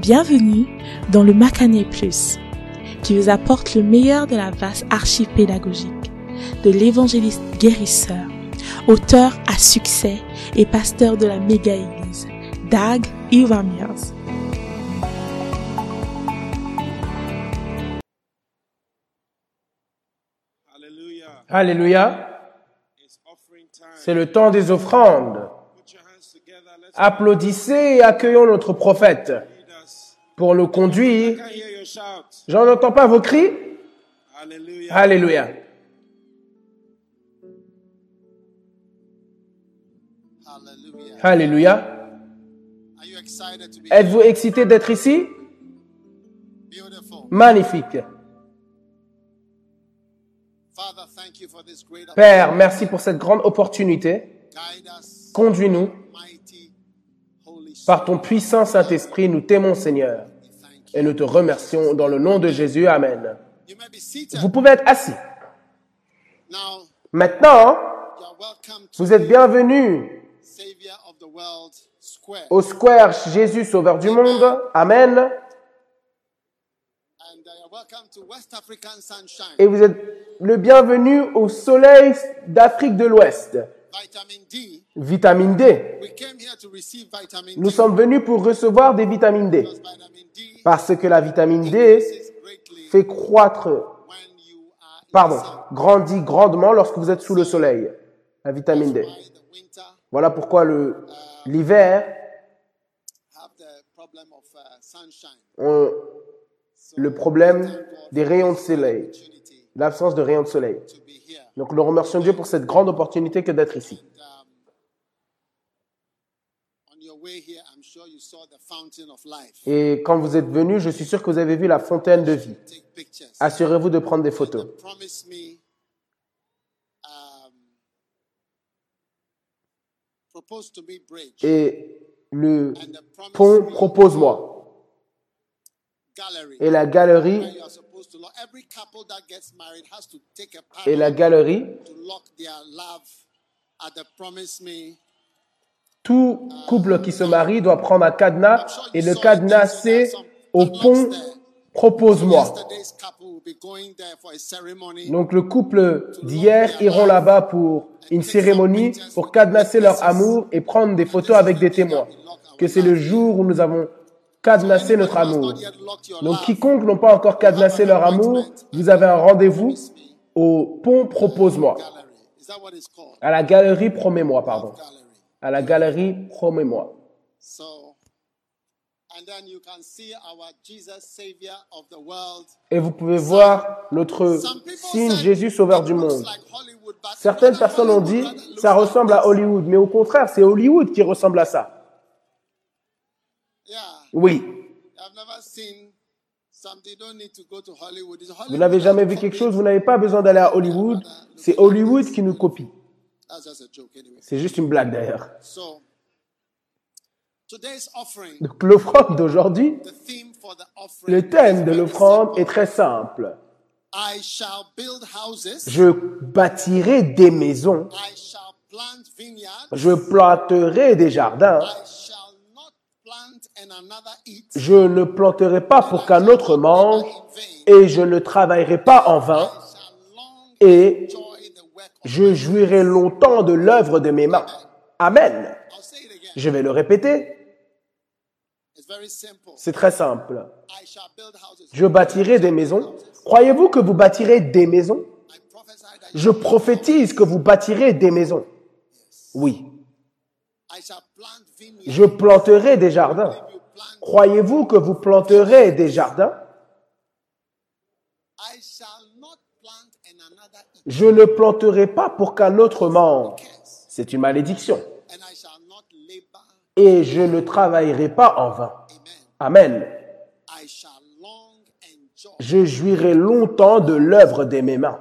Bienvenue dans le Macané Plus, qui vous apporte le meilleur de la vaste archive pédagogique de l'évangéliste guérisseur, auteur à succès et pasteur de la méga-église, Dag Iwamiers. Alléluia. C'est le temps des offrandes. Applaudissez et accueillons notre prophète. Pour le conduire. J'en entends pas vos cris. Alléluia. Alléluia. Êtes-vous excité d'être ici? Magnifique. Père, merci pour cette grande opportunité. Conduis-nous par ton puissant Saint-Esprit. Nous t'aimons, Seigneur. Et nous te remercions dans le nom de Jésus. Amen. Vous pouvez être assis. Maintenant, vous êtes bienvenus au Square Jésus Sauveur du Monde. Amen. Uh. Et vous êtes le bienvenu au soleil d'Afrique de l'Ouest. Vitamine D. Nous sommes venus pour recevoir des vitamines D. Parce que la vitamine D fait croître, pardon, grandit grandement lorsque vous êtes sous le soleil. La vitamine D. Voilà pourquoi l'hiver, le problème des rayons de soleil, l'absence de rayons de soleil. Donc nous remercions Dieu pour cette grande opportunité que d'être ici. Et quand vous êtes venus, je suis sûr que vous avez vu la fontaine de vie. Assurez-vous de prendre des photos. Um, Et le and the promise pont propose-moi. gallery. Et la galerie, et la galerie, tout couple qui se marie doit prendre un cadenas et le cadenas au pont propose-moi. Donc le couple d'hier iront là-bas pour une cérémonie pour cadenasser leur amour et prendre des photos avec des témoins. Que c'est le jour où nous avons cadenassé notre amour. Donc quiconque n'ont pas encore cadenassé leur amour, vous avez un rendez-vous au pont propose-moi. À la galerie promets-moi, pardon. À la galerie promets-moi. So, and then you can see our Jesus, Savior of the world. Et vous pouvez voir notre signe Jésus sauveur du monde. Certaines personnes ont dit, ça ressemble à. Hollywood, mais au contraire, c'est Hollywood qui ressemble à ça. Oui. Vous n'avez jamais vu quelque chose, vous n'avez pas besoin d'aller à Hollywood. C'est Hollywood qui nous copie. C'est juste une blague d'ailleurs. Donc l'offrande d'aujourd'hui, le thème de l'offrande est très simple. I shall build houses. Je bâtirai des maisons, I shall plant vineyards. je planterai des jardins, I shall not plant and another eat. je ne planterai pas pour qu'un autre mange, et je ne travaillerai pas en vain, et enjoy the work of je jouirai longtemps de l'œuvre de mes mains. Amen. Je vais le répéter, c'est très simple. Je bâtirai des maisons. Croyez-vous que vous bâtirez des maisons? Je prophétise que vous bâtirez des maisons. Oui. Je planterai des jardins. Croyez-vous que vous planterez des jardins? Je ne planterai pas pour qu'un autre mange. C'est une malédiction. Et je ne travaillerai pas en vain. Amen. Je jouirai longtemps de l'œuvre de mes mains.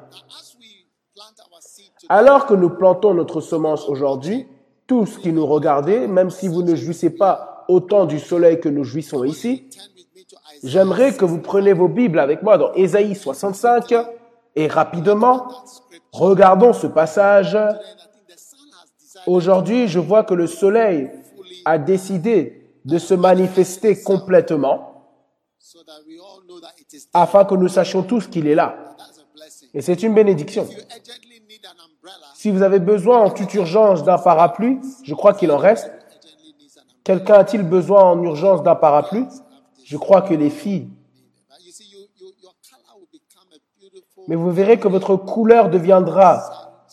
Alors que nous plantons notre semence aujourd'hui, tous qui nous regardez, même si vous ne jouissez pas autant du soleil que nous jouissons ici, j'aimerais que vous preniez vos Bibles avec moi dans Ésaïe 65 et rapidement, regardons ce passage. Aujourd'hui, je vois que le soleil a décidé de se manifester complètement afin que nous sachions tous qu'il est là. Et c'est une bénédiction. Si vous avez besoin en toute urgence d'un parapluie, je crois qu'il en reste. Quelqu'un a-t-il besoin en urgence d'un parapluie? Je crois que les filles. Mais vous verrez que votre couleur deviendra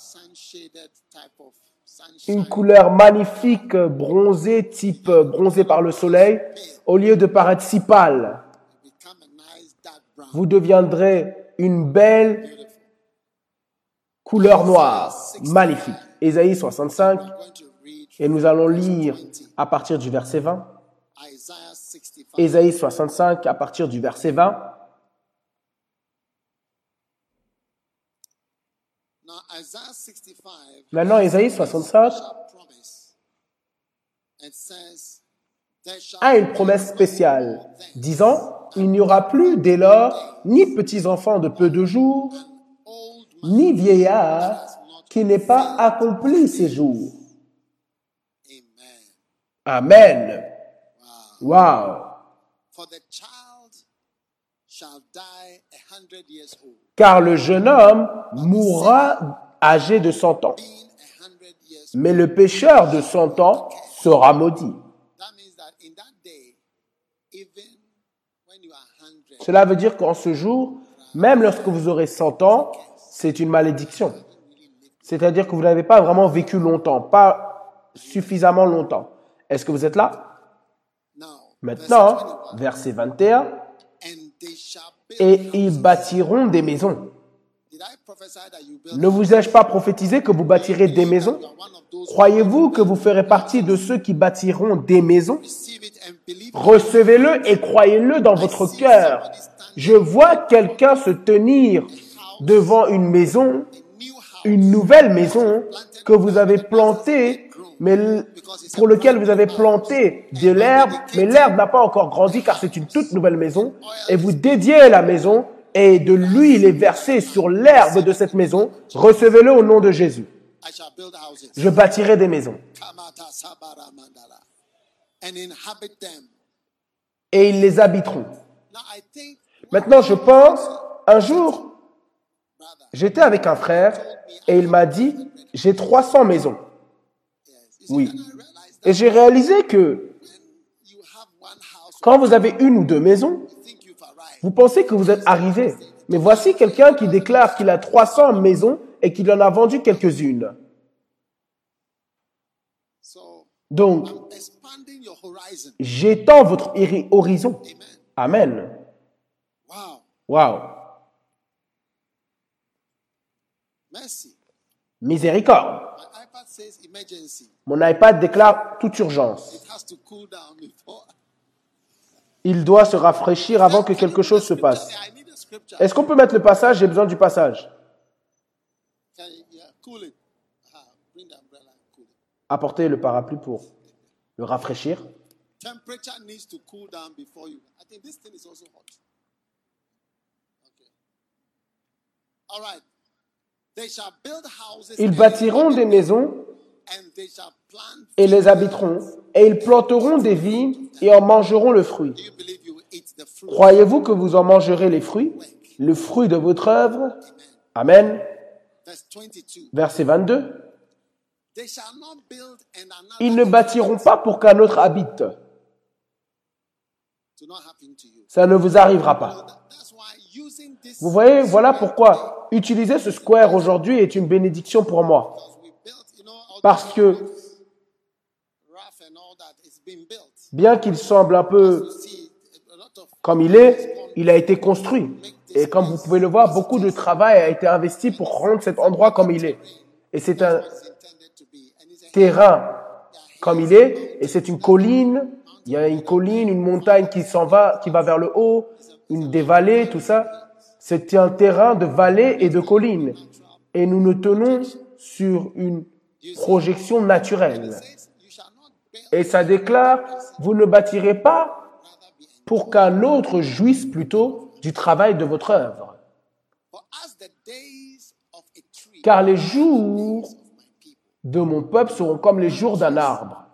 une couleur magnifique, bronzée, type euh, bronzé par le soleil, au lieu de paraître si pâle. Vous deviendrez une belle couleur noire, magnifique. Ésaïe 65, I'm going to read et nous allons lire à partir du verset 20. Isaiah 65. Ésaïe 65 à partir du verset 20. Now, Isaiah 65 Maintenant, Ésaïe 65 shall promise. It says, There shall a une promesse spéciale, disant, il n'y aura plus dès lors ni petits-enfants de peu de jours, ni vieillards qui n'aient pas accompli ses jours. Amen. Wow. Car le jeune homme mourra âgé de 100 ans, mais le pécheur de 100 ans sera maudit. Cela veut dire qu'en ce jour, même lorsque vous aurez 100 ans, c'est une malédiction. C'est-à-dire que vous n'avez pas vraiment vécu longtemps, pas suffisamment longtemps. Est-ce que vous êtes là? Maintenant, verse 21, verset 21, and they shall build. et ils bâtiront des maisons. Ne vous ai-je pas prophétisé que vous bâtirez des maisons? Croyez-vous que vous ferez partie de ceux qui bâtiront des maisons? Recevez-le et croyez-le dans votre cœur. Je vois quelqu'un se tenir devant une maison, une nouvelle maison que vous avez plantée, mais pour lequel vous avez planté de l'herbe, mais l'herbe n'a pas encore grandi car c'est une toute nouvelle maison, et vous dédiez la maison et de l'huile est versée sur l'herbe de cette maison. Recevez-le au nom de Jésus. Je bâtirai des maisons et ils les habiteront. Maintenant, je pense, un jour, j'étais avec un frère et il m'a dit, j'ai 300 maisons. Oui. Et j'ai réalisé que quand vous avez une ou deux maisons, vous pensez que vous êtes arrivé. Mais voici quelqu'un qui déclare qu'il a 300 maisons et qu'il en a vendu quelques-unes. Donc, j'étends votre hori- horizon. Amen. Wow. Miséricorde. Mon iPad déclare toute urgence. Il doit se rafraîchir avant que quelque chose se passe. Est-ce qu'on peut mettre le passage? J'ai besoin du passage. Apportez le parapluie pour le rafraîchir. Ils bâtiront des maisons et les habiteront, et ils planteront des vignes et en mangeront le fruit. Croyez-vous que vous en mangerez les fruits, le fruit de votre œuvre? Amen. Verse 22. Verset 22. They shall not build and another Ils ne bâtiront pas pour qu'un autre habite. Ça ne vous arrivera pas. Vous voyez, voilà pourquoi utiliser ce square aujourd'hui est une bénédiction pour moi. Parce que bien qu'il semble un peu comme il est, il a été construit. Et comme vous pouvez le voir, beaucoup de travail a été investi pour rendre cet endroit comme il est. Et c'est un terrain comme il est, et c'est une colline. Il y a une colline, une montagne qui s'en va, qui va vers le haut, une des vallées, tout ça. C'est un terrain de vallées et de collines. Et nous nous tenons sur une projection naturelle. Et ça déclare, vous ne bâtirez pas pour qu'un autre jouisse plutôt du travail de votre œuvre. Car les jours de mon peuple seront comme les jours d'un arbre.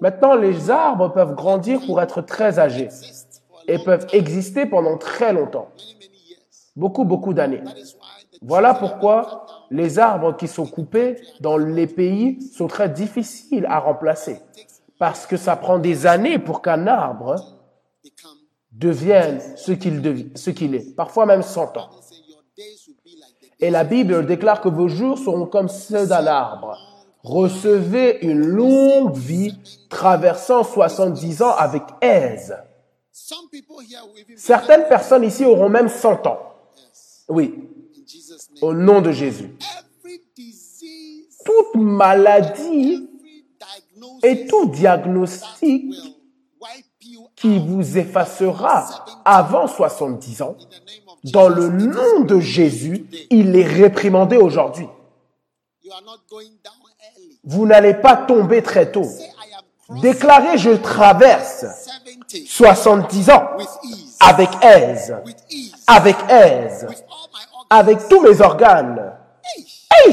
Maintenant, les arbres peuvent grandir pour être très âgés et peuvent exister pendant très longtemps, beaucoup, beaucoup d'années. Voilà pourquoi les arbres qui sont coupés dans les pays sont très difficiles à remplacer. Parce que ça prend des années pour qu'un arbre devienne ce qu'il est. Parfois même 100 ans. Et la Bible déclare que vos jours seront comme ceux d'un arbre. Recevez une longue vie traversant 70 ans avec aise. Certaines personnes ici auront même 100 ans. Oui. Au nom de Jésus. Toute maladie et tout diagnostic qui vous effacera avant 70 ans, dans le nom de Jésus, il est réprimandé aujourd'hui. Vous n'allez pas tomber très tôt. Déclarez, je traverse 70 70 ans avec aise, avec aise, Avec tous mes organes. Hey. Hey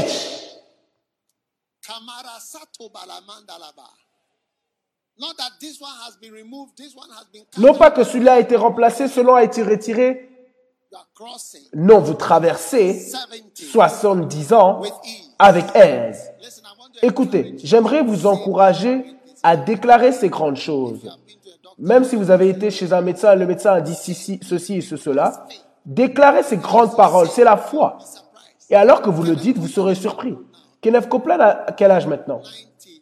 Kamara sato balamandalaba. Not that this one has been removed, this one has been cut. Non pas que celui-là a été remplacé, celui-là a été retiré. You are crossing Non, vous traversez 70 70 ans avec aise. Écoutez, j'aimerais vous encourager à déclarer ces grandes choses. Même si vous avez été chez un médecin, le médecin a dit ceci, ceci et ce, cela, déclarez ces grandes paroles, c'est la foi. Et alors que vous le dites, vous serez surpris. Kenneth Copeland a quel âge maintenant? 90.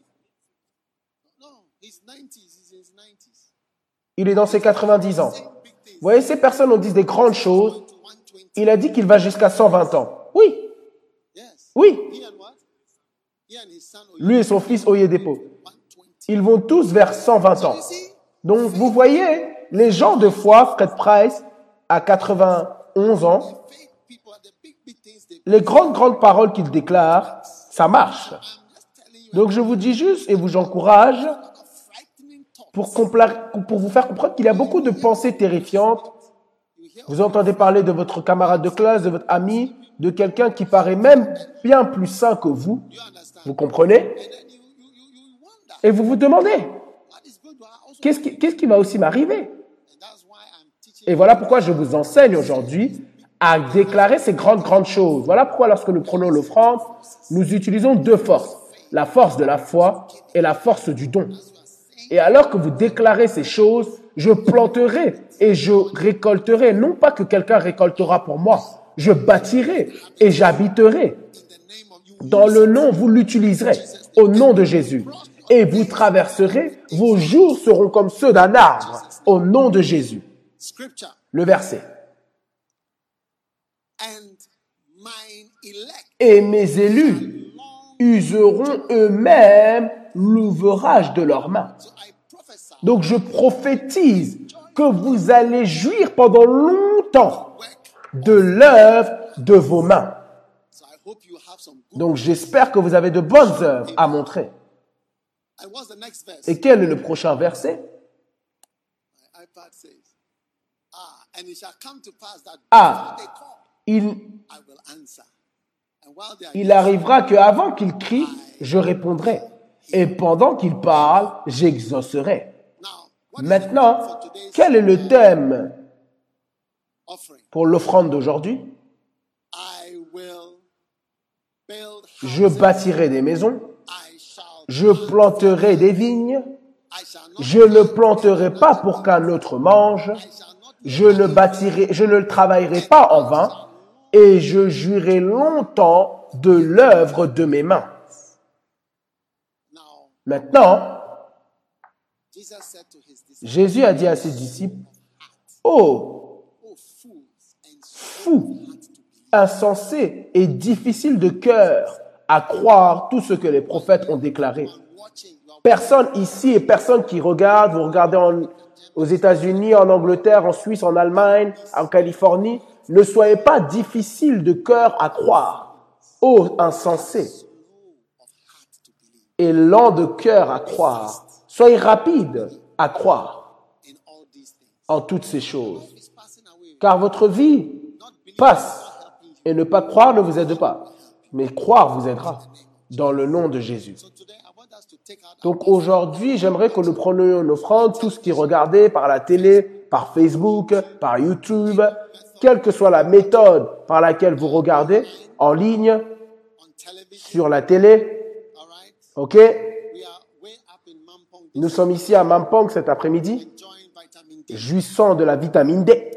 No, he's 90s. He's in his 90s. Il est dans ses 90 ans. Vous voyez, ces personnes ont dit des grandes choses. To 120. Il a dit qu'il va jusqu'à 120 ans. Oui, oui. Lui et son fils Oyedepo. 120. Ils vont tous vers 120 ans. Donc, vous voyez, les gens de foi, Fred Price, à 91 ans, les grandes, grandes paroles qu'il déclare, ça marche. Donc, je vous dis juste et vous encourage pour, pour vous faire comprendre qu'il y a beaucoup de pensées terrifiantes. Vous entendez parler de votre camarade de classe, de votre ami, de quelqu'un qui paraît même bien plus sain que vous. Vous comprenez? Et vous vous demandez, qu'est-ce qui, qui va aussi m'arriver? Et voilà pourquoi je vous enseigne aujourd'hui à déclarer ces grandes, grandes choses. Voilà pourquoi lorsque nous prenons l'offrande, nous utilisons deux forces. La force de la foi et la force du don. Et alors que vous déclarez ces choses, je planterai et je récolterai. Non pas que quelqu'un récoltera pour moi. Je bâtirai et j'habiterai. Dans le nom, vous l'utiliserez. Au nom de Jésus. Et vous traverserez. Vos jours seront comme ceux d'un arbre. Au nom de Jésus. Le verset. Et mes élus useront eux-mêmes l'ouvrage de leurs mains. Donc je prophétise que vous allez jouir pendant longtemps de l'œuvre de vos mains. Donc j'espère que vous avez de bonnes œuvres à montrer. Et quel est le prochain verset My iPad says, Ah, and it shall come to pass that Ah. before they call, il, il arrivera qu'avant qu'il crie, je répondrai. Et pendant qu'il parle, j'exaucerai. Maintenant, quel est le thème pour l'offrande d'aujourd'hui? Je bâtirai des maisons, je planterai des vignes, je ne planterai pas pour qu'un autre mange. Je ne bâtirai, je ne le travaillerai pas en vain, et je jouirai longtemps de l'œuvre de mes mains. Maintenant, Jésus a dit à ses disciples, Oh, fou, insensé et difficile de cœur à croire tout ce que les prophètes ont déclaré. Personne ici et personne qui regarde, vous regardez en- aux États-Unis, en Angleterre, en Suisse, en Allemagne, en Californie, ne soyez pas difficile de cœur à croire. Ô insensé et lent de cœur à croire. Soyez rapide à croire en toutes ces choses. Car votre vie passe et ne pas croire ne vous aide pas. Mais croire vous aidera dans le nom de Jésus. Donc aujourd'hui, j'aimerais que nous prenions une offrande, tout ce qui est regardé par la télé, par Facebook, par YouTube, quelle que soit la méthode par laquelle vous regardez, en ligne, sur la télé, ok? Nous sommes ici à Mampong cet après-midi, jouissant de la vitamine D.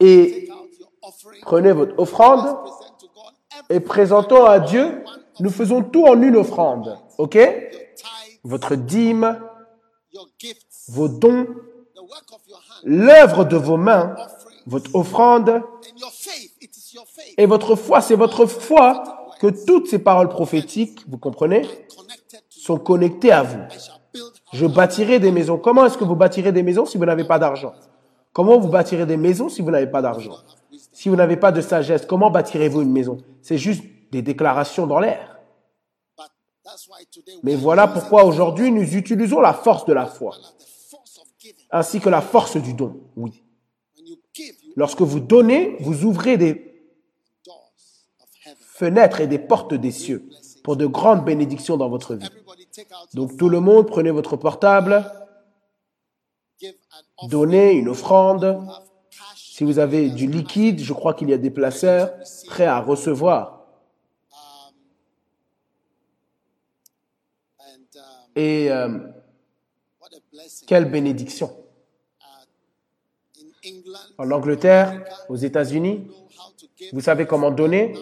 Et prenez votre offrande et présentons à Dieu, nous faisons tout en une offrande, ok? Votre dîme, vos dons, l'œuvre de vos mains, votre offrande et votre foi. C'est votre foi que toutes ces paroles prophétiques, vous comprenez, sont connectées à vous. Je bâtirai des maisons. Comment est-ce que vous bâtirez des maisons si vous n'avez pas d'argent? Comment vous bâtirez des maisons si vous n'avez pas d'argent? Si vous n'avez pas de sagesse, comment bâtirez-vous une maison? C'est juste des déclarations dans l'air. Mais voilà pourquoi aujourd'hui nous utilisons la force de la foi, ainsi que la force du don. Oui. Lorsque vous donnez, vous ouvrez des fenêtres et des portes des cieux pour de grandes bénédictions dans votre vie. Donc tout le monde, prenez votre portable, donnez une offrande. Si vous avez du liquide, je crois qu'il y a des placeurs prêts à recevoir. And um, Et euh, quelle bénédiction. En Angleterre, aux États-Unis, vous savez comment donner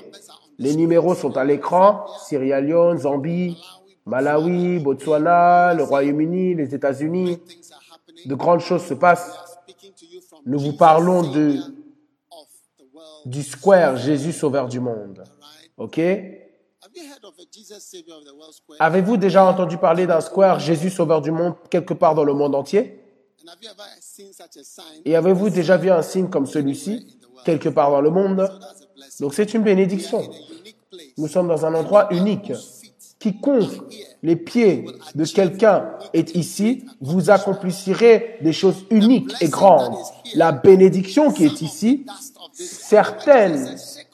Les numéros sont à l'écran. Sierra Leone, Zambie, Malawi, Botswana, le Royaume-Uni, les États-Unis. De grandes choses se passent. Nous vous parlons de, du Square Jésus Sauveur du monde. OK? Avez-vous déjà entendu parler d'un Square Jésus Sauveur du monde quelque part dans le monde entier? Et avez-vous déjà vu un signe comme celui-ci quelque part dans le monde? Donc c'est une bénédiction. Nous sommes dans un endroit unique. Quiconque les pieds de quelqu'un est ici, vous accomplissirez des choses uniques et grandes. La bénédiction qui est ici, dust.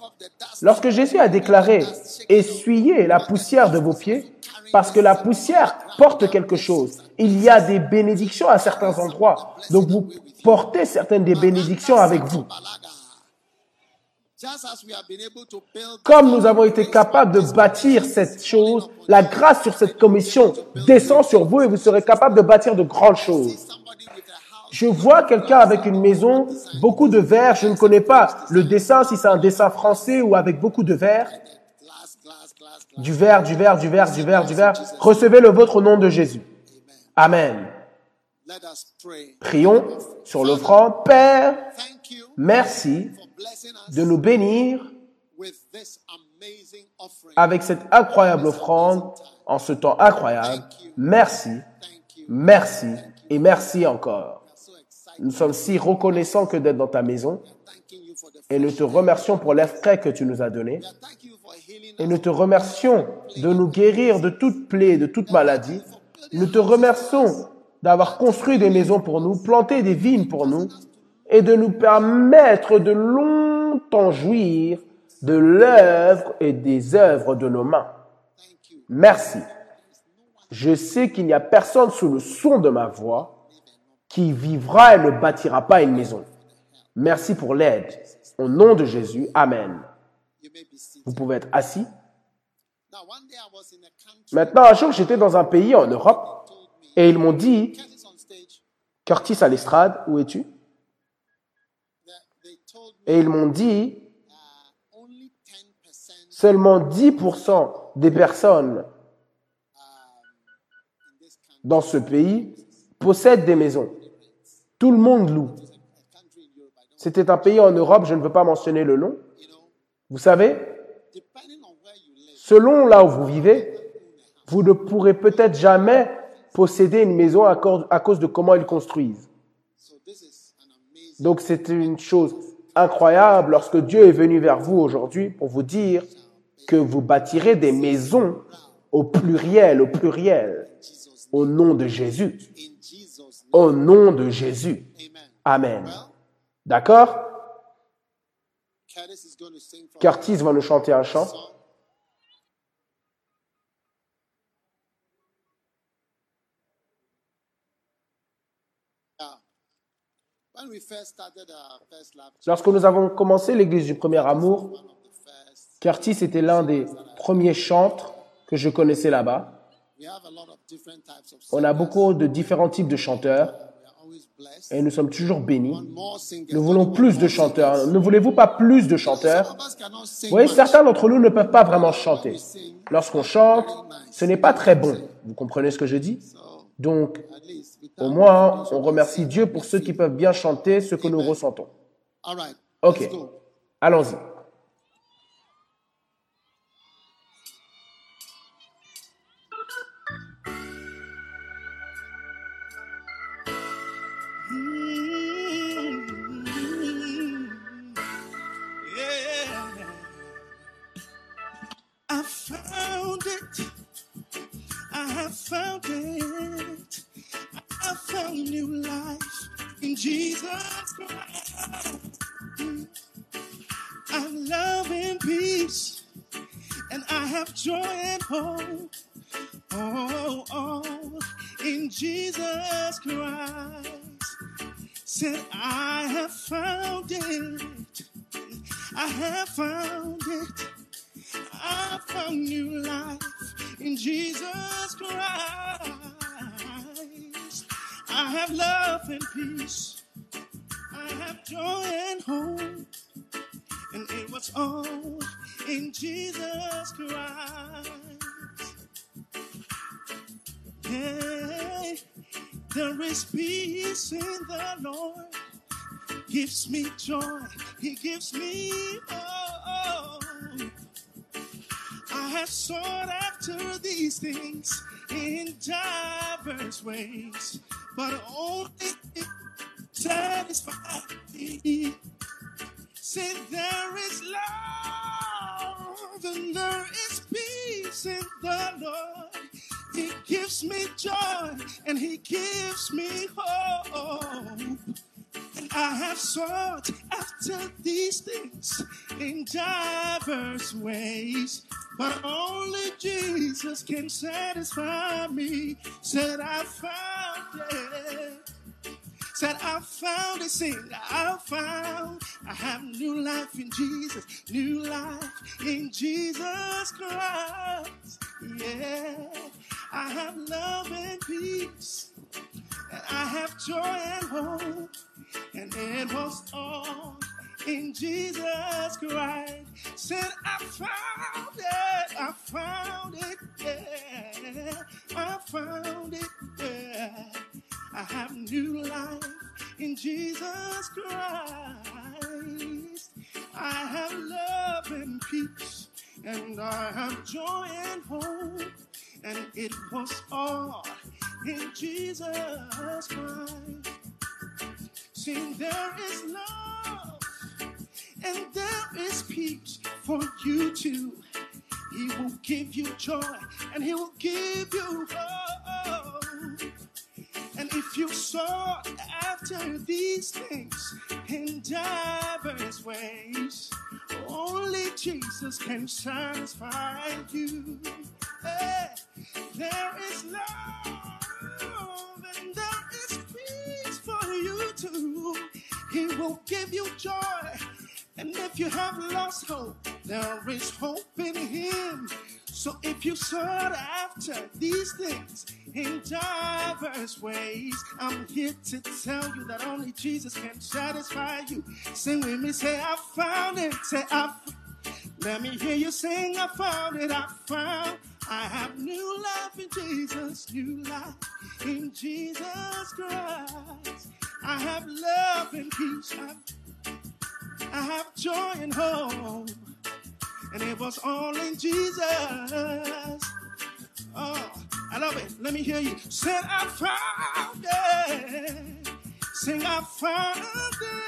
Lorsque Jésus a déclaré, essuyez la poussière de vos pieds, parce que la poussière porte quelque chose. Il y a des bénédictions à certains endroits. Donc vous portez certaines des bénédictions avec vous. Comme nous avons été capables de bâtir cette chose, la grâce sur cette commission descend sur vous et vous serez capables de bâtir de grandes choses. Je vois quelqu'un avec une maison, beaucoup de verre, je ne connais pas le dessin, si c'est un dessin français ou avec beaucoup de verre. Du verre, du verre, du verre, du verre, du verre. Recevez le vôtre au nom de Jésus. Amen. Prions sur l'offrande. Père, merci de nous bénir avec cette incroyable offrande en ce temps incroyable. Merci, merci et merci encore. Nous sommes si reconnaissants que d'être dans ta maison et nous te remercions pour frais que tu nous as donné. Et us. nous te remercions de nous guérir de toute plaie, de toute maladie. Nous te remercions d'avoir construit des maisons pour nous, planté des vignes pour nous, et de nous permettre de longtemps jouir de l'œuvre et des œuvres de nos mains. Merci. Je sais qu'il n'y a personne sous le son de ma voix qui vivra et ne bâtira pas une maison. Merci pour l'aide. Au nom de Jésus, Amen. Vous pouvez être assis. Maintenant, un jour, j'étais dans un pays en Europe et ils m'ont dit, Curtis à l'estrade, où es-tu? Et ils m'ont dit, uh, only 10% seulement 10% des personnes country, dans ce pays possèdent des maisons. Tout le monde loue. C'était un pays en Europe, je ne veux pas mentionner le nom. Vous savez, selon là où vous vivez, vous ne pourrez peut-être jamais posséder une maison à cause, de comment ils construisent. Donc c'est une chose incroyable lorsque Dieu est venu vers vous aujourd'hui pour vous dire que vous bâtirez des maisons au pluriel, au pluriel, au nom de Jésus. Au nom de Jésus. Amen. D'accord? Curtis va nous chanter un chant. Lorsque nous avons commencé l'église du premier amour, Curtis était l'un des premiers chantres que je connaissais là-bas. On a beaucoup de différents types de chanteurs et nous sommes toujours bénis. Nous voulons plus de chanteurs. Ne voulez-vous pas plus de chanteurs? Vous voyez, certains d'entre nous ne peuvent pas vraiment chanter. Lorsqu'on chante, ce n'est pas très bon. Vous comprenez ce que je dis? Donc, au moins, on remercie Dieu pour ceux qui peuvent bien chanter ce que nous ressentons. Ok, allons-y. Jesus Christ. I love and peace, and I have joy and hope. Oh, oh, in Jesus Christ. Said, I have found it. I have found it. I found new life in Jesus Christ. I have love and peace. I have joy and hope. And it was all in Jesus Christ. Hey, there is peace in the Lord. Gives me joy. He gives me hope. I have sought after these things in diverse ways, but only it satisfies me. Say there is love and there is peace in the Lord. He gives me joy and He gives me hope. And I have sought after these things in diverse ways, but only Jesus can satisfy me. Said I found it. Said I found it, sing I found I have new life in Jesus, new life in Jesus Christ. Yeah, I have love and peace, and I have joy and hope, and it was all in Jesus Christ. Said I found it, I found it, yeah, I found it, yeah. I have new life in Jesus Christ. I have love and peace, and I have joy and hope, and it was all in Jesus Christ. There is love and there is peace for you too. He will give you joy and he will give you hope. And if you sought after these things in diverse ways, only Jesus can satisfy you. Hey, there is love too. He will give you joy. And if you have lost hope, there is hope in Him. So if you sought after these things in diverse ways, I'm here to tell you that only Jesus can satisfy you. Sing with me, say, I found it. Say, I let me hear you sing, I found it, I found. I have new life in Jesus, new life in Jesus Christ. I have love and peace. I I have joy and hope. And it was all in Jesus. Oh, I love it. Let me hear you. Said I found it. Sing I found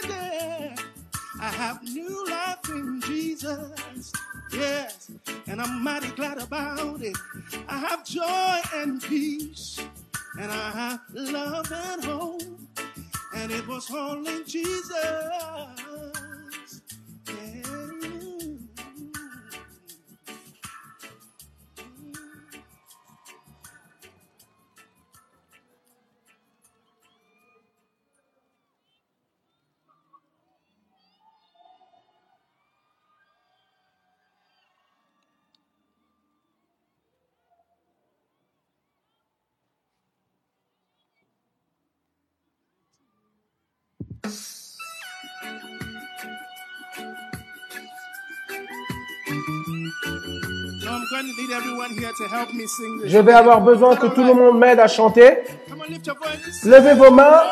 it. I have new life in Jesus. Yes. And I'm mighty glad about it. I have joy and peace. And I have love and hope. And it was only Jesus. Je vais avoir besoin que tout le monde m'aide à chanter. Levez vos mains.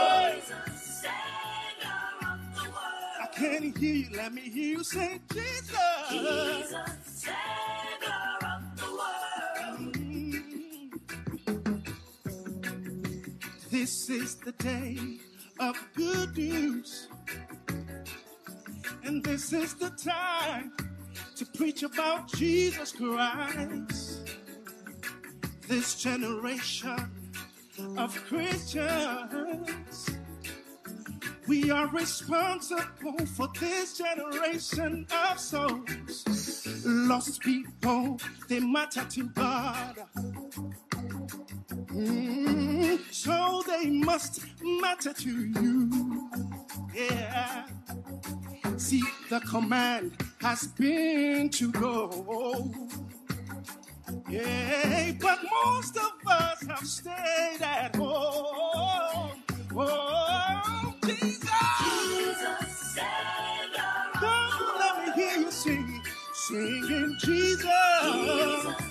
This is the day of good news. And this is the time to preach about Jesus Christ. This generation of Christians, we are responsible for this generation of souls. Lost people, they matter to God. Mm, so they must matter to you. Yeah. See, the command has been to go. Yeah, but most of us have stayed at home. Oh, Jesus. Don't let me hear you sing, singing Jesus. Mm,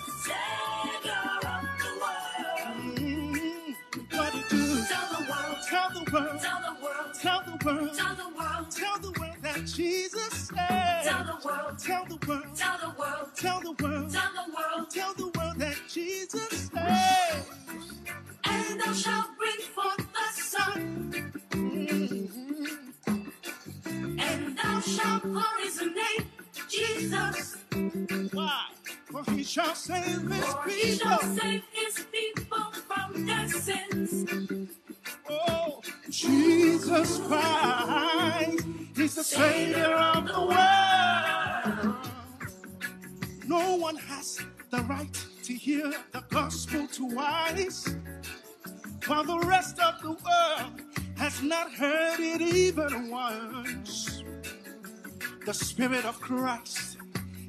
tell the world, tell the world, tell the world tell the world that Jesus said. Tell the world, tell the world, tell the world, tell the world Tell the world tell the world that Jesus said. And thou shalt bring forth the Son, and thou shalt call his name Jesus. Why? For he shall save his For he shall save his people from their sins. Oh, Jesus Christ is the Savior of the world. No one has the right to hear the gospel twice, while the rest of the world has not heard it even once. The Spirit of Christ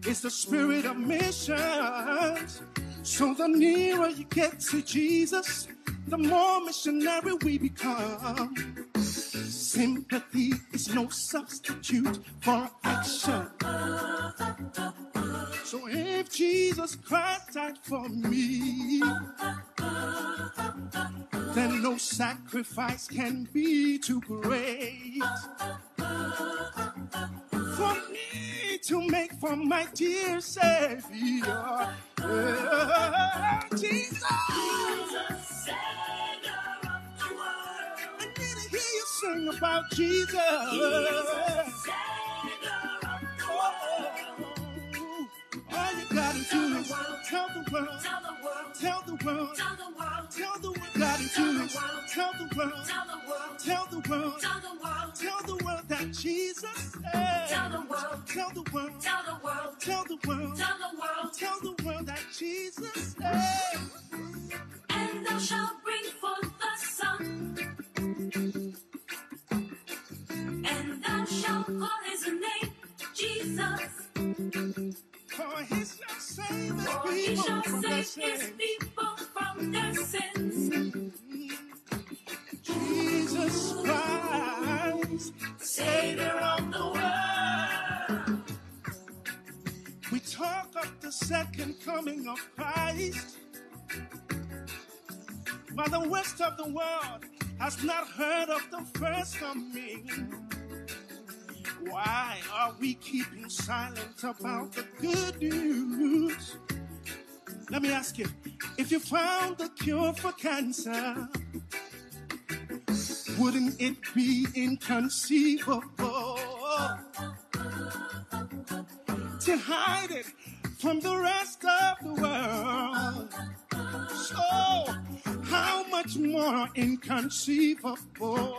is the Spirit of missions. So the nearer you get to Jesus, the more missionary we become. Sympathy is no substitute for action. So if Jesus Christ died for me, then no sacrifice can be too great for me to make for my dear Savior. Jesus. I about Jesus. Oh, all you gotta do is tell the world, Tell the world, tell the world, tell the world, tell the world. Gotta do is tell the world, tell the world, tell the world, tell the world, tell the world that Jesus said. tell the world, Tell the world, tell the world, tell the world, tell the world, tell that Jesus said. and thou shalt bring forth the Son, and call his name Jesus. For he shall save his For he people shall from their save his sins. people from their sins. Jesus Christ, Savior of the world. We talk of the second coming of Christ, while the rest of the world has not heard of the first coming. Why are we keeping silent about the good news? Let me ask you if you found the cure for cancer, wouldn't it be inconceivable to hide it from the rest of the world? So, how much more inconceivable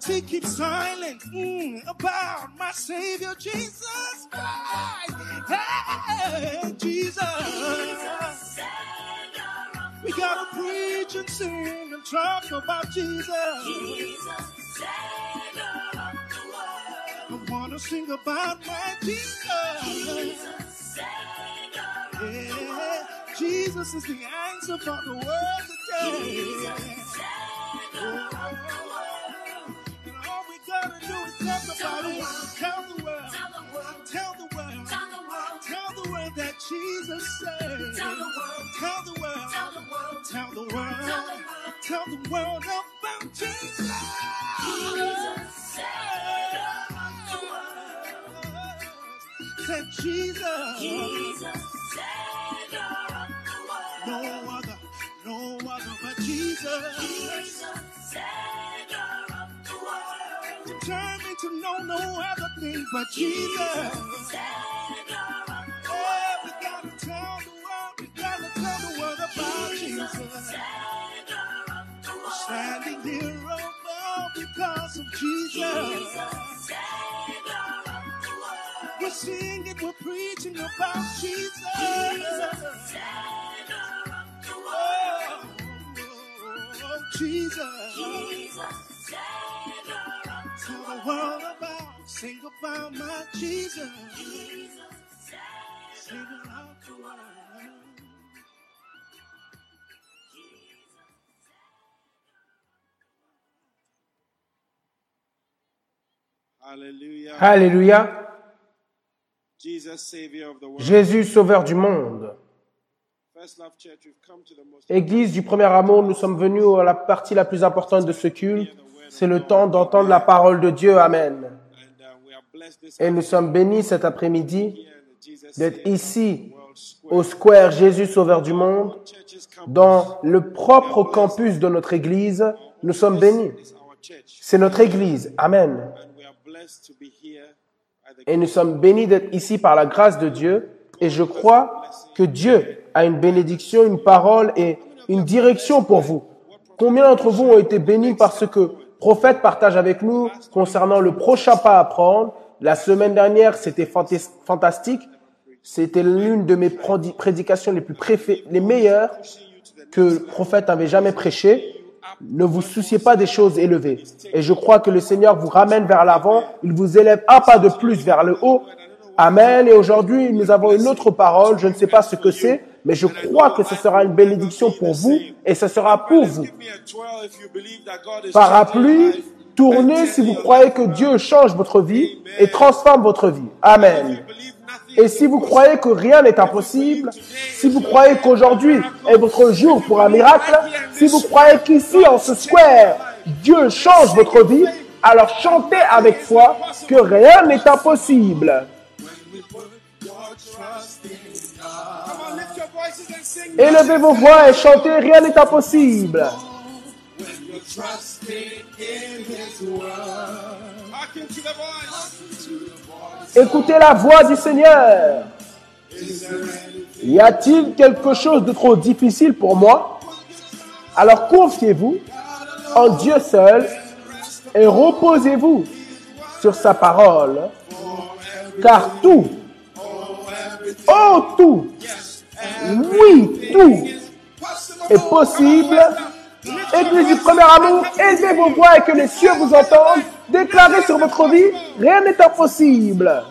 to keep silent mm, about my Savior Jesus Christ? Hey, Jesus. We gotta preach and sing and talk about Jesus. Jesus Savior I wanna sing about my Jesus. Jesus yeah, Jesus is the answer for the world today world and do something Tell the world, tell the world, tell the world that Jesus saved. Tell the world, tell the world, tell the world, tell the world about Jesus. Jesus saved. That Jesus. Jesus. To know but Jesus. Oh, we gotta tell the world, we gotta tell the world about Jesus. Standing here alone because of Jesus. We're singing, we're preaching about Jesus. Oh, Jesus. Jesus, Savior To the world. world about, sing about my Jesus. Jesus, Sing Savior about the world. Hallelujah. Alléluia. Jesus, Savior of the world. Jésus, sauveur du monde. Église du premier amour, nous sommes venus à la partie la plus importante de ce culte. C'est le temps d'entendre la parole de Dieu. Amen. uh, Et nous sommes bénis cet après-midi d'être ici au Square Jésus, sauveur du monde, dans le propre campus de notre Église. Nous sommes bénis. C'est notre Église. Amen. Et nous sommes bénis d'être ici par la grâce de Dieu. Et je crois que Dieu a une bénédiction, une parole et une direction pour vous. Combien d'entre vous ont été bénis par ce que prophète partage avec nous concernant le prochain pas à prendre? La semaine dernière, c'était fantas- fantastique. C'était l'une de mes prédications les plus préfé- les meilleures que le prophète avait jamais prêché. Ne vous souciez pas des choses élevées. Et je crois que le Seigneur vous ramène vers l'avant. Il vous élève un pas de plus vers le haut. Amen. Et aujourd'hui, nous avons une autre parole. Je ne sais pas ce que c'est, mais je crois que ce sera une bénédiction pour vous et ce sera pour vous. Give me a 12 if you believe that God is changing your Parapluie, tournez si vous croyez que Dieu change votre vie et transforme votre vie. Amen. Et si vous croyez que rien n'est impossible, si vous croyez qu'aujourd'hui est votre jour pour un miracle, si vous croyez qu'ici, en ce square, Dieu change votre vie, alors chantez avec foi que rien n'est impossible. Élevez vos voix et chantez, rien n'est impossible. Écoutez la voix du Seigneur. Y a-t-il quelque chose de trop difficile pour moi? Alors confiez-vous en Dieu seul et reposez-vous sur sa parole, car tout, oh tout, oui tout est possible. Église du premier amour, élevez vos voix et que les cieux vous entendent. Déclarez sur votre vie, rien n'est impossible.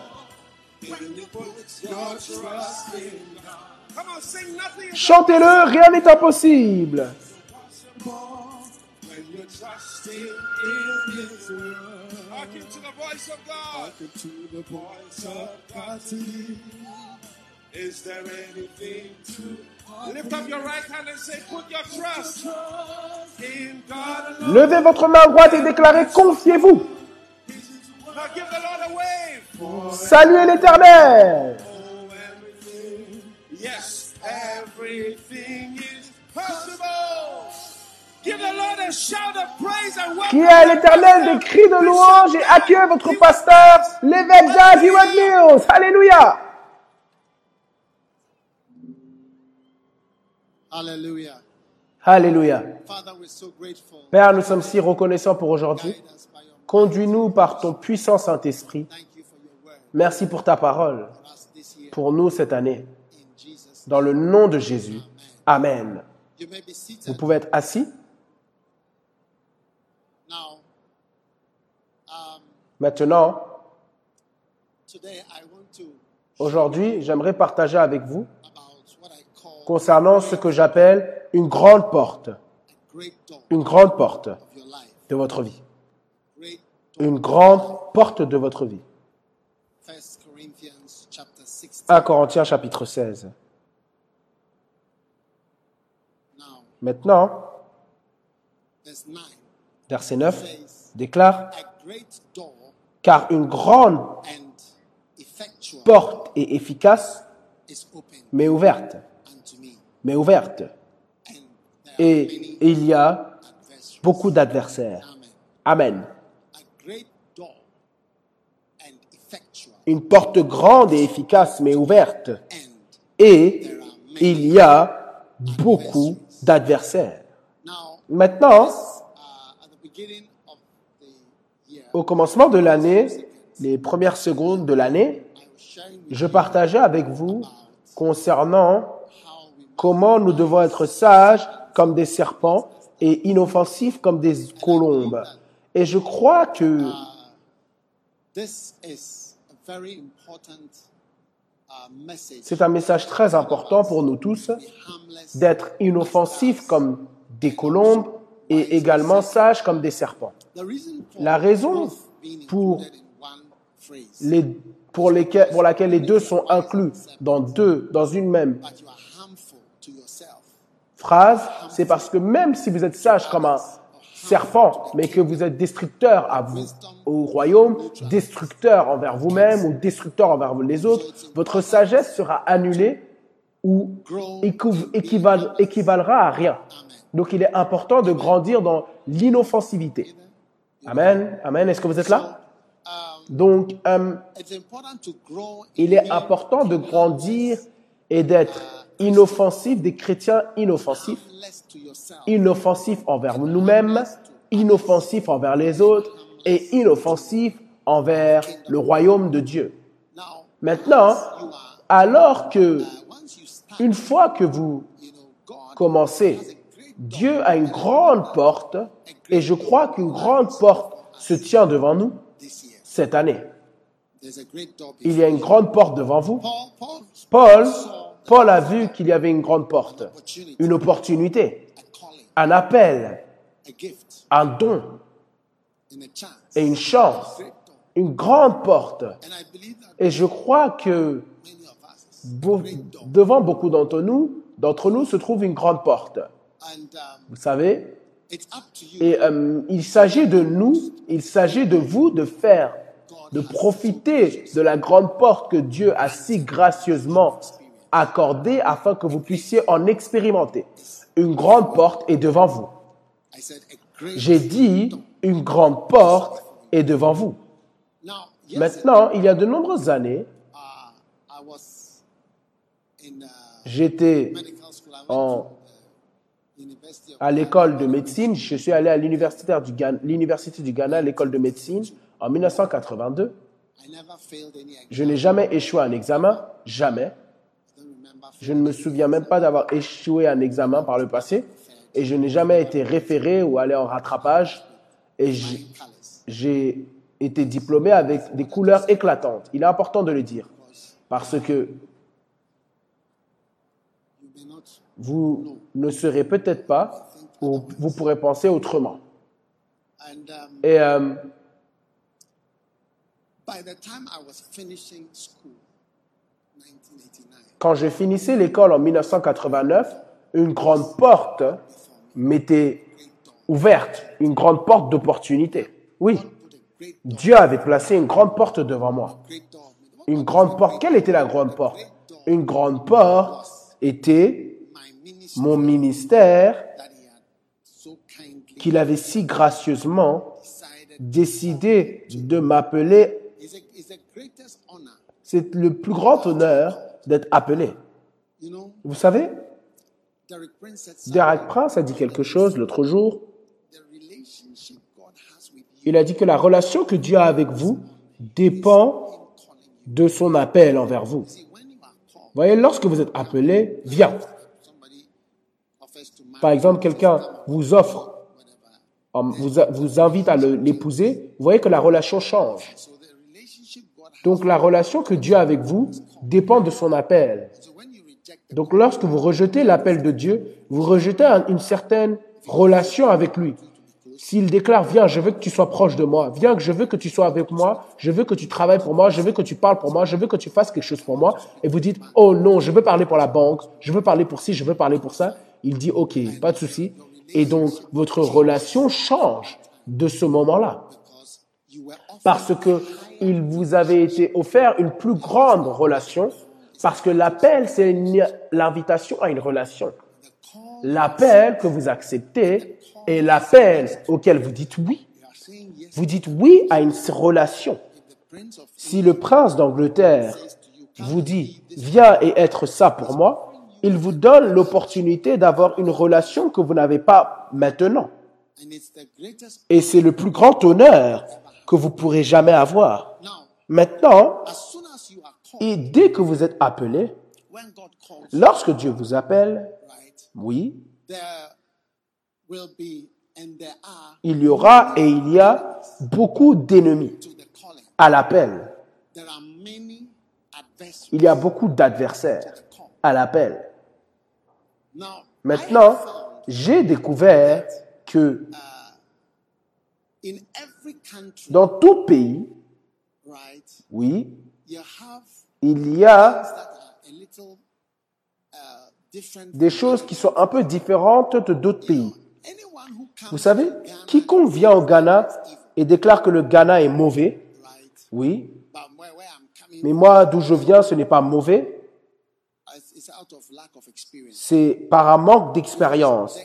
Chantez-le, rien n'est impossible. Is there anything to lift up your right hand and say, put your trust in God alone. Levez votre main droite et déclarez, confiez-vous. Now give the Lord a wave. Saluez l'éternel. Yes, everything is possible. Give the Lord a shout of praise and welcome. Qui est à l'éternel des cris de louange et accueille votre pasteur, l'évêque Heward Mills. Alléluia. Alléluia. Father, we're so grateful. Père, nous sommes si reconnaissants pour aujourd'hui. Conduis-nous par ton puissant Saint-Esprit. Thank you for your word Merci pour ta parole, pour nous cette année. Dans le nom de Jésus. Amen. Vous pouvez être assis. Um, Maintenant, today, I want to aujourd'hui, j'aimerais partager avec vous about what I call concernant ce que j'appelle une grande porte. Une grande porte de votre vie. Une grande porte de votre vie. First Corinthians chapter 16. 1 Corinthiens chapitre 16. Now, Maintenant, verse 9 verset 9, says, déclare, car une grande porte est efficace, mais ouverte, mais ouverte. Et il y a beaucoup d'adversaires. Amen. Une porte grande et efficace, mais ouverte. Et il y a beaucoup d'adversaires. Maintenant, au commencement de l'année, les premières secondes de l'année, je partageais avec vous concernant comment nous devons être sages comme des serpents et inoffensifs comme des colombes. Et je crois que this is a very important uh, message c'est un message très important pour nous tous d'être inoffensifs comme des colombes et également sages comme des serpents. the reason for La raison pour les, pour, lesquels, pour laquelle les deux sont inclus dans deux, dans une même phrase, c'est parce que même si vous êtes sage comme un serpent, mais que vous êtes destructeur à vous, au royaume, destructeur envers vous-même ou destructeur envers les autres, votre sagesse sera annulée ou équiv- équival- équivalera à rien. Donc il est important de grandir dans l'inoffensivité. Amen. Amen. Est-ce que vous êtes là? Donc, euh, il est important de grandir et d'être inoffensif, des chrétiens inoffensifs, inoffensifs envers nous-mêmes, inoffensifs envers les autres et inoffensifs envers le royaume de Dieu. Maintenant, alors que, une fois que vous commencez, Dieu a une grande porte et je crois qu'une grande porte se tient devant nous cette année. Il y a une grande porte devant vous. Paul Paul a vu qu'il y avait une grande porte, une opportunité, un appel, un don et une chance, une grande porte. Et je crois que devant beaucoup d'entre nous, d'entre nous se trouve une grande porte. Vous savez, euh, il s'agit de nous, il s'agit de vous de faire, de profiter de la grande porte que Dieu a si gracieusement accordée afin que vous puissiez en expérimenter. Une grande porte est devant vous. J'ai dit, une grande porte est devant vous. Maintenant, il y a de nombreuses années, uh, uh, j'étais à l'école de médecine. Je suis allé à l'université du Ghana, l'université du Ghana, l'école de médecine, en 1982. I never failed any exam Je n'ai jamais échoué à un examen, jamais. Je ne me souviens même pas d'avoir échoué un examen par le passé. Et je n'ai jamais été référé ou allé en rattrapage. Et j'ai été diplômé avec des couleurs éclatantes. Il est important de le dire. Parce que vous ne serez peut-être pas ou vous pourrez penser autrement. Et euh, by the time I was finishing school 1989 quand je finissais l'école en 1989, une grande porte m'était ouverte, une grande porte d'opportunité. Oui, Dieu avait placé une grande porte devant moi. Une grande porte. Quelle était la grande porte? Une grande porte était mon ministère qu'il avait si gracieusement décidé de m'appeler. C'est le plus grand honneur d'être appelé. Vous savez, Derek Prince a dit quelque chose l'autre jour. Il a dit que la relation que Dieu a avec vous dépend de son appel envers vous. called Voyez, lorsque vous êtes appelé, viens. Par exemple, quelqu'un vous offre, euh, vous, vous invite à l'épouser, vous voyez que la relation change. so the relationship God has Donc la relation que Dieu a avec vous dépend de son appel. Donc lorsque vous rejetez l'appel de Dieu, vous rejetez un- une certaine relation avec lui. S'il déclare, viens, je veux que tu sois proche de moi, viens, je veux que tu sois avec moi, je veux que tu travailles pour moi, je veux que tu parles pour moi, je veux que tu fasses quelque chose pour moi, et vous dites, oh non, je veux parler pour la banque, je veux parler pour ci, je veux parler pour ça, il dit, ok, pas de souci. Et donc, votre relation change de ce moment-là. Parce que il vous avait été offert une plus grande relation. Parce que l'appel, c'est l'invitation à une relation. L'appel que vous acceptez est l'appel auquel vous dites oui. Vous dites oui à une relation. Si le prince d'Angleterre vous dit viens et être ça pour moi, il vous donne l'opportunité d'avoir une relation que vous n'avez pas maintenant. Et c'est le plus grand honneur que vous pourrez jamais avoir. Maintenant, as soon as you are called, et dès que vous êtes appelé, when God calls you, lorsque Dieu vous appelle, oui, there will be and there are il y aura et il y a beaucoup d'ennemis à l'appel. Il y a beaucoup d'adversaires à l'appel. Maintenant, j'ai découvert que country, dans tout pays, oui, il y a uh, des choses qui sont un peu différentes de d'autres pays. Vous savez, quiconque vient au Ghana et déclare que le Ghana est mauvais, oui, mais moi d'où je viens, ce n'est pas mauvais, c'est par un manque d'expérience.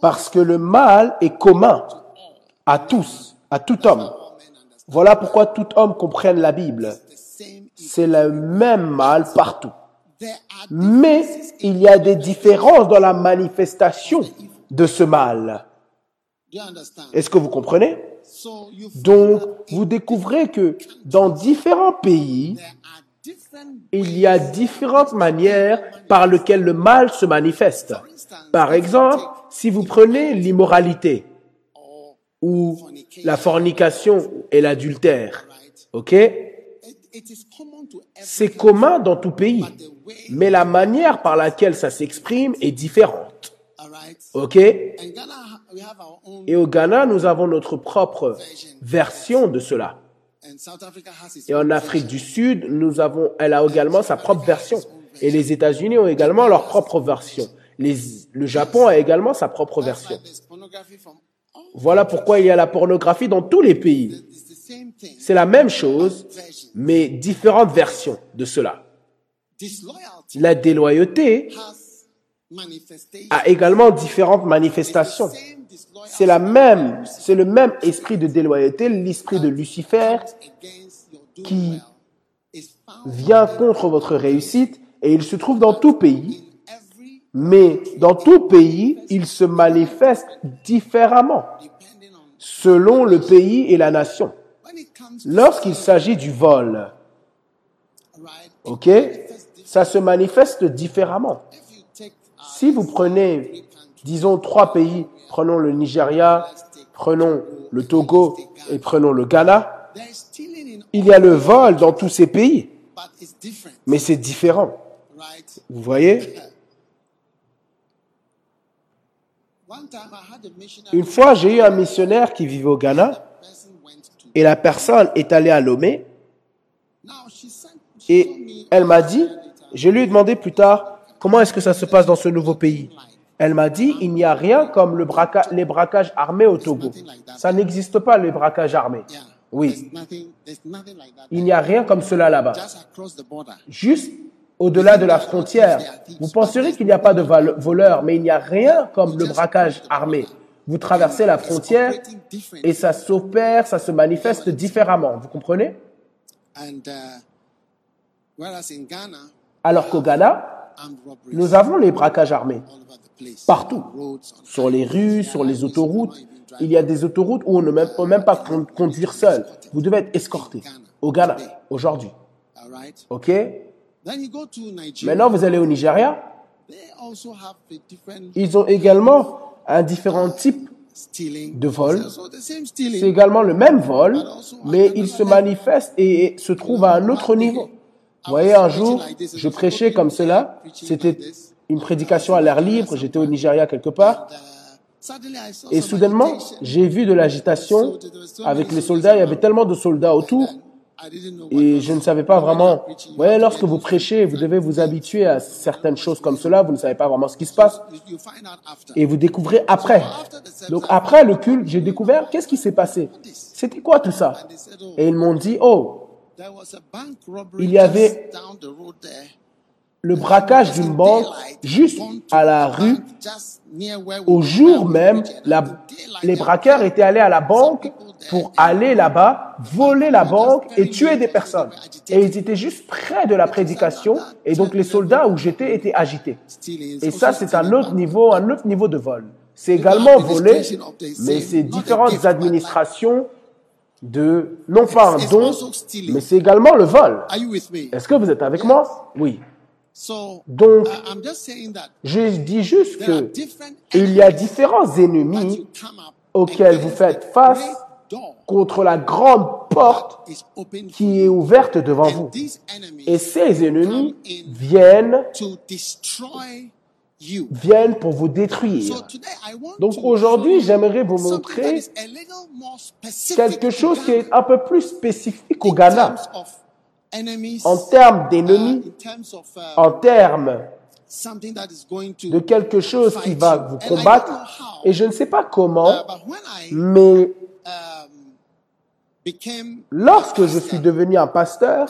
Parce que le mal est commun à tous, à tout homme. Voilà pourquoi tout homme comprenne la Bible. C'est le même mal partout. Mais il y a des différences dans la manifestation de ce mal. Est-ce que vous comprenez? Donc, vous découvrez que dans différents pays, il y a différentes manières par lesquelles le mal se manifeste. Par exemple, si vous prenez l'immoralité or ou la fornication et l'adultère, ok? C'est commun dans tout pays, mais la manière par laquelle ça s'exprime est différente, ok? Et au Ghana, nous avons notre propre version de cela. Et en Afrique du Sud, nous avons, elle a également sa propre version. Et les États-Unis ont également leur propre version. Le Japon a également sa propre version. Voilà pourquoi il y a la pornographie dans tous les pays. C'est la même chose, mais différentes versions de cela. La déloyauté a également différentes manifestations. C'est la même, c'est le même esprit de déloyauté, l'esprit de Lucifer qui vient contre votre réussite et il se trouve dans tout pays. Mais dans tout pays, il se manifeste différemment selon le pays et la nation. Lorsqu'il s'agit du vol, ok, ça se manifeste différemment. Si vous prenez, disons, trois pays, prenons le Nigeria, prenons le Togo et prenons le Ghana, il y a le vol dans tous ces pays, mais c'est différent. Vous voyez? Une fois, j'ai eu un missionnaire qui vivait au Ghana et la personne est allée à Lomé Et elle m'a dit, je lui ai demandé plus tard, comment est-ce que ça se passe dans ce nouveau pays? Elle m'a dit, il n'y a rien comme le braca- les braquages armés au Togo. Ça n'existe pas, les braquages armés. Oui, il n'y a rien comme cela là-bas. Juste au-delà de la frontière, vous penserez qu'il n'y a pas de voleurs, mais il n'y a rien comme le braquage armé. Vous traversez la frontière et ça s'opère, ça se manifeste différemment. Vous comprenez? And uh, whereas in Ghana Alors qu'au Ghana, nous avons les braquages armés. Partout. sur les rues, sur les autoroutes. Il y a des autoroutes où on ne peut même pas con- conduire seul. Vous devez être escorté. Au Ghana, aujourd'hui. all right OK? Then you go to Nigeria Maintenant, vous allez au Nigeria. they also have a different Ils ont également un différent type de vol. C'est également le même vol, mais il se manifeste et se trouve à un autre niveau. Vous voyez, un jour, je prêchais comme cela. C'était une prédication à l'air libre. J'étais au Nigeria quelque part. uh, suddenly I saw Et soudainement, j'ai vu de l'agitation avec les soldats. Il y avait tellement de soldats autour. Et je ne savais pas vraiment. Vous voyez, lorsque vous prêchez, vous devez vous habituer à certaines choses comme cela. Vous ne savez pas vraiment ce qui se passe. Et vous découvrez après. Donc après le culte, j'ai découvert qu'est-ce qui s'est passé. C'était quoi tout ça? Et ils m'ont dit, oh, il y avait- le braquage d'une banque juste à la rue. Au jour même, les braqueurs étaient allés à la banque pour aller là-bas, voler la banque et tuer des personnes. Et ils étaient juste près de la prédication et donc les soldats où j'étais étaient agités. Et ça, c'est un autre niveau, un autre niveau de vol. C'est également volé, mais c'est différentes administrations de, non pas un don, mais c'est également le vol. Est-ce que vous êtes avec moi? Oui. So, Donc, je dis juste que il y a différents ennemis auxquels vous faites face contre la grande porte qui est ouverte devant vous. Et ces ennemis viennent, viennent pour vous détruire. today I want Donc to aujourd'hui, j'aimerais vous montrer quelque chose qui est un peu plus spécifique au Ghana en termes uh, d'ennemis, uh, en termes de quelque chose qui va vous combattre. Et je ne sais pas uh, comment, I mais um, became lorsque je suis devenu un pasteur,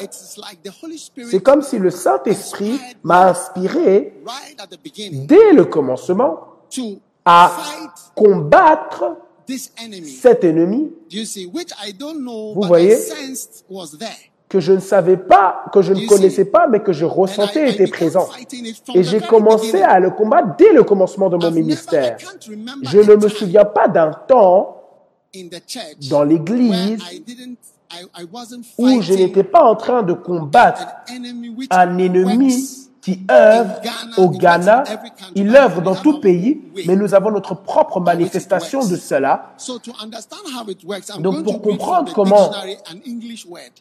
c'est comme si le Saint-Esprit m'a inspiré dès le commencement à combattre cet ennemi Vous voyez? Que je ne savais pas, que je ne connaissais pas, mais que je ressentais était présent. Et j'ai commencé à le combattre dès le commencement de mon ministère. Je ne me souviens pas d'un temps dans l'église où je n'étais pas en train de combattre un ennemi qui œuvre au Ghana. Il œuvre dans tout pays, mais nous avons notre propre manifestation de cela. So to understand how it works, I'm Donc, pour comprendre comment.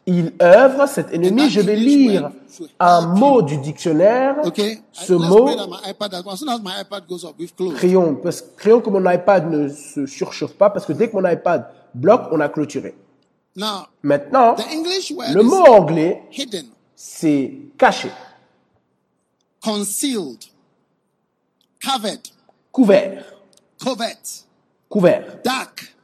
Il œuvre, cet ennemi. Je vais lire un mot du dictionnaire. Okay? Ce mot, pray that my iPad, as soon as my iPad goes off, we've closed. crayon, parce que crayon que mon iPad ne se surchauffe pas, parce que dès que mon iPad bloque, on a clôturé. Now, Maintenant, le mot anglais, c'est caché, concealed, covered, couvert, covert, couvert, dark,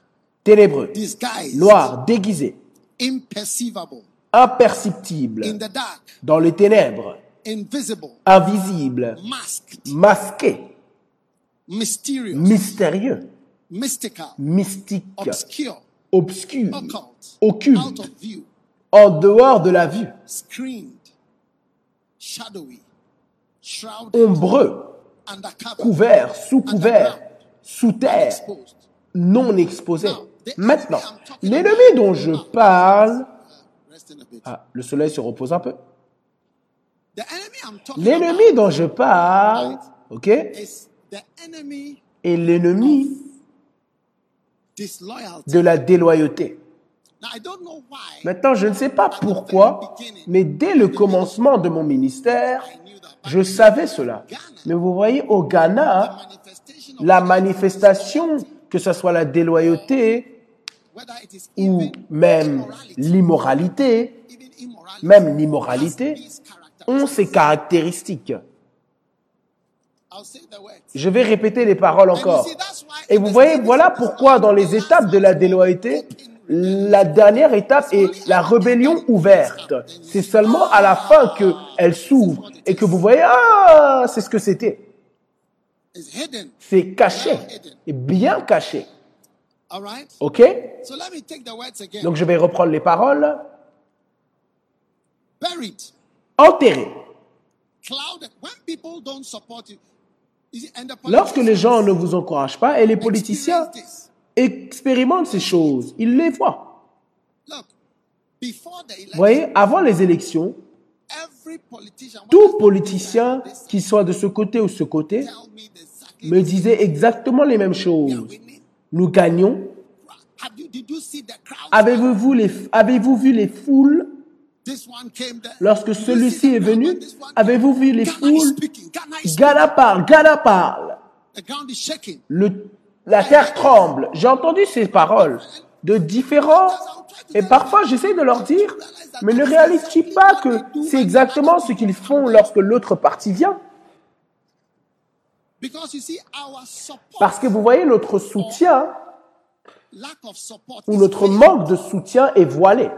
ténébreux, disguised, noir, déguisé, imperceivable, imperceptible, in the dark, dans les ténèbres, invisible, invisible, masked, masqué, mysterious, mystérieux, mystical, mystique, obscure, obscur, occult, out occulte, of view, en dehors de la vue, screened, shadowy, ombreux, undercover, couvert, sous couvert, sous terre, non exposé. Maintenant, l'ennemi dont je parle, bit. ah, le soleil se repose un peu. The enemy I'm talking L'ennemi dont je parle, ok, est l'ennemi de la déloyauté. Now I don't know why Maintenant, je ne sais pas pourquoi, mais dès le commencement de mon ministère. Je savais cela. Mais vous voyez, au Ghana, la manifestation, que ce soit la déloyauté ou même l'immoralité, même l'immoralité, ont ces caractéristiques. Je vais répéter les paroles encore. Et vous voyez, voilà pourquoi dans les étapes de la déloyauté, la dernière étape est la rébellion ouverte. C'est seulement à la fin que elle s'ouvre et que vous voyez, ah, c'est ce que c'était. C'est caché, et bien caché. All right? Ok So let me take the words again. Donc je vais reprendre les paroles. Enterré. Lorsque les gens ne vous encouragent pas et les politiciens expérimentent ces choses, ils les the Vous voyez, avant les élections, tout politicien, qu'il soit de ce côté ou ce côté, me disait exactement les mêmes choses. Nous gagnons. Avez-vous vu les, avez-vous vu les foules? Lorsque celui-ci est venu Avez-vous vu les foules? Ghana parle, Ghana parle. Le, la terre tremble. J'ai entendu ces paroles. de différents. Et parfois, j'essaie de leur dire, mais ne réalisent-ils pas que c'est exactement ce qu'ils font lorsque l'autre partie vient? Parce que vous voyez, notre soutien ou notre manque de soutien est voilé.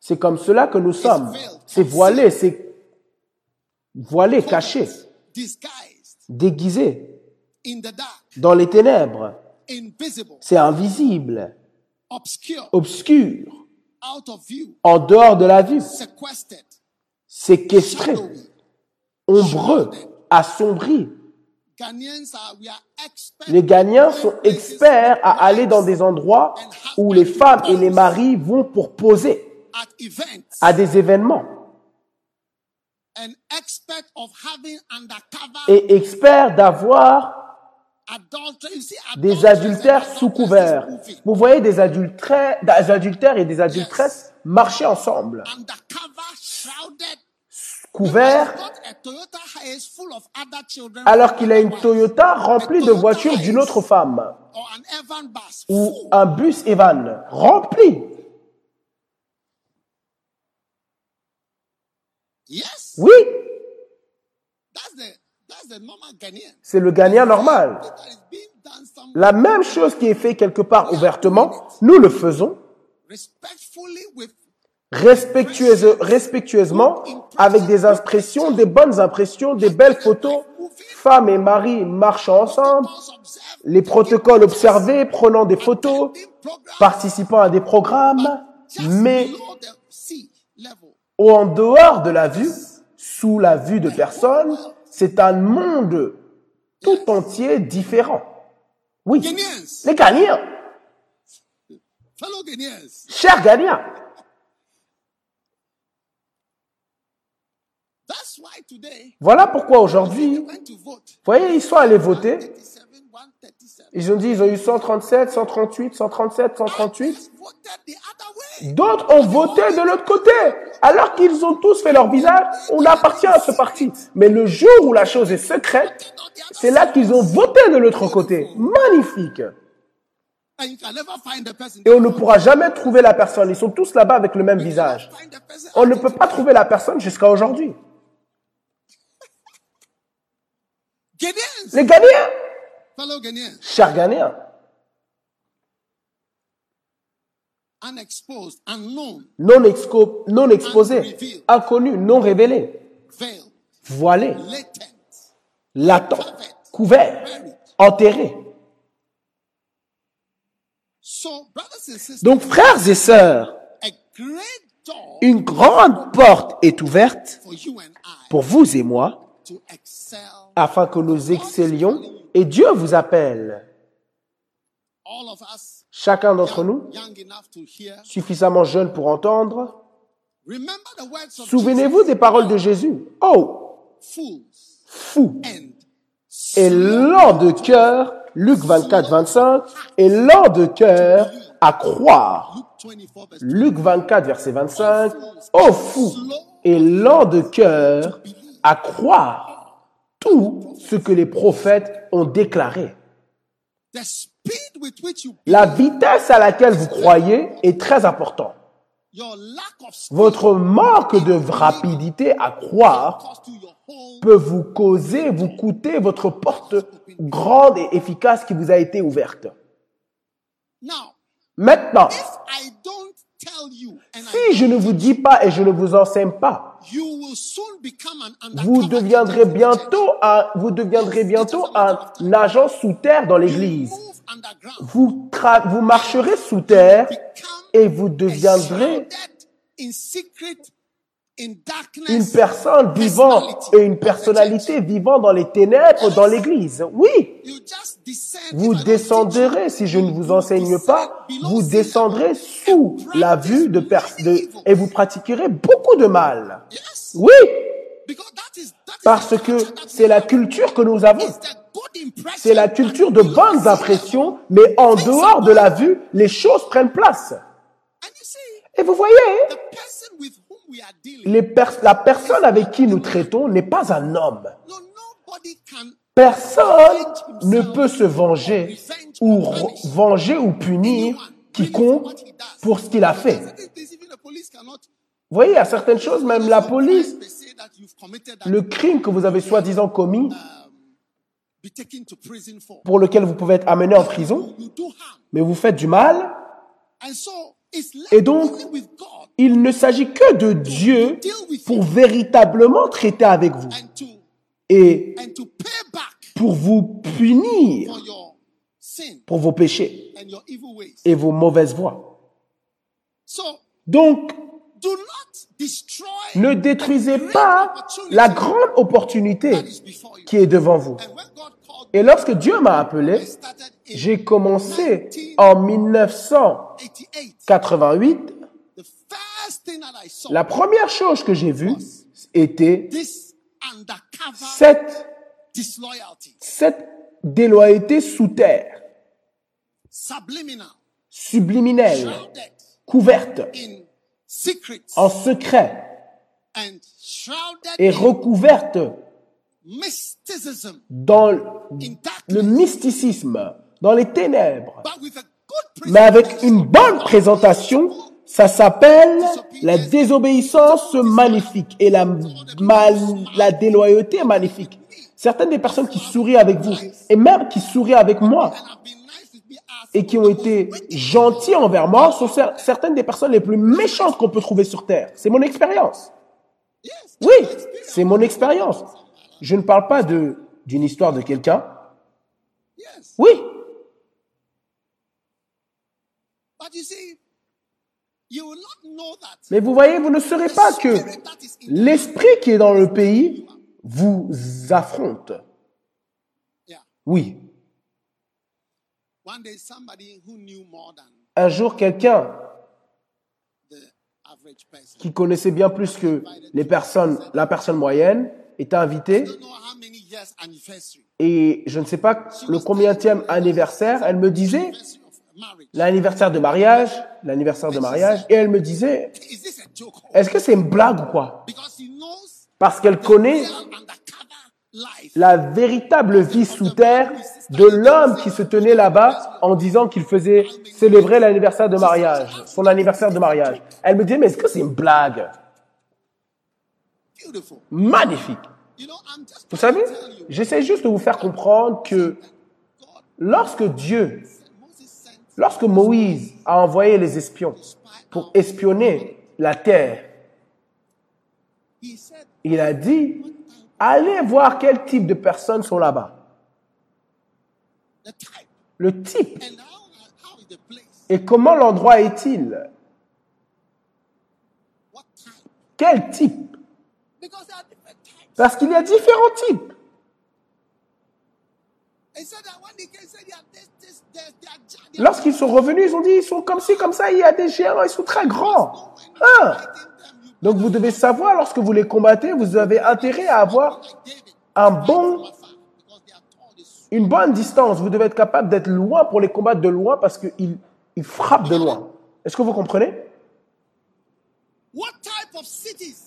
C'est comme cela que nous sommes. C'est voilé, c'est voilé, caché, déguisé dans les ténèbres. C'est invisible, obscur, out of view, en dehors de la vue, séquestré, ombreux, assombri. Les Ghanéens sont experts à aller dans des endroits où les femmes et les maris vont pour poser à des événements. Et experts d'avoir des adultères sous couvert. Vous voyez des adultères, des adultères et des adultresses marcher ensemble, children alors qu'il a une Toyota remplie de voitures d'une autre femme. ou un bus Evan rempli. Oui, that's the that's the normal Ghanaian. C'est le Ghanéen normal. La même chose qui est fait quelque part ouvertement, nous le faisons respectueuse- respectueusement avec des impressions, des bonnes impressions, des belles photos. Femmes et maris marchant ensemble, les protocoles observés, prenant des photos, participant à des programmes, mais en dehors de la vue, sous la vue de personne, c'est un monde tout entier différent. Oui, les Ghanéens, chers Ghanéens, voilà pourquoi aujourd'hui, vous voyez, ils sont allés voter, 37, 137. Ils ont dit, ils ont eu 137, 138, 137, 138. Others voted the other way. D'autres ont voté de l'autre côté, alors qu'ils ont tous fait leur visage, on appartient à ce parti. Mais le jour où la chose est secrète, c'est là qu'ils ont voté de l'autre côté. Magnifique. Et on ne pourra jamais trouver la personne. Ils sont tous là-bas avec le même visage. On ne peut pas trouver la personne jusqu'à aujourd'hui. Les Ghanéens, fellow chers Ghanéens, unexposed, unknown, non, non exposés, inconnus, non révélés, veiled, voilés, latent, latents, couverts, enterrés. So, brothers and sisters, Donc, frères et sœurs, une grande porte est ouverte pour vous et moi afin que nous excellions et Dieu vous appelle. Chacun d'entre nous, suffisamment jeune pour entendre, souvenez-vous des paroles de Jésus. Oh, fou. et lent de cœur, Luc 24, 25, et lent de cœur à croire. Luke 24 verse Luc 24, verset 25, oh fou. et lent de cœur à croire tout ce que les prophètes ont déclaré. La vitesse à laquelle vous croyez est très importante. Votre manque de rapidité à croire peut vous causer, vous coûter votre porte grande et efficace qui vous a été ouverte. Maintenant, si je ne vous dis pas et je ne vous enseigne pas, vous deviendrez bientôt un, vous deviendrez bientôt un agent sous terre dans l'église. Vous, vous marcherez sous terre et vous deviendrez une personne vivant et une personnalité vivant dans les ténèbres dans l'église. Oui, vous descendrez, si je ne vous enseigne pas, vous descendrez sous la vue de et vous pratiquerez beaucoup de mal. Oui, parce que c'est la culture que nous avons. C'est la culture de bonnes impressions, mais en dehors de la vue, les choses prennent place. Et vous voyez, pers- la personne avec qui nous traitons n'est pas un homme. Personne ne peut se venger ou venger ou punir quiconque pour ce qu'il a fait. Vous voyez, il y a certaines choses, même la police, le crime que vous avez soi-disant commis, for. pour lequel vous pouvez être amené en prison, mais vous faites du mal, Et donc, il ne s'agit que de Dieu pour véritablement traiter avec vous et pour vous punir pour vos péchés et vos mauvaises voies. So Donc, ne détruisez pas la grande opportunité qui est devant vous. Et lorsque Dieu m'a appelé, j'ai commencé en 1988. La première chose que j'ai vue était cette, déloyauté sous terre, subliminelle, couverte, en secret et recouverte dans le mysticisme, dans les ténèbres. Mais avec une bonne présentation, ça s'appelle la désobéissance magnifique et la, mal, la déloyauté magnifique. Certaines des personnes qui sourient avec vous, et même qui sourient avec moi, et qui ont été gentils envers moi, sont cer- certaines des personnes les plus méchantes qu'on peut trouver sur Terre. C'est mon expérience. Oui, c'est mon expérience. Je ne parle pas de d'une histoire de quelqu'un. Oui, But you see, you will not know that mais vous voyez, vous ne saurez pas que l'esprit qui est dans le pays vous affronte. Oui. Un jour, quelqu'un qui connaissait bien plus que les personnes, la personne moyenne, était invité et je ne sais pas le combienième anniversaire, elle me disait. L'anniversaire de mariage, l'anniversaire de mariage, et elle me disait, Is this a joke? est-ce que c'est une blague ou quoi? Because he knows Parce qu'elle connaît la véritable vie sous terre de l'homme qui se tenait là-bas en disant qu'il faisait célébrer l'anniversaire de mariage, son anniversaire de mariage. Elle me disait, mais est-ce que c'est une blague? Beautiful. Magnifique. You know, I'm just Vous savez, j'essaie juste de vous faire comprendre que lorsque Dieu, lorsque Moïse a envoyé les espions pour espionner la terre, il a dit, allez voir quel type de personnes sont là-bas. Le type et comment l'endroit est-il? Quel type? Parce qu'il y a différents types. Lorsqu'ils sont revenus, ils ont dit, ils sont comme ci, comme ça, il y a des géants, ils sont très grands. You Donc vous devez savoir, lorsque vous les combattez, vous avez intérêt à avoir un bon, une bonne distance. Vous devez être capable d'être loin pour les combattre de loin parce qu'ils ils frappent de loin. Est-ce que vous comprenez?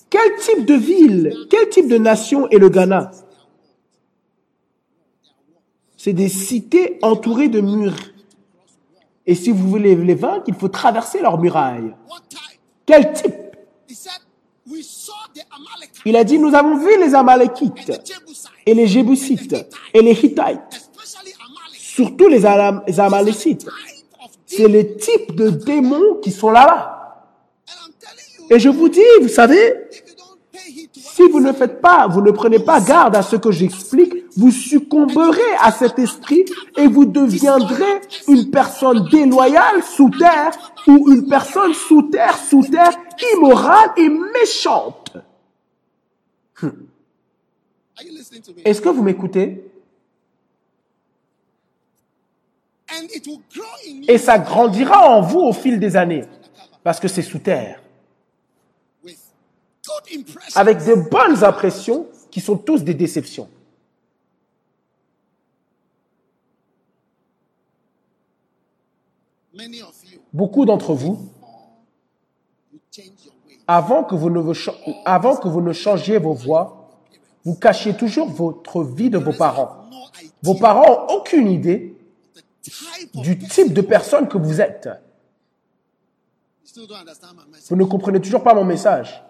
Quel type de ville, quel type de nation est le Ghana? C'est des cités entourées de murs. Et si vous voulez les vaincre, il faut traverser leurs murailles. Type? Quel type? Amalekites Il a dit, nous avons vu les Amalekites et les Jébusites et les Hittites, surtout les les Amalécites. Type of C'est les types de démons qui sont là-bas. Et je vous dis, vous savez, if you don't pay heed to what si vous ne faites pas, vous ne prenez pas garde à ce que j'explique, vous succomberez à cet esprit et vous deviendrez une personne déloyale sous terre ou une personne sous terre, sous terre, immorale et méchante. me? Est-ce que vous m'écoutez? Et ça grandira en vous au fil des années, parce que c'est sous terre, avec de bonnes impressions qui sont tous des déceptions. Many of you, Beaucoup d'entre vous, avant que vous ne, vous cha- avant que vous ne changiez vos voix, vous cachiez toujours votre vie de vos parents. Vos parents n'ont aucune idée the type of du person. type de personne que vous êtes. You still don't understand my message. Vous ne comprenez toujours pas mon message.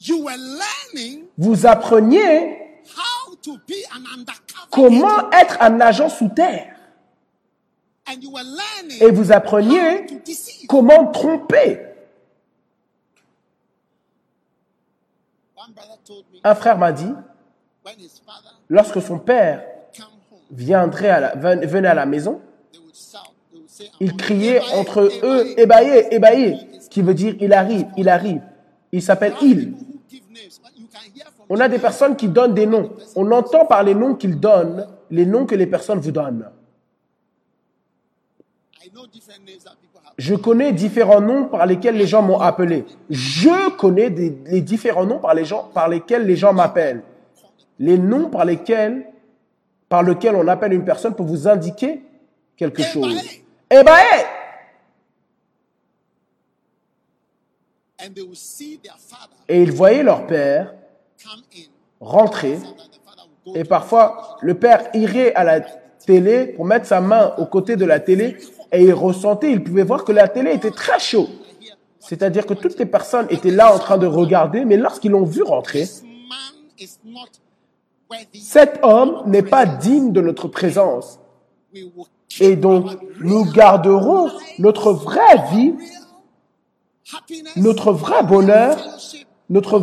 You were learning Vous appreniez how to be an undercover comment être un agent sous terre? Et vous appreniez comment tromper. Un frère m'a dit, lorsque son père viendrait à la, ven- venait à la maison, il "I'm criait coming." entre eux, ébaillé, ébaillé, qui veut dire il arrive, il arrive. Il s'appelle il. On a des personnes qui donnent des noms. On entend par les noms qu'ils donnent les noms que les personnes vous donnent. Je connais différents noms par lesquels les gens m'ont appelé. Je connais les différents noms par, lesquels les gens m'appellent. Les noms par lesquels, par lesquels on appelle une personne pour vous indiquer quelque chose. Eh ben, Et ils voyaient leur père. Rentrer. Et parfois, le père irait à la télé pour mettre sa main aux côtés de la télé et il ressentait, il pouvait voir que la télé était très chaud. C'est-à-dire que toutes les personnes étaient là en train de regarder, mais lorsqu'ils l'ont vu rentrer, cet homme n'est pas digne de notre présence. Et donc, nous garderons notre vraie vie, notre vrai bonheur, notre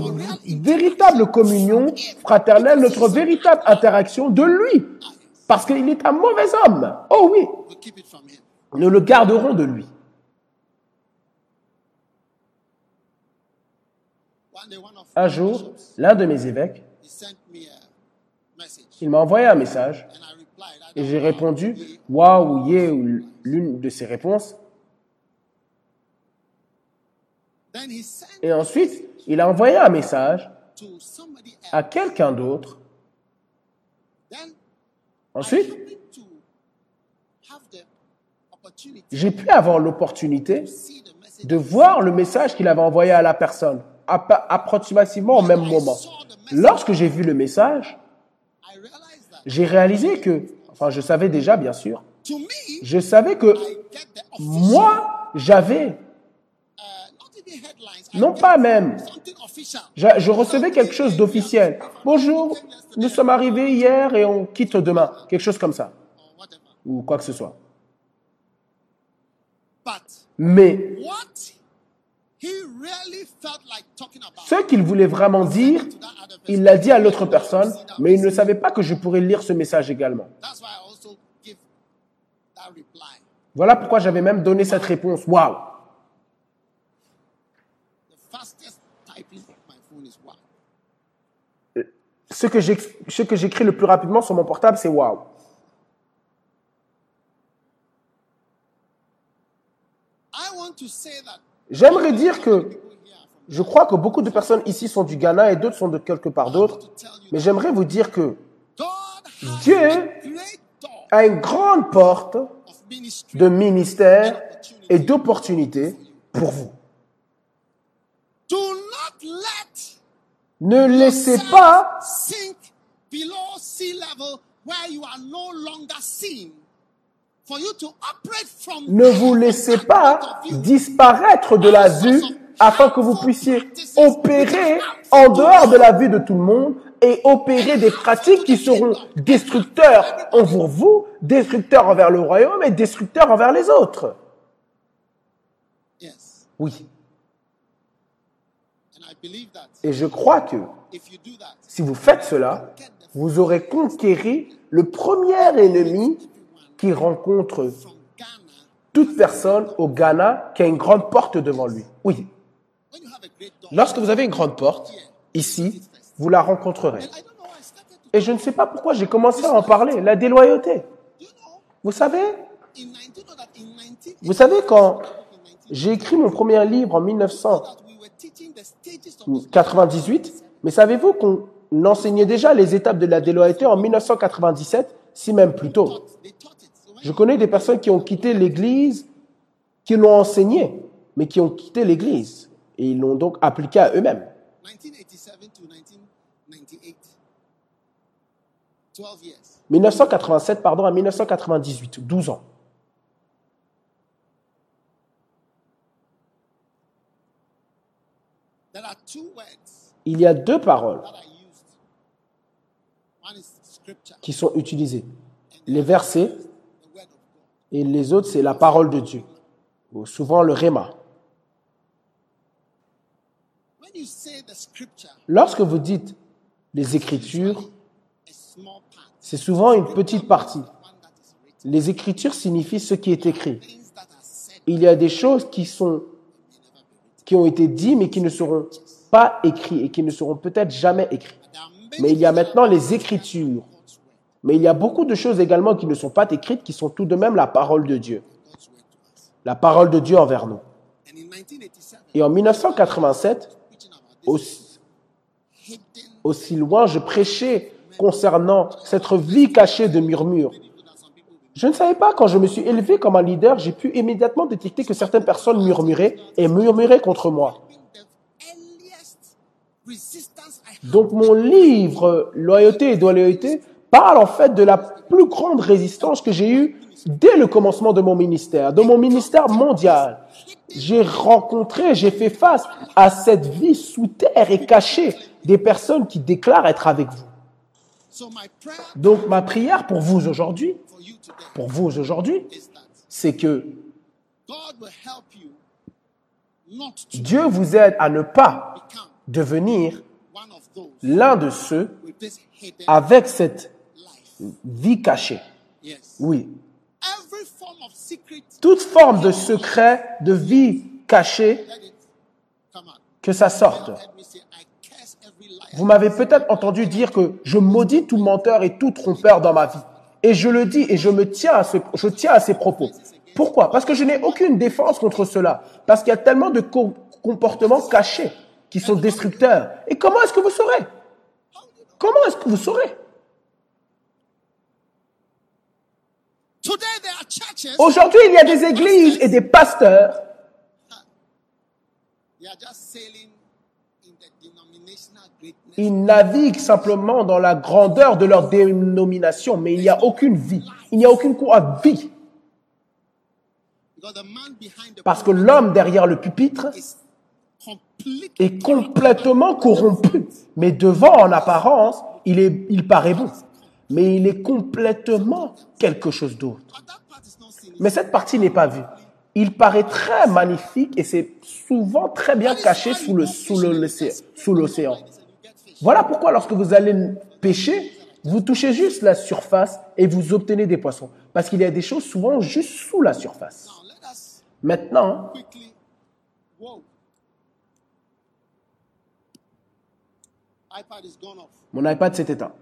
véritable communion fraternelle, notre véritable interaction de lui. Parce qu'il est un mauvais homme. Oh oui, nous le garderons de lui. Un jour, l'un de mes évêques, il m'a envoyé un message et j'ai répondu waouh ou yeah ou l'une de ses réponses. Et ensuite, il a envoyé un message à quelqu'un d'autre. Ensuite, j'ai pu avoir l'opportunité de voir le message qu'il avait envoyé à la personne, approximativement au même moment. Lorsque j'ai vu le message, j'ai réalisé que, enfin je savais déjà bien sûr, je savais que moi, j'avais, non pas même, je, recevais quelque chose d'officiel. Bonjour, nous sommes arrivés hier et on quitte demain. Quelque chose comme ça. Ou quoi que ce soit. Mais ce qu'il voulait vraiment dire, il l'a dit à l'autre personne, mais il ne savait pas que je pourrais lire ce message également. Voilà pourquoi j'avais même donné cette réponse. Waouh The fastest typing of my phone is wow. Ce que j'écris le plus rapidement sur mon portable, c'est waouh. J'aimerais dire que je crois que beaucoup de personnes ici sont du Ghana et d'autres sont de quelque part d'autre. Mais j'aimerais vous dire que Dieu a une grande porte de ministère et d'opportunités pour vous. To operate from ne vous laissez pas disparaître de la vue afin que vous puissiez opérer en dehors de la vue de tout le monde et opérer des pratiques qui seront destructeurs envers vous, destructeurs envers le royaume et destructeurs envers les autres. Oui. And I believe that Et je crois que si vous faites cela, vous aurez conquéri le premier ennemi qui rencontre toute personne au Ghana qui a une grande porte devant lui. Oui. Lorsque vous avez une grande porte, ici, vous la rencontrerez. Et je ne sais pas pourquoi j'ai commencé à en parler, la déloyauté. Vous savez, in 19, you know that in 19, vous savez quand j'ai écrit mon premier livre en 1998, 98. Mais savez-vous qu'on enseignait déjà les étapes de la déloyauté en 1997, si même plus tôt? Je connais des personnes qui ont quitté l'Église, qui l'ont enseigné, mais qui ont quitté l'Église. Et ils l'ont donc appliqué à eux-mêmes. 1987 pardon, à 1998, 12 ans. Il y a deux paroles qui sont utilisées. Les versets et les autres, c'est la parole de Dieu. Ou souvent le réma. Lorsque vous dites les Écritures, c'est souvent une petite partie. Les Écritures signifient ce qui est écrit. Il y a des choses qui sont qui ont été dites mais qui ne seront pas écrites et qui ne seront peut-être jamais many Mais il y a maintenant les Écritures. Mais il y a beaucoup de choses également qui ne sont pas écrites, qui sont tout de même la parole de Dieu. La parole de Dieu envers nous. And in 1987, Et en 1987, preaching about this aussi, aussi loin, je prêchais concernant cette vie cachée de murmures. Je ne savais pas, quand je me suis élevé comme un leader, j'ai pu immédiatement détecter que certaines personnes murmuraient et murmuraient contre moi. Donc mon livre Loyauté et loyauté parle en fait de la plus grande résistance que j'ai eue dès le commencement de mon ministère, de mon ministère mondial. J'ai rencontré, j'ai fait face à cette vie sous terre et cachée des personnes qui déclarent être avec vous. Donc ma prière pour vous aujourd'hui, pour vous aujourd'hui, c'est que Dieu vous aide à ne pas devenir l'un de ceux avec cette vie cachée. Oui. Toute forme de secret, de vie cachée, que ça sorte. Vous m'avez peut-être entendu dire que je maudis tout menteur et tout trompeur dans ma vie. Et je le dis et je me tiens à ce, je tiens à ces propos. Pourquoi? Parce que je n'ai aucune défense contre cela. Parce qu'il y a tellement de co- comportements cachés qui sont destructeurs. Et comment est-ce que vous saurez? Comment est-ce que vous saurez? Aujourd'hui, il y a des églises et des pasteurs Ils naviguent simplement dans la grandeur de leur dénomination, mais il n'y a aucune vie. Il n'y a aucune vie. Man behind the Parce que l'homme derrière le pupitre est complètement corrompu. Mais devant, en apparence, il, est, il paraît bon. Mais il est complètement quelque chose d'autre. Mais cette partie n'est pas vue. Il paraît très magnifique et c'est souvent très bien caché sous le- sous le- l'océan. Sous l'océan. Voilà pourquoi lorsque vous allez pêcher, vous touchez juste la surface et vous obtenez des poissons. Parce qu'il y a des choses souvent juste sous la surface. Maintenant, mon iPad s'est éteint.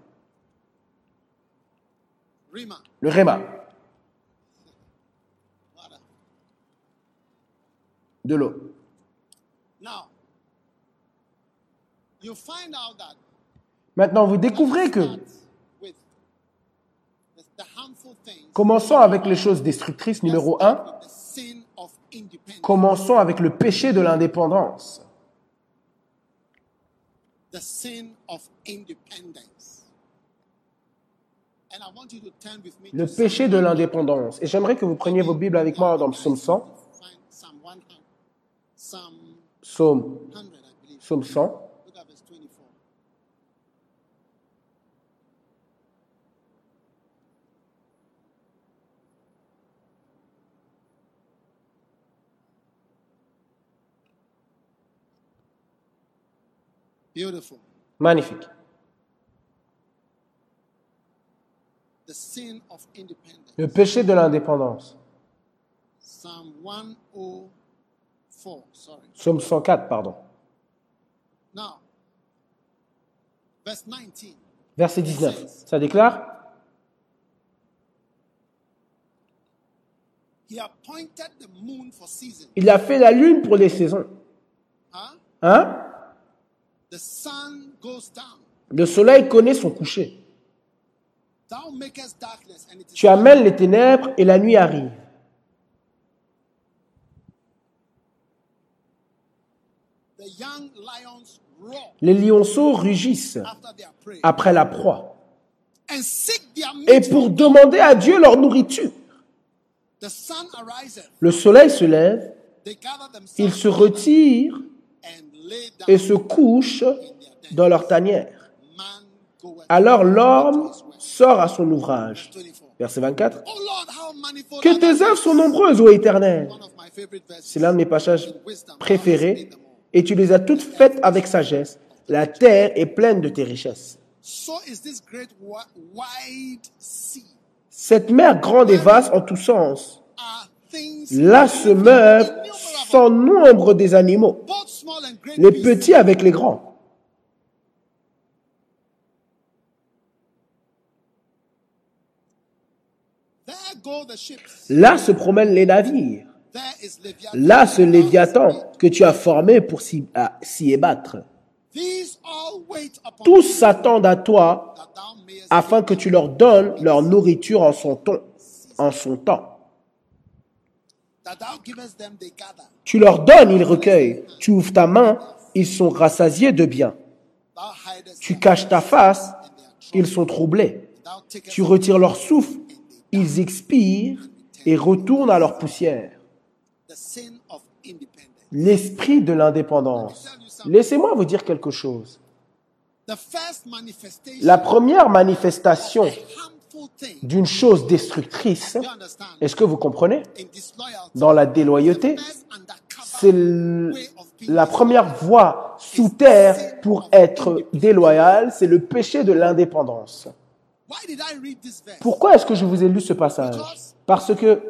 Le Réma, de l'eau. Now, you find out that Maintenant, vous découvrez que, commençons avec les choses destructrices, numéro un, With the sin of independence. commençons avec le péché de l'indépendance. Le péché de l'indépendance. Et j'aimerais que vous preniez vos Bibles avec moi dans Psaume 100, find Psalm 100. Psalm Psaume, 100, I believe. Psaume 100. Look at verse 24. Beautiful. Magnifique. The sin of independence. Le péché de l'indépendance. Psalm 104. Sorry. Psaume 104, pardon. Now, verse 19. Verset 19. Ça déclare? He appointed the moon for seasons. Il a fait la lune pour les saisons. Hein? Le soleil connaît son coucher. Tu amènes les ténèbres et la nuit arrive. Les lionceaux rugissent après la proie. et pour demander à Dieu leur nourriture. Le soleil se lève, ils se retirent et se couchent dans leur tanière. Alors l'homme sort à son ouvrage. 24. Verset 24. Oh Lord, how manifold Que tes œuvres sont nombreuses, ô Éternel. C'est l'un de mes passages préférés. Et tu les as toutes faites avec sagesse. La terre est pleine de tes richesses. Cette mer grande et vaste en tous sens. Là se meuvent sans nombre des animaux, les petits avec les grands. Là se promènent les navires. Là ce Léviathan que tu as formé pour s'y ébattre. Tous s'attendent à toi afin que tu leur donnes leur nourriture. En son temps. Tu leur donnes, ils recueillent. Tu ouvres ta main, ils sont rassasiés de bien. Tu caches ta face, ils sont troublés. Tu retires leur souffle, ils expirent et retournent à leur poussière. L'esprit de l'indépendance. Laissez-moi vous dire quelque chose. La première manifestation. D'une chose destructrice, est-ce que vous comprenez? Dans la déloyauté, c'est la première voie sous terre pour être déloyal, c'est le péché de l'indépendance. Pourquoi est-ce que je vous ai lu ce passage? Parce que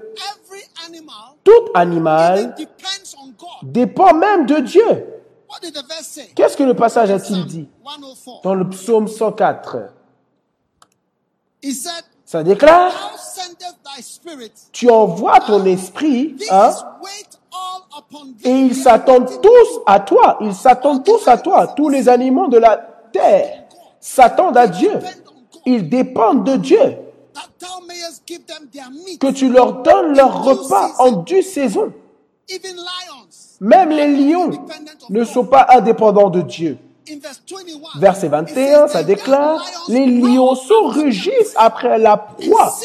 tout animal dépend même de Dieu. Qu'est-ce que le passage a-t-il dit? 104. dans le psaume 104 He said, Ça déclare, tu envoies ton esprit, hein, et ils s'attendent tous à toi. Ils s'attendent tous à toi. Tous les animaux de la terre s'attendent à Dieu. Ils dépendent de Dieu. Que tu leur donnes leur repas en due saison. Même les lions ne sont pas indépendants de Dieu. In verse 21. Verset it 21, says, ça "The déclare, les lions lionceaux rugissent après la proie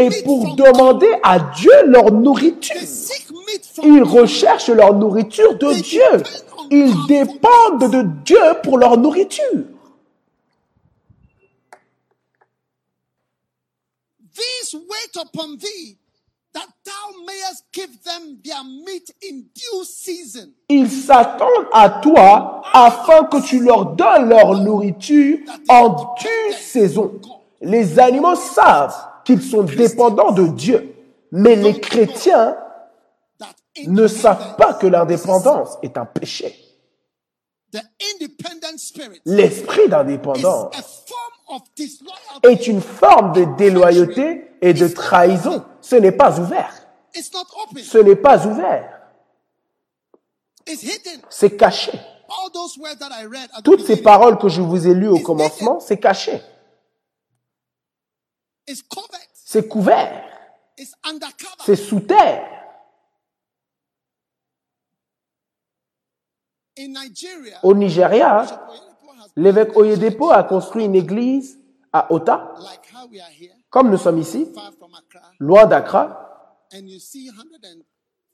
et pour demander à Dieu leur nourriture. Ils recherchent leur nourriture de Dieu. Ils dépendent de Dieu pour leur nourriture. These wait upon thee, Ils s'attendent à toi afin que tu leur donnes leur nourriture en due saison. Les animaux savent qu'ils sont dépendants de Dieu, mais les chrétiens ne savent pas que l'indépendance est un péché. L'esprit d'indépendance est une forme de déloyauté et de trahison. Ce n'est pas ouvert. Ce n'est pas ouvert. C'est caché. Toutes ces paroles que je vous ai lues au commencement, c'est caché. C'est couvert. C'est sous terre. Au Nigeria, l'évêque Oyedepo a construit une église à Ota, comme nous sommes ici, loin d'Accra, and you see 100 and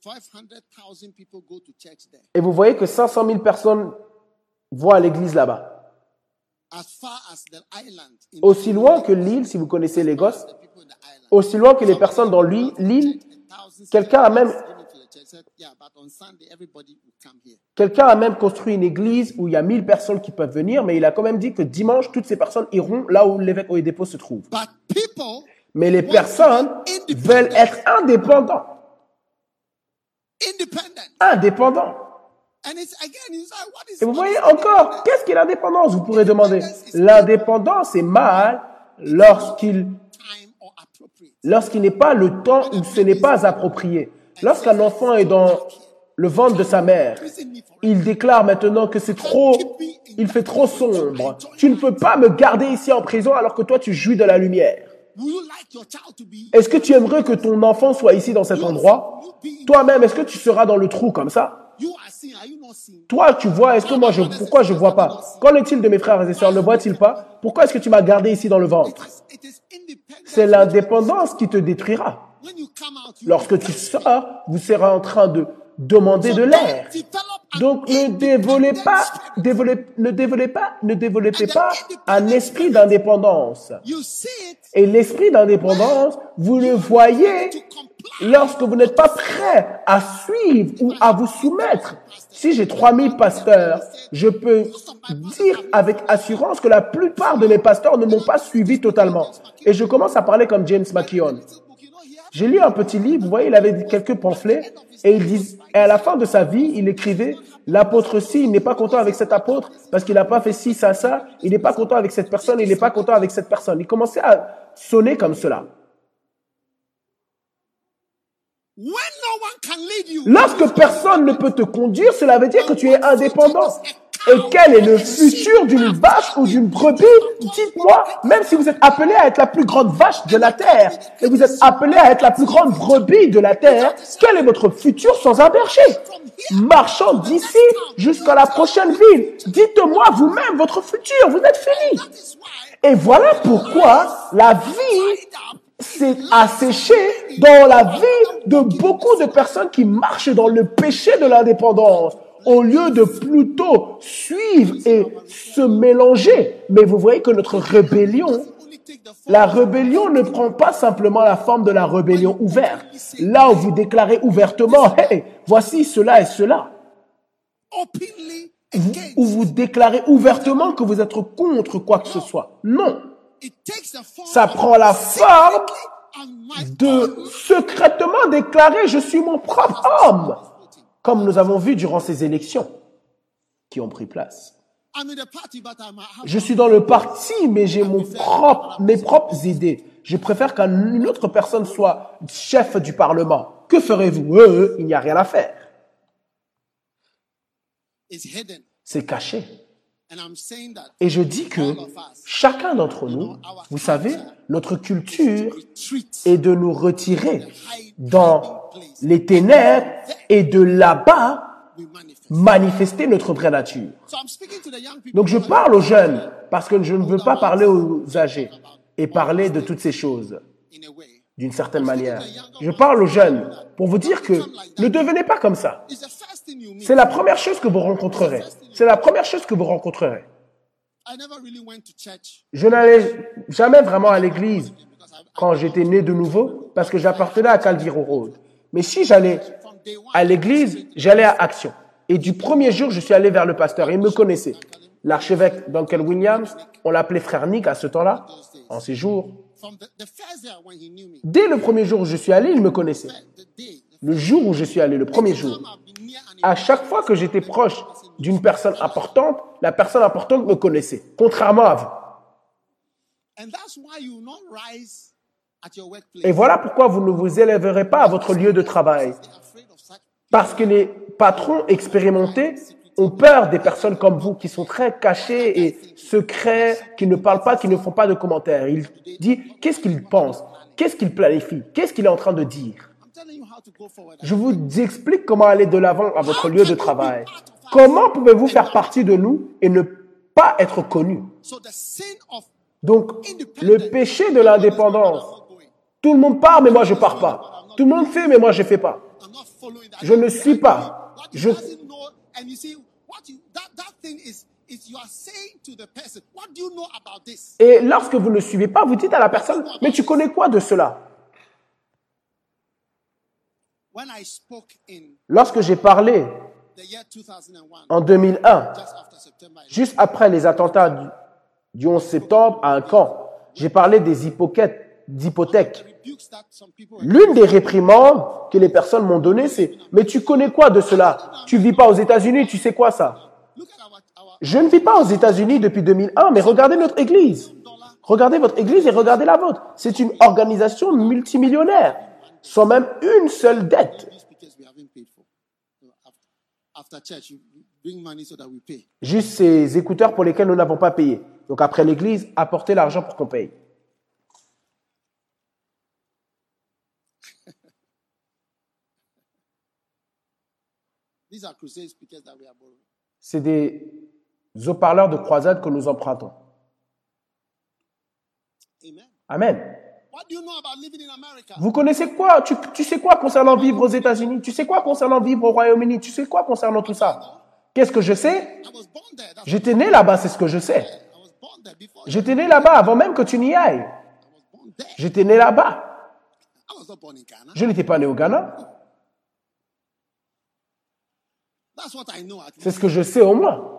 500,000 people go to church there. et vous voyez que 500 000 personnes vont à l'église là-bas. As far as the island, in Aussi loin que l'île, si vous connaissez the island. aussi loin que les personnes dans l'île, quelqu'un a même, Yeah, but on Sunday, everybody will come here. quelqu'un a même construit une église où il y a 1000 personnes qui peuvent venir, mais il a quand même dit que dimanche, toutes ces personnes iront là où l'évêque Oyedepo se trouve. Mais les personnes veulent être indépendants. Indépendants. Et vous voyez encore, qu'est-ce qu'est l'indépendance Vous pourrez demander? L'indépendance est mal lorsqu'il lorsqu'il n'est pas le temps où ce n'est pas approprié. Lorsqu'un enfant est dans le ventre de sa mère, il déclare maintenant que c'est trop, il fait trop sombre. Tu ne peux pas me garder ici en prison alors que toi tu jouis de la lumière. Est-ce que tu aimerais que ton enfant soit ici dans cet endroit? Toi-même, est-ce que tu seras dans le trou comme ça? Toi, tu vois, est-ce que moi, je, pourquoi je vois pas? Qu'en est-il de mes frères et sœurs? Ne voient-ils pas? Pourquoi est-ce que tu m'as gardé ici dans le ventre? C'est l'indépendance qui te détruira. Lorsque tu sors, vous serez en train de demander de l'air. Donc ne développez pas, développez, ne développez pas, ne développez pas un esprit d'indépendance. Et l'esprit d'indépendance, vous le voyez lorsque vous n'êtes pas prêt à suivre ou à vous soumettre. Si j'ai 3000 pasteurs, je peux dire avec assurance que la plupart de mes pasteurs ne m'ont pas suivi totalement. Et je commence à parler comme James McKeown. J'ai lu un petit livre, vous voyez, il avait quelques pamphlets, et il dit, et à la fin de sa vie, il écrivait, l'apôtre ci, il n'est pas content avec cet apôtre, parce qu'il n'a pas fait ci, ça, ça, il n'est pas content avec cette personne, il n'est pas content avec cette personne. Il commençait à sonner comme cela. Lorsque personne ne peut te conduire, cela veut dire que tu es indépendant. Et quel est le futur d'une vache ou d'une brebis Dites-moi, même si vous êtes appelé à être la plus grande vache de la terre, et vous êtes appelé à être la plus grande brebis de la terre, quel est votre futur sans un berger Marchant d'ici jusqu'à la prochaine ville, dites-moi vous-même votre futur, vous êtes fini. Et voilà pourquoi la vie s'est asséchée dans la vie de beaucoup de personnes qui marchent dans le péché de l'indépendance au lieu de plutôt suivre et se mélanger. Mais vous voyez que notre rébellion, la rébellion ne prend pas simplement la forme de la rébellion ouverte. Là où vous déclarez ouvertement, hey, voici cela et cela. Où vous déclarez ouvertement que vous êtes contre quoi que ce soit. Non. Ça prend la forme de secrètement déclarer je suis mon propre homme, comme nous avons vu durant ces élections qui ont pris place. Je suis dans le parti, mais j'ai mon propre, mes propres idées. Je préfère qu'une autre personne soit chef du Parlement. Que ferez-vous? Euh, Il n'y a rien à faire. C'est caché. Et je dis que chacun d'entre nous, vous savez, notre culture est de nous retirer dans les ténèbres et de là-bas manifester notre vraie nature. Donc je parle aux jeunes parce que je ne veux pas parler aux âgés et parler de toutes ces choses d'une certaine manière. Je parle aux jeunes pour vous dire que ne devenez pas comme ça. C'est la première chose que vous rencontrerez. C'est la première chose que vous rencontrerez. Je n'allais jamais vraiment à l'église quand j'étais né de nouveau parce que j'appartenais à Calviro Road. Mais si j'allais à l'église, j'allais à Action. Et du premier jour, je suis allé vers le pasteur. Il me connaissait. L'archevêque Duncan Williams, on l'appelait frère Nick à ce temps-là, en ces jours. Dès le premier jour où je suis allé, il me connaissait. Le jour où je suis allé, le premier jour, à chaque fois que j'étais proche d'une personne importante, la personne importante me connaissait, contrairement à vous. Et voilà pourquoi vous ne vous élèverez pas à votre lieu de travail. Parce que les patrons expérimentés ont peur des personnes comme vous qui sont très cachés et secrets, qui ne parlent pas, qui ne font pas de commentaires. Il dit qu'est-ce qu'il pense, qu'est-ce qu'il planifie, qu'est-ce qu'il est en train de dire? Je vous explique comment aller de l'avant à votre lieu de travail. Comment pouvez-vous faire partie de nous et ne pas être connu? So the sin of Donc, le péché de l'indépendance. Tout le monde part, mais moi je pars pas. Tout le monde fait, mais moi je fais pas. Je ne suis pas. Je, et lorsque vous ne suivez pas, vous dites à la personne, mais tu connais quoi de cela? Lorsque j'ai parlé the year 2001, en 2001, just after September 11, juste après les attentats du, du 11 septembre à un camp, j'ai parlé des hypothèques, were L'une des réprimandes que les personnes m'ont données, c'est Mais tu connais quoi de cela? Tu vis pas aux États-Unis, tu sais quoi ça? Je ne vis pas aux États-Unis depuis 2001, mais regardez notre église. Regardez votre église et regardez la vôtre. C'est une organisation multimillionnaire, sans même une seule dette. Juste ces écouteurs pour lesquels nous n'avons pas payé. Donc après l'église, apportez l'argent pour qu'on paye. These are crusade speakers that we are borrowing. C'est des haut-parleurs de croisade que nous empruntons. Amen. Vous connaissez quoi? Tu, tu sais quoi concernant vivre aux États-Unis? Tu sais quoi concernant vivre au Royaume-Uni? Tu sais quoi concernant tout ça? Qu'est-ce que je sais? J'étais né là-bas, c'est ce que je sais. J'étais né là-bas avant même que tu n'y ailles. J'étais né là-bas. Je n'étais pas né au Ghana. That's what I know at C'est ce que je sais au moins.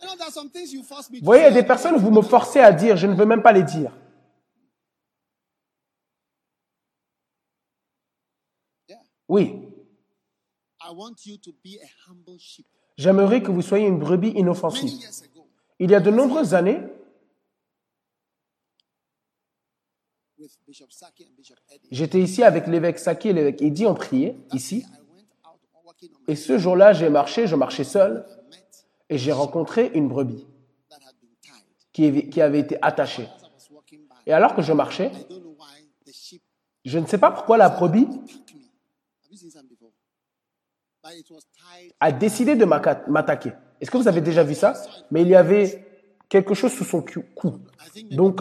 Vous voyez, il y a des personnes, vous me forcez à dire, je ne veux même pas les dire. Oui, I want you to be a humble sheep. j'aimerais que vous soyez une brebis inoffensive. Il y a de nombreuses années, with Bishop Saki and Bishop Eddie, j'étais ici avec l'évêque Saki et l'évêque Eddy, on priait, ici. I went out walking on my Et ce jour-là, j'ai marché, je marchais seul, et j'ai rencontré une brebis qui avait- été attachée. Et alors que je marchais, je ne sais pas pourquoi la brebis a décidé de m'attaquer. Est-ce que vous avez déjà vu ça? Mais il y avait quelque chose sous son cou. Donc,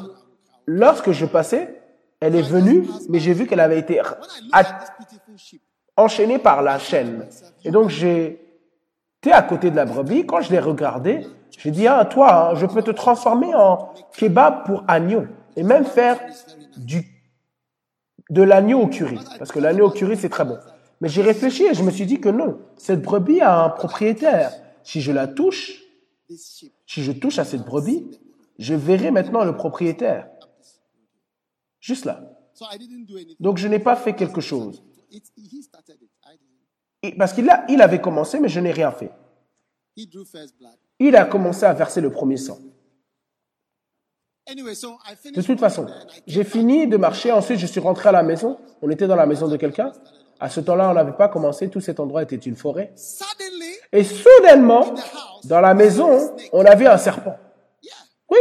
lorsque je passais, elle est venue, mais j'ai vu qu'elle avait été enchaînée par la chaîne. Et donc, été à côté de la brebis. Quand je l'ai regardée, j'ai dit, ah, toi, hein, je peux te transformer en kebab pour agneau. Et même faire du, de l'agneau au curry. Parce que l'agneau au curry, c'est très bon. Mais j'ai réfléchi et je me suis dit que non, cette brebis a un propriétaire. Si je la touche, si je touche à cette brebis, je verrai maintenant le propriétaire. Juste là. Donc je n'ai pas fait quelque chose. Parce qu'il il avait commencé, mais je n'ai rien fait. He drew first blood. Il a commencé à verser le premier sang. De toute façon, j'ai fini de marcher. Ensuite, je suis rentré à la maison. On était dans la maison de quelqu'un. À ce temps-là, on n'avait pas commencé. Tout cet endroit était une forêt. Et soudainement, dans la maison, on a vu un serpent. Oui.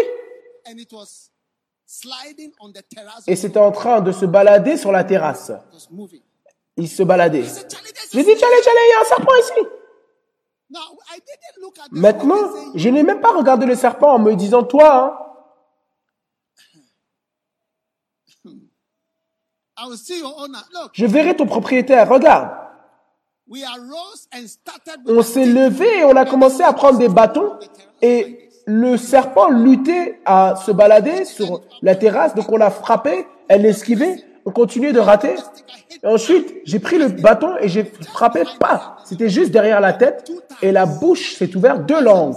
Et c'était en train de se balader sur la terrasse. Il se baladait. J'ai dit, Tchalé, Tchalé, il y a un serpent ici. Maintenant, je n'ai même pas regardé le serpent en me disant, toi, hein, I will see your owner. Look, je verrai ton propriétaire. Regarde. we arose and started with On s'est levé et on a commencé à prendre des bâtons et le serpent luttait à se balader sur la terrasse. Donc on a frappé, elle esquivait, on continuait de rater. Et ensuite, j'ai pris le bâton et j'ai frappé, pas. C'était juste derrière la tête et la bouche s'est ouverte deux langues.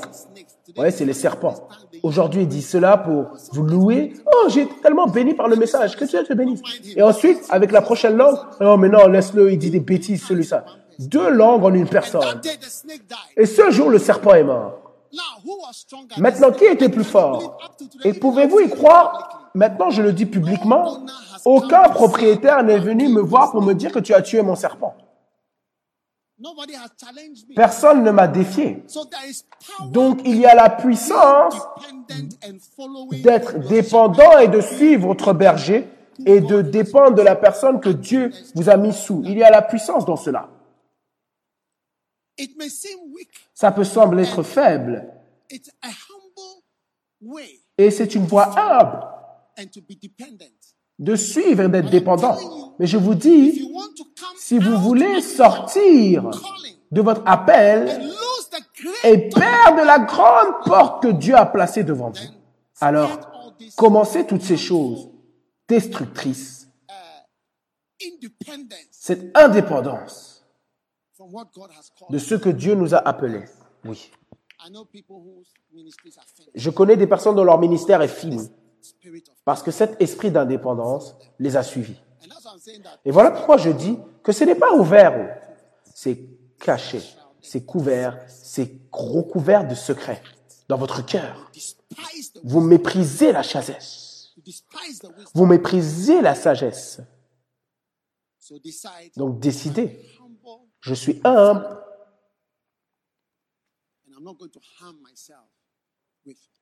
Ouais, c'est les serpents. Aujourd'hui, il dit cela pour vous louer. Oh, j'ai été tellement béni par le message. Que Dieu te bénisse. Et ensuite, avec la prochaine langue, oh, mais non, laisse-le, il dit des bêtises, celui-là. Deux langues en une personne. Et ce jour, le serpent est mort. Maintenant, qui était plus fort? Et pouvez-vous y croire? Maintenant, je le dis publiquement, aucun propriétaire n'est venu me voir pour me dire que tu as tué mon serpent. Personne ne m'a défié. Donc, il y a la puissance d'être dépendant et de suivre votre berger et de dépendre de la personne que Dieu vous a mis sous. Il y a la puissance dans cela. Ça peut sembler être faible et c'est une voie humble de suivre et d'être dépendant. Mais je vous dis, si vous voulez of sortir de votre appel et perdre la grande porte que Dieu a placée devant vous, alors commencez toutes ces choses destructrices, independence cette indépendance from what God has called. de ce que Dieu nous a appelés. Oui. Je connais des personnes dont leur ministère est fini parce que cet esprit d'indépendance les a suivis. Et voilà pourquoi je dis que ce n'est pas ouvert, c'est caché, c'est couvert, c'est recouvert de secrets dans votre cœur. Vous méprisez la sagesse. Vous méprisez la sagesse. Donc décidez. Je suis humble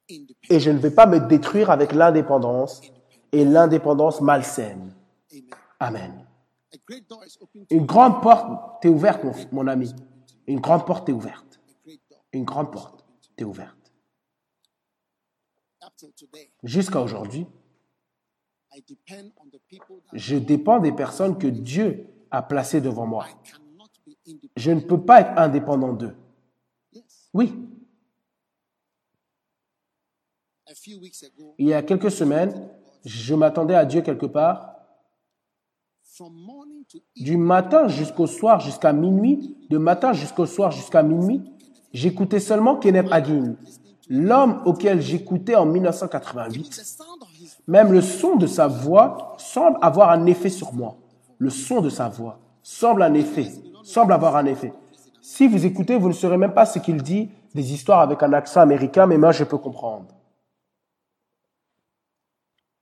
et je ne vais pas me détruire avec l'indépendance et l'indépendance malsaine. Amen. Une grande porte t'est ouverte, mon, ami. Une grande porte est ouverte. Une grande porte est ouverte. Jusqu'à aujourd'hui, je dépends des personnes que Dieu a placées devant moi. Je ne peux pas être indépendant d'eux. Oui, il y a quelques semaines, je m'attendais à Dieu quelque part. Du matin jusqu'au soir, jusqu'à minuit, de matin jusqu'au soir, jusqu'à minuit, j'écoutais seulement Kenneth Hagin, l'homme auquel j'écoutais en 1988. the sound of his Même le son de sa voix semble avoir un effet sur moi. Le son de sa voix semble un effet, semble avoir un effet. Si vous écoutez, vous ne saurez même pas ce qu'il dit, des histoires avec un accent américain, mais moi je peux comprendre. The other day, I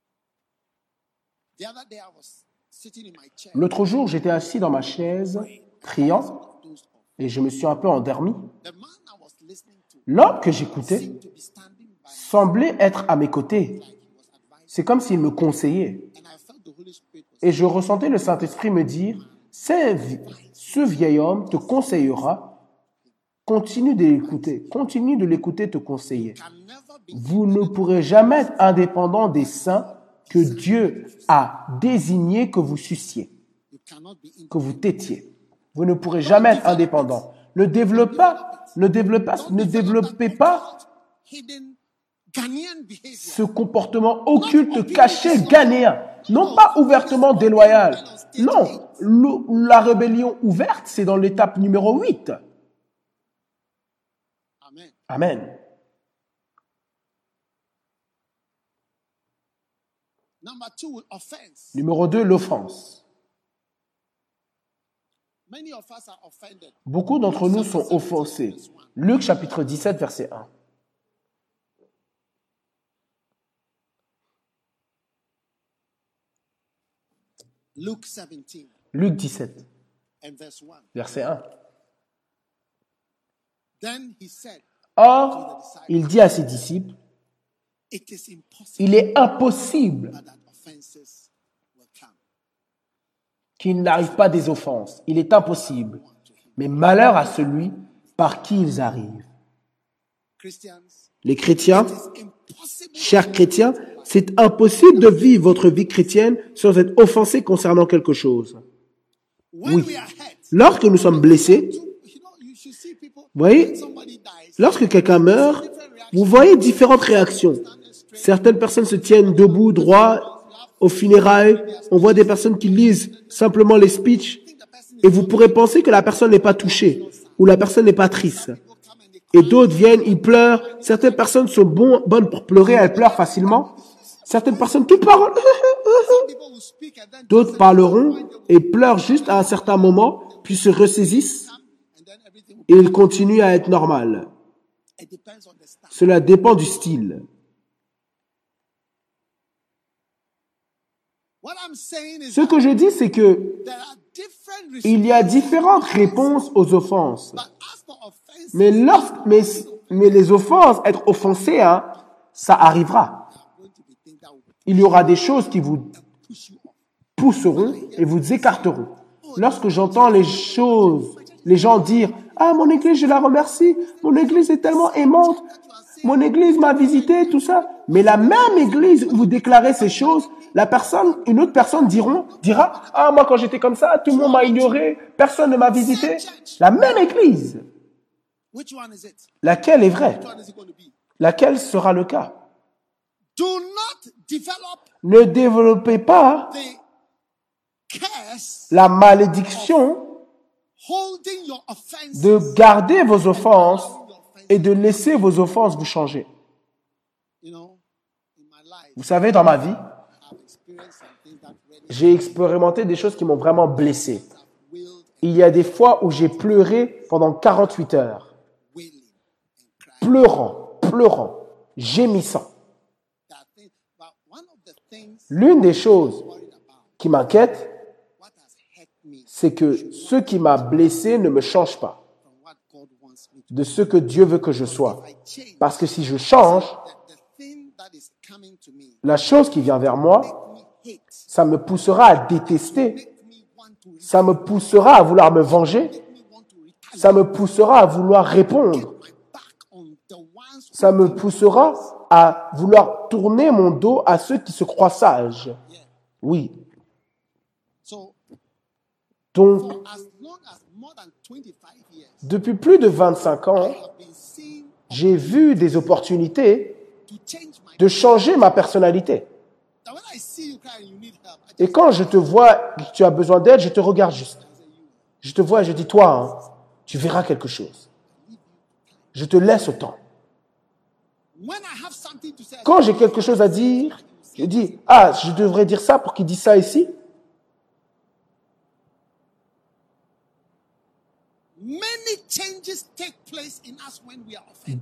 was sitting in my chair. L'autre jour, j'étais assis dans ma chaise, priant, et je me suis un peu endormi. L'homme que j'écoutais semblait être à mes côtés. C'est comme s'il me conseillait. Et je ressentais le Saint-Esprit me dire, Ce vi- ce vieil homme te conseillera, continue de l'écouter, continue de l'écouter te conseiller. Vous ne pourrez jamais être indépendant des saints que Dieu a désignés que vous suciez, que vous têtiez. Vous ne pourrez jamais être indépendant. Ne développez pas, ne développez pas, ne développez pas ce comportement occulte, caché, ghanéen. Non pas ouvertement déloyal. Non, le- la rébellion ouverte, c'est dans l'étape numéro 8. Amen. Amen. Number two, offense. Numéro 2, l'offense. Many of us are offended. Beaucoup d'entre nous sont offensés. Luc chapitre 17, verset 1. Luke 17 Luc 17, and verse 1. verset 1. Then he said, Or, il dit à ses disciples, il est impossible qu'il n'arrive pas des offenses. Il est impossible. Mais malheur à celui par qui ils arrivent. Les chrétiens, chers chrétiens, c'est impossible de vivre votre vie chrétienne sans être offensé concernant quelque chose. Oui. Lorsque nous sommes blessés, vous voyez, lorsque quelqu'un meurt, vous voyez différentes réactions. Certaines personnes se tiennent debout, droit, aux funérailles. On voit des personnes qui lisent simplement les speeches et vous pourrez penser que la personne n'est pas touchée ou la personne n'est pas triste. Et d'autres viennent, ils pleurent. Certaines personnes sont bon- bonnes pour pleurer, elles pleurent facilement. Certaines personnes qui parlent. D'autres parleront et pleurent juste à un certain moment, puis se ressaisissent et ils continuent à être normal. Cela dépend du style. Ce que je dis, c'est que il y a différentes réponses aux offenses. Mais lorsque, mais, mais les offenses, être offensé, hein, ça arrivera. Il y aura des choses qui vous pousseront et vous écarteront. Lorsque j'entends les choses, les gens dire, ah, mon église, je la remercie, mon église est tellement aimante, mon église m'a visité, tout ça. Mais la même église où vous déclarez ces choses, la personne, une autre personne diront, dira, ah, moi, quand j'étais comme ça, tout le monde m'a ignoré, personne ne m'a visité. La même église. Laquelle est vraie? Laquelle sera le cas? Do not develop Ne développez pas la malédiction de garder vos offenses et de laisser vos offenses vous changer. Vous savez, dans ma vie, j'ai expérimenté des choses qui m'ont vraiment blessé. Il y a des fois où j'ai pleuré pendant 48 heures, pleurant, pleurant, gémissant. L'une des choses qui m'inquiète, c'est que ce qui m'a blessé ne me change pas from what God wants me to de ce que Dieu veut que je sois. Parce que si je change, la chose qui vient vers moi, ça me poussera à détester, ça me poussera à vouloir me venger, ça me poussera à vouloir répondre. Ça me poussera à vouloir tourner mon dos à ceux qui se croient sages. Oui. Donc, for as long as more than 25 years depuis plus de 25 ans, j'ai vu des opportunités de changer ma personnalité. Et quand je te vois tu as besoin d'aide, je te regarde juste. Je te vois et je dis, toi, hein, tu verras quelque chose. Je te laisse au temps. Quand j'ai quelque chose à dire, je dis, ah, je devrais dire ça pour qu'il dise ça ici. many changes take place in us when we are offended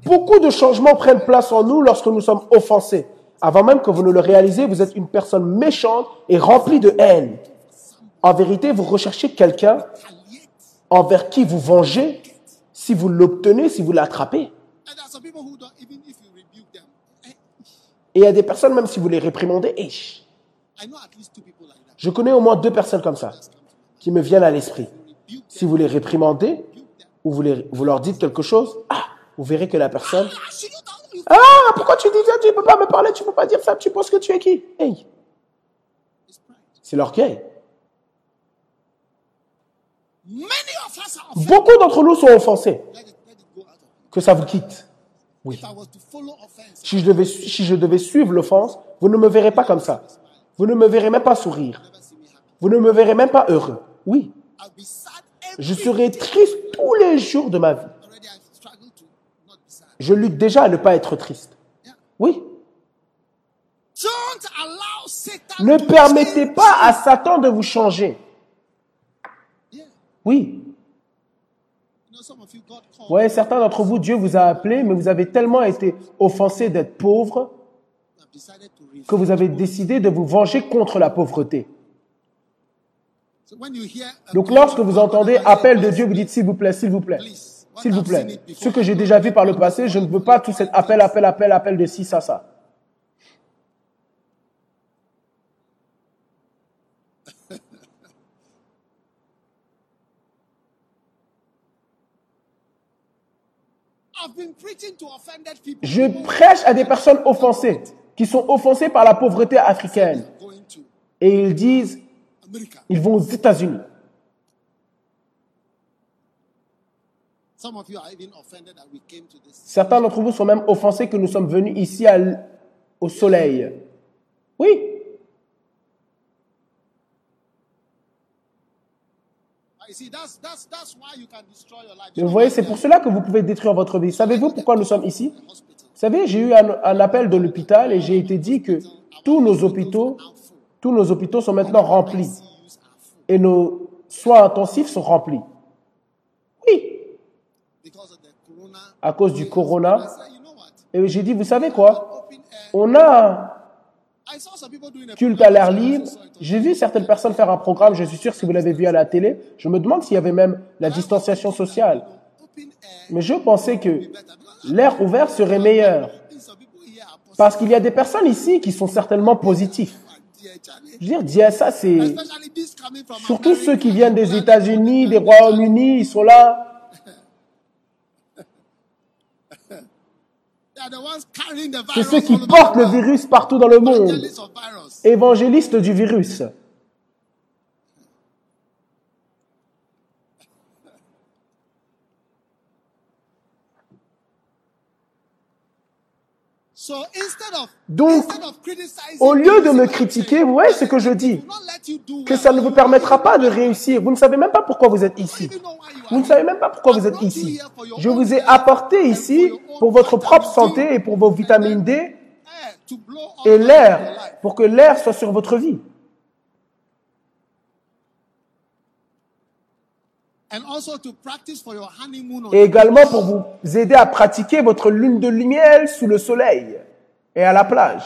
Beaucoup de changements prennent place en nous lorsque nous sommes offensés. Avant même que vous ne le réalisez, vous êtes une personne méchante et remplie de haine. En vérité, vous recherchez quelqu'un envers qui vous vengez si vous l'obtenez, si vous l'attrapez. eh, Et il y a des personnes, même si vous les réprimandez, that je connais au moins deux personnes comme ça qui me viennent à l'esprit. Si vous les réprimandez ou vous, les- vous leur dites quelque chose, ah, vous verrez que la personne, ah ah, pourquoi tu dis ça, tu ne peux pas me parler, tu ne peux pas dire ça, tu penses que tu es qui? Hey, c'est l'orgueil. Beaucoup d'entre nous sont offensés. Que ça vous quitte. if I was to follow offense Si je devais, si je devais suivre l'offense, vous ne me verrez pas comme ça. Vous ne me verrez même pas sourire. Vous ne me verrez même pas heureux. Oui, je serai triste tous les jours de ma vie. Je lutte déjà à ne pas être triste. Oui. Ne permettez pas à Satan de vous changer. Oui. Ouais, certains d'entre vous, Dieu vous a appelé, mais vous avez tellement été offensés d'être refuse que vous avez décidé de vous venger contre la pauvreté. so when you hear a Donc lorsque vous entendez appel de "Please, Dieu, vous dites s'il vous plaît, s'il vous plaît, s'il vous plaît. Ce que j'ai déjà vu par le passé, je ne veux pas tout cet appel, appel, appel, appel de ci, ça, ça. Je prêche à des personnes offensées, qui sont offensées par la pauvreté africaine. Et ils disent, ils vont aux États-Unis. Certains d'entre vous sont même offensés que nous sommes venus ici à au soleil. Oui, vous voyez, c'est pour cela que vous pouvez détruire votre vie. Savez-vous pourquoi nous sommes ici? Vous savez, j'ai eu un, un appel de l'hôpital et j'ai été dit que tous nos hôpitaux, tous nos hôpitaux sont maintenant remplis et nos soins intensifs sont remplis. Oui, à cause du corona. Et j'ai dit, vous savez quoi? On a culte à l'air libre. J'ai vu certaines personnes faire un programme, je suis sûr si vous l'avez vu à la télé. Je me demande s'il y avait même la distanciation sociale. Mais je pensais que l'air ouvert serait meilleur. Parce qu'il y a des personnes ici qui sont certainement positifs. Je veux dire, ça, c'est... Surtout ceux qui viennent des États-Unis, des Royaumes-Unis, ils sont là. C'est ceux qui portent le virus partout dans le monde. Évangélistes du virus. Donc, Au lieu de me critiquer, vous voyez ce que je dis Que ça ne vous permettra pas de réussir. Vous ne savez même pas pourquoi vous êtes ici. Vous ne savez même pas pourquoi vous êtes ici. Je vous ai apporté ici pour votre propre santé et pour vos vitamines D et l'air, pour que l'air soit sur votre vie. And also to practice for your honeymoon on Et également pour vous aider à pratiquer votre lune de miel sous le soleil et à la plage.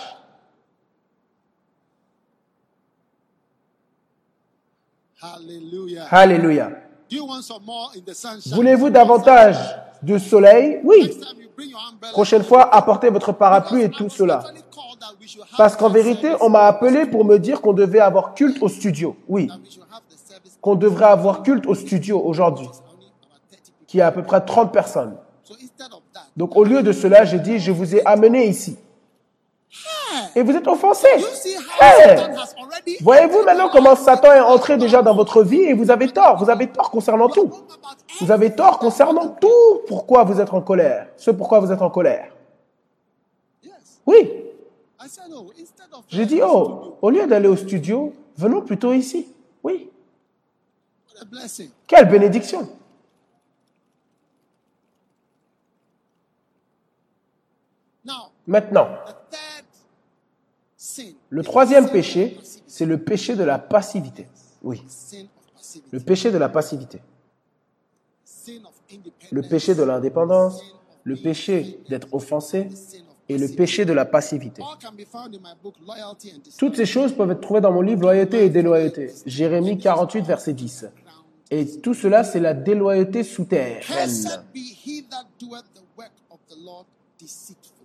Hallelujah. Alléluia. Do you want some more in the sunshine? Voulez-vous davantage de soleil? Oui. Prochaine fois, apportez votre parapluie et tout cela. Parce qu'en vérité, on m'a appelé pour me dire qu'on devait avoir culte au studio. Oui, qu'on devrait avoir culte au studio aujourd'hui. only about 30 people. qui a à peu près 30 personnes. Donc au lieu de cela, j'ai dit, je vous ai amené ici. Et vous êtes how Hey! Voyez-vous maintenant comment Satan est entré déjà dans votre vie et vous avez tort. Vous avez tort concernant tout. Vous avez tort concernant tout. Pourquoi vous êtes en colère Ce pourquoi vous ê't en colère. Oui. J'ai dit, oh, au lieu d'aller au studio, venons plutôt ici. Oui. Quelle bénédiction. Maintenant, le troisième péché, c'est le péché de la passivité. Oui, le péché de la passivité. Le péché de l'indépendance, le péché d'être offensé et le péché de la passivité. Toutes ces choses peuvent être trouvées dans mon livre Loyauté et déloyauté. Jérémie 48, verset 10. Et tout cela, c'est la déloyauté souterraine.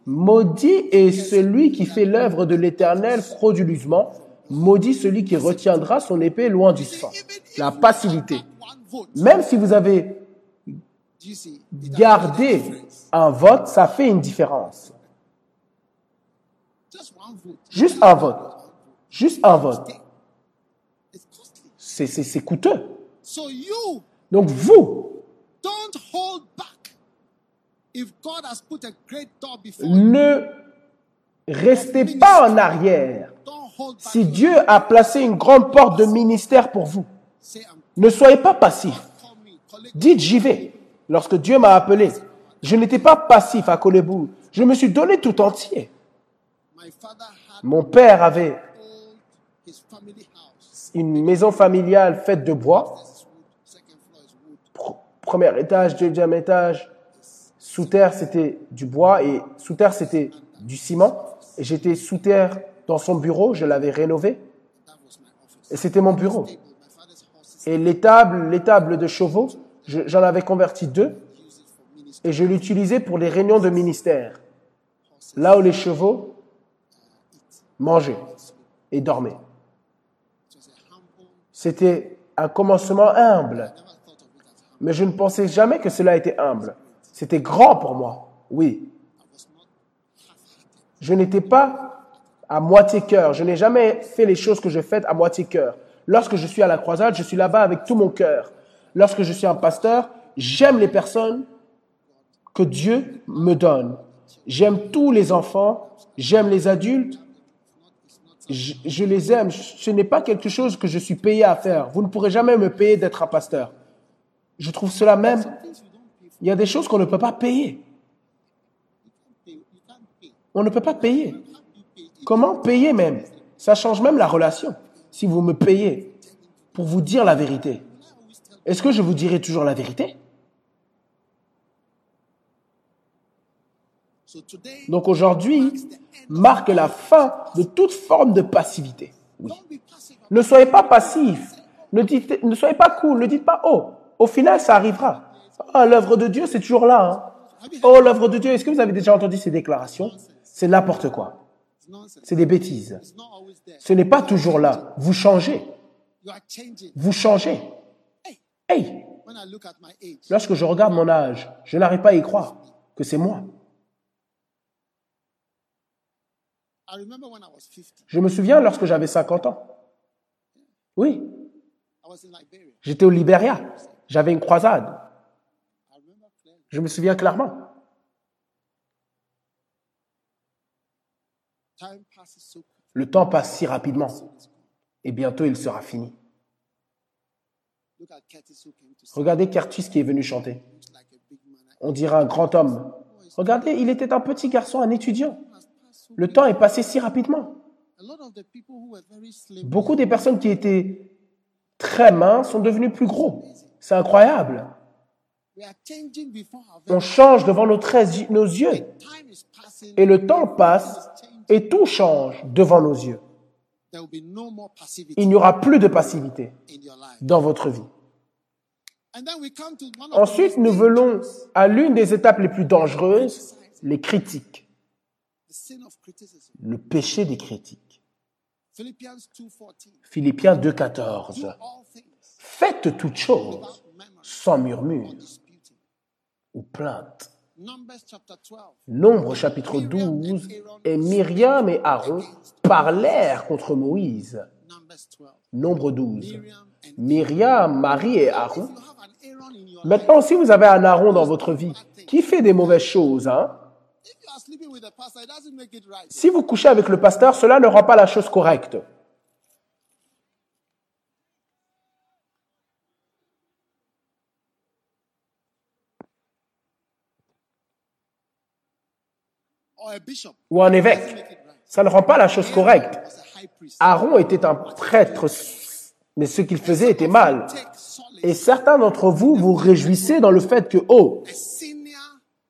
Maudit est celui qui fait l'œuvre de l'Éternel frauduleusement. Maudit celui qui retiendra son épée loin du sang. La passivité. Même si vous avez gardé un vote, ça fait une différence. Juste un vote. Juste un vote. C'est coûteux. So you Donc vous, don't hold back. If God has put a great door before you, ne restez pas en arrière. Si Dieu a placé une grande porte de ministère pour vous, ne soyez pas passif. Dites j'y vais. Lorsque Dieu m'a appelé, je n'étais pas passif à Kolebou. Je me suis donné tout entier. Mon père avait une maison familiale faite de bois. Premier étage, deuxième étage. Sous terre, c'était du bois et sous terre, c'était du ciment. Et j'étais sous terre dans son bureau. Je l'avais rénové. Et c'était mon bureau. Et l'étable, l'étable de chevaux, je- j'en avais converti deux. Et je l'utilisais pour les réunions de ministère. Là où les chevaux mangeaient et dormaient. C'était un commencement humble. Never thought of it as humble. Mais je ne pensais jamais que cela était humble. C'était grand pour moi. Oui. Je n'étais pas à moitié cœur. Je n'ai jamais fait les choses que je fais à moitié cœur. Lorsque je suis à la croisade, je suis là-bas avec tout mon cœur. Lorsque je suis un pasteur, j'aime les personnes que Dieu me donne. J'aime tous les enfants, j'aime les adultes, je, je les aime. Ce n'est pas quelque chose que je suis payé à faire. Vous ne pourrez jamais me payer d'être un pasteur. Je trouve cela même. Il y a des choses qu'on ne peut pas payer. On ne peut pas payer. Comment payer même? Ça change même la relation. Si vous me payez pour vous dire la vérité, est-ce que je vous dirai toujours la vérité? Donc aujourd'hui marque la fin de toute forme de passivité. Oui. Ne soyez pas passif. Ne, dites, ne soyez pas cool. Ne dites pas oh. Au final, ça arrivera. Ah, l'œuvre de Dieu, c'est toujours là. hein. Oh, l'œuvre de Dieu. Est-ce que vous avez déjà entendu ces déclarations? C'est n'importe quoi. C'est des bêtises. Ce n'est pas toujours là. Vous changez. Vous changez. Hey, lorsque je regarde mon âge, je n'arrive pas à y croire que c'est moi. I remember when I was 50, Je me souviens lorsque j'avais 50 ans. Oui, j'étais au Libéria. J'avais une croisade. Je me souviens clairement. Le temps passe si rapidement. Et bientôt, il sera fini. Regardez Curtis qui est venu chanter. On dirait un grand homme. Regardez, il était un petit garçon, un étudiant. Le temps est passé si rapidement. Beaucoup des personnes qui étaient très minces sont devenues plus gros. C'est incroyable. On change devant nos, yeux. Et le temps passe et tout change devant nos yeux. Il n'y aura plus de passivité dans votre vie. Ensuite, nous venons à l'une des étapes les plus dangereuses, les critiques, le péché des critiques. Philippians 2:14. Philippiens 2.14. Faites toutes choses sans murmure ou plainte. Numbers chapter 12. Nombre chapitre 12, et Myriam et Aaron parlèrent contre Moïse. Numbers 12. Nombre 12. Miriam and Myriam, Marie et Aaron. Maintenant, si vous avez un Aaron dans votre vie qui fait des mauvaises choses, hein, si vous couchez avec le pasteur, cela ne rend pas la chose correcte. Ou un évêque. Ça ne rend pas la chose correcte. Aaron était un prêtre, mais ce qu'il faisait était mal. Et certains d'entre vous vous réjouissez dans le fait que, oh,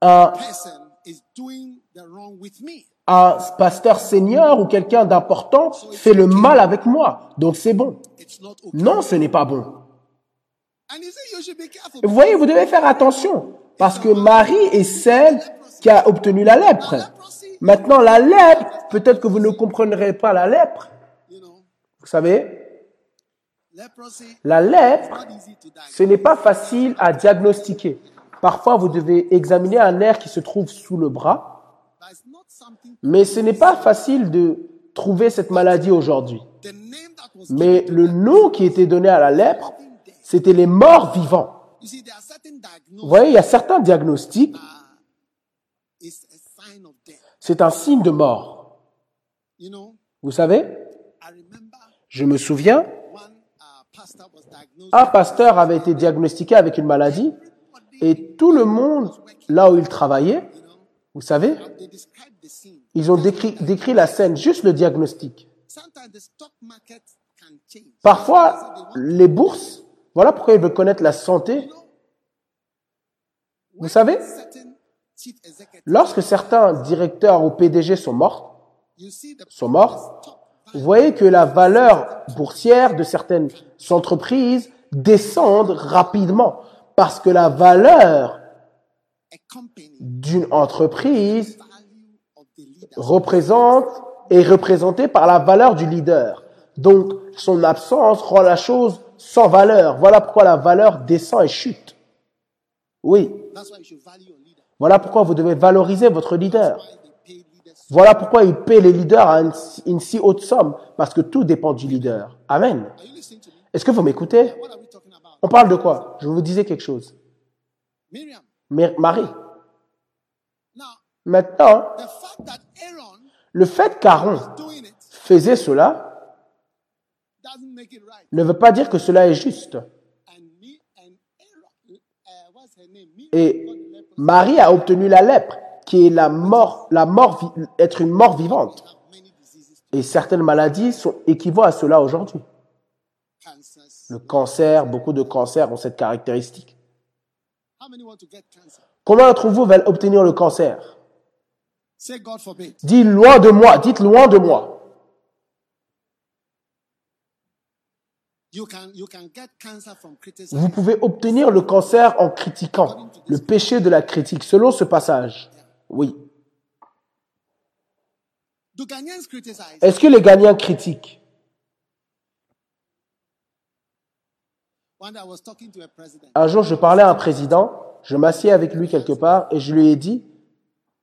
un, pasteur senior ou quelqu'un d'important fait le mal avec moi, donc c'est bon. Non, ce n'est pas bon. Vous voyez, vous devez faire attention, parce que Marie est celle qui a obtenu la lèpre. Maintenant, la lèpre, peut-être que vous ne comprendrez pas la lèpre. Vous savez, la lèpre, ce n'est pas facile à diagnostiquer. Parfois, vous devez examiner un nerf qui se trouve sous le bras, But it's not something. mais ce n'est pas facile de trouver cette maladie aujourd'hui. The name that was Mais le nom qui était donné à la lèpre, c'était les morts vivants. Vous voyez, il y a certains diagnostics, It's a sign of death. C'est un signe de mort. Vous savez, je me souviens, uh, un pasteur avait été diagnostiqué avec une maladie et tout le monde, là où il travaillait, vous savez, ils ont décrit, décrit la scène, juste le diagnostic. Parfois, les bourses, voilà pourquoi ils veulent connaître la santé. Vous savez, lorsque certains directeurs ou PDG sont morts, sont morts, vous voyez que la valeur boursière de certaines entreprises descend rapidement parce que la valeur d'une entreprise représente est représentée par la valeur du leader. Donc, son absence rend la chose sans valeur. Voilà pourquoi la valeur descend et chute. Oui, Voilà pourquoi vous devez valoriser votre leader. Voilà pourquoi ils paient les leaders à une, si haute somme, parce que tout dépend du leader. Amen. Est-ce que vous m'écoutez? On parle de quoi? Je vous disais quelque chose. Marie, maintenant, le fait qu'Aaron faisait cela ne veut pas dire que cela est juste. Et. Marie a obtenu la lèpre, qui est la mort, la mort, être une mort vivante. Et certaines maladies sont, équivaut à cela aujourd'hui. Le cancer, beaucoup de cancers ont cette caractéristique. Combien d'entre vous veulent obtenir le cancer? Dites loin de moi, dites loin de moi. Vous pouvez obtenir le cancer en critiquant. Le péché de la critique, selon ce passage. Oui. Est-ce que les gagnants critiquent? Un jour, je parlais à un président, je m'assieds avec lui quelque part et je lui ai dit,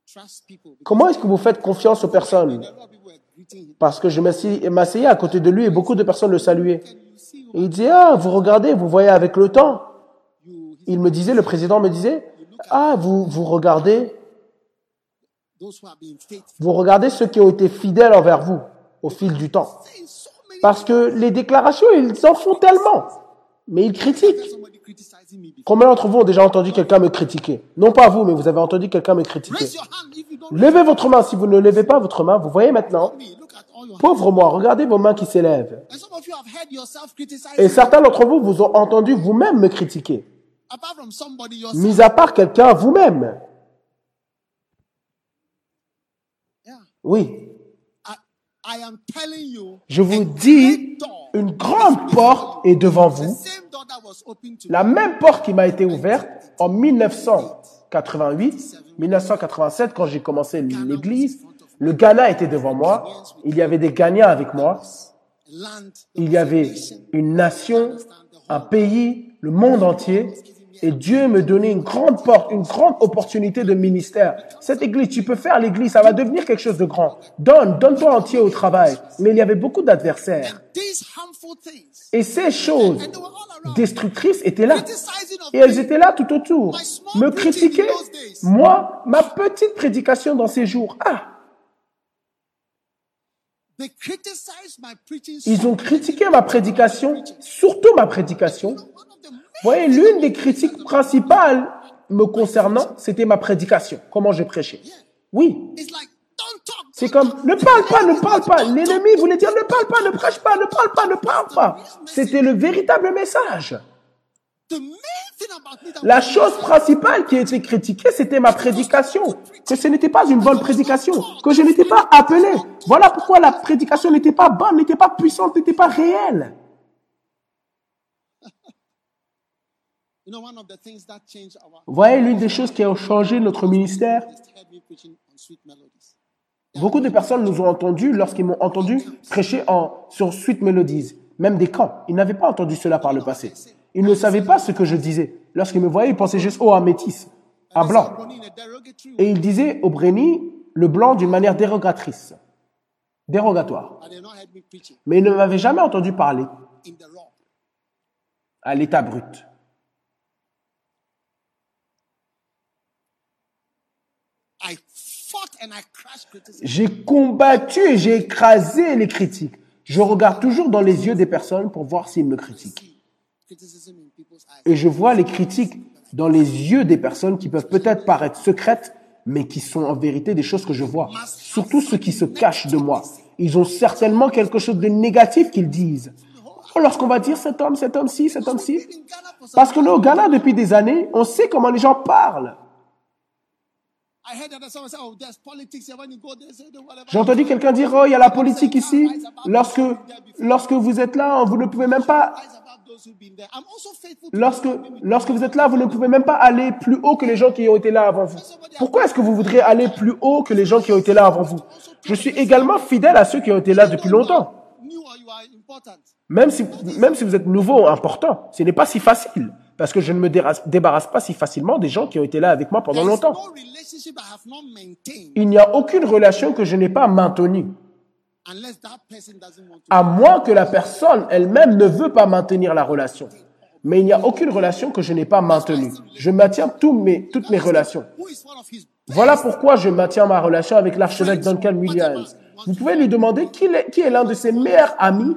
Trust people. Because comment est-ce que vous faites confiance aux personnes? Parce que je m'asseyais à côté de lui et beaucoup de personnes le saluaient. Il disait, ah, vous regardez, vous voyez avec le temps. Il me disait, le président me disait, ah, vous, vous regardez, vous regardez ceux qui ont été fidèles envers vous au fil du temps. Parce que les déclarations, ils en font tellement. Mais ils critiquent. Combien d'entre vous ont déjà entendu quelqu'un me critiquer? Non pas vous, mais vous avez entendu quelqu'un me critiquer. Levez votre main. Si vous ne levez pas votre main, vous voyez maintenant, pauvre moi, regardez vos mains qui s'élèvent. Et certains d'entre vous vous ont entendu vous-même me critiquer. Mis à part quelqu'un vous-même. Oui. I, I am telling you. Je vous dis, une grande porte est devant vous. La même porte qui m'a été ouverte en 1988, 1987, quand j'ai commencé l'église. Le Ghana était devant moi. Il y avait des Ghanéens avec moi. Il y avait une nation, un pays, le monde entier Et Dieu me donnait une grande porte, une grande opportunité de ministère. Cette église, tu peux faire l'église, ça va devenir quelque chose de grand. Donne, donne-toi entier au travail. Mais il y avait beaucoup d'adversaires. Et ces choses destructrices étaient là. Et elles étaient là tout autour. Me critiquaient. Moi, ma petite prédication dans ces jours. Ah, ils ont critiqué ma prédication, surtout ma prédication. Vous voyez, l'une des critiques principales me concernant, c'était ma prédication, comment je prêchais. Oui, c'est comme, ne parle pas, ne parle pas. L'ennemi voulait dire, ne parle pas, ne prêche pas, ne parle pas, ne parle pas. C'était le véritable message. La chose principale qui a été critiquée, c'était ma prédication. Que ce n'était pas une bonne prédication. Que je n'étais pas appelé. Voilà pourquoi la prédication n'était pas bonne, n'était pas puissante, n'était pas réelle. you know one of the things that changed our Vous voyez, l'une des choses qui a changé notre ministère, beaucoup de personnes nous ont entendus lorsqu'ils m'ont entendu prêcher en, sur Sweet Melodies, même des camps. Ils n'avaient pas entendu cela par le passé. Ils ne savaient pas ce que je disais. Lorsqu'ils me voyaient, ils pensaient juste, oh, un métis, un blanc. Et ils disaient au Bréni le blanc d'une manière dérogatrice, dérogatoire. Mais ils ne m'avaient jamais entendu parler à l'état brut. I fought and I crushed criticism. J'ai combattu et j'ai écrasé les critiques. Je regarde toujours dans les yeux des personnes pour voir s'ils me critiquent. Et je vois les critiques dans les yeux des personnes qui peuvent peut-être paraître secrètes, mais qui sont en vérité des choses que je vois. Surtout ceux qui se cachent de moi. Ils ont certainement quelque chose de négatif qu'ils disent. Oh, Lorsqu'on va dire cet homme, cet homme-ci, cet homme-ci. Parce que nous, au Ghana, depuis des années, on sait comment les gens parlent. J'ai entendu quelqu'un dire, oh, il y a la politique ici. Lorsque, lorsque vous êtes là, vous ne pouvez même pas, lorsque, lorsque vous êtes là, vous ne pouvez même pas aller plus haut que les gens qui ont été là avant vous. Pourquoi est-ce que vous voudriez aller plus haut que les gens qui ont été là avant vous? Je suis également fidèle à ceux qui ont été là depuis longtemps. Même si, même si vous êtes nouveau, important, ce n'est pas si facile. Parce que je ne me débarrasse pas si facilement des gens qui ont été là avec moi pendant longtemps. Il n'y a aucune relation que je n'ai pas maintenue. unless that person doesn't want to. à moins que la personne elle-même ne veut pas maintenir la relation. Mais il n'y a aucune relation que je n'ai pas maintenue. Je maintiens tous mes, toutes mes relations. Who is one of his Voilà pourquoi je maintiens ma relation avec l'archevêque Duncan Williams. Vous pouvez lui demander qui est, qui est l'un de ses meilleurs amis,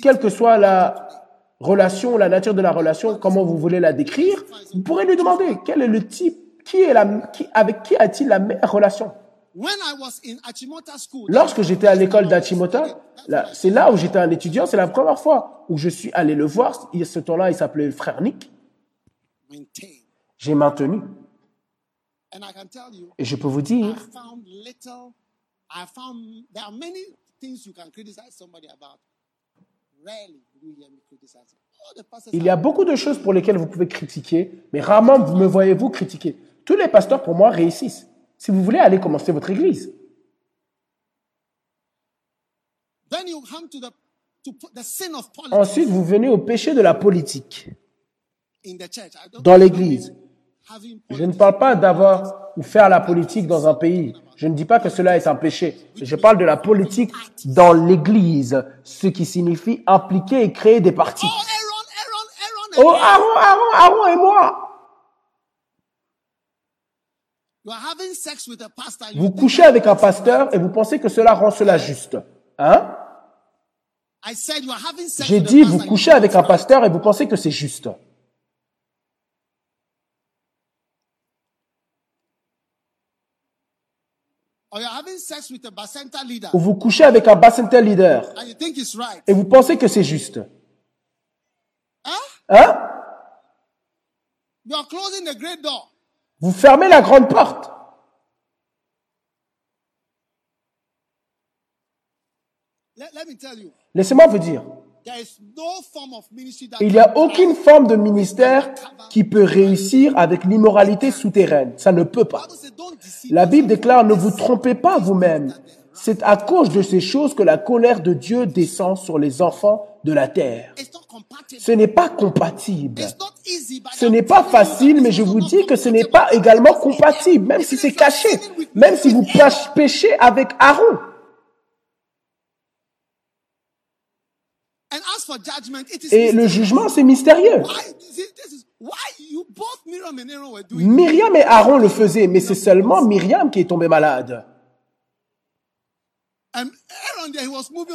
quelle que soit la relation, la nature de la relation, comment vous voulez la décrire. Vous pourrez lui demander quel est le type, qui est la, qui, avec qui a-t-il la meilleure relation. When I was in Achimota school, Lorsque j'étais à l'école d'Achimota, c'est là où j'étais un étudiant, c'est la première fois où je suis allé le voir. Il- Ce temps-là, il s'appelait le frère Nick. J'ai maintenu. Et je peux vous dire, il y a beaucoup de choses pour lesquelles vous pouvez critiquer, mais rarement vous me voyez-vous critiquer. Tous les pasteurs, pour moi, réussissent. Si vous voulez aller commencer votre église, ensuite vous venez au péché de la politique dans l'église. Je ne parle pas d'avoir ou faire la politique dans un pays. Je ne dis pas que cela est un péché. Je parle de la politique dans l'église, ce qui signifie impliquer et créer des partis. Oh Aaron, Aaron, Aaron. Oh, et moi. Vous couchez avec un pasteur et vous pensez que cela rend cela juste. Hein? J'ai dit, vous couchez avec un pasteur et vous pensez que c'est juste. Or you're having sex with a Bacenta leader. Ou vous couchez avec un Bacenta leader And you think it's right. et vous pensez que c'est juste. Hein? You are closing the great door. Vous fermez la grande porte. Let, let me tell you, Laissez-moi vous dire, il n'y a aucune forme de ministère qui peut réussir avec l'immoralité souterraine. Ça ne peut pas. La Bible déclare, ne vous trompez pas vous-même. C'est à cause de ces choses que la colère de Dieu descend sur les enfants de la terre. Ce n'est pas compatible. Ce n'est pas facile, mais je vous dis que ce n'est pas également compatible, même si c'est caché, même si vous péchez avec Aaron. And as for judgment, it is Et le jugement, c'est mystérieux. Myriam et Aaron le faisaient, mais c'est seulement Myriam qui est tombée malade.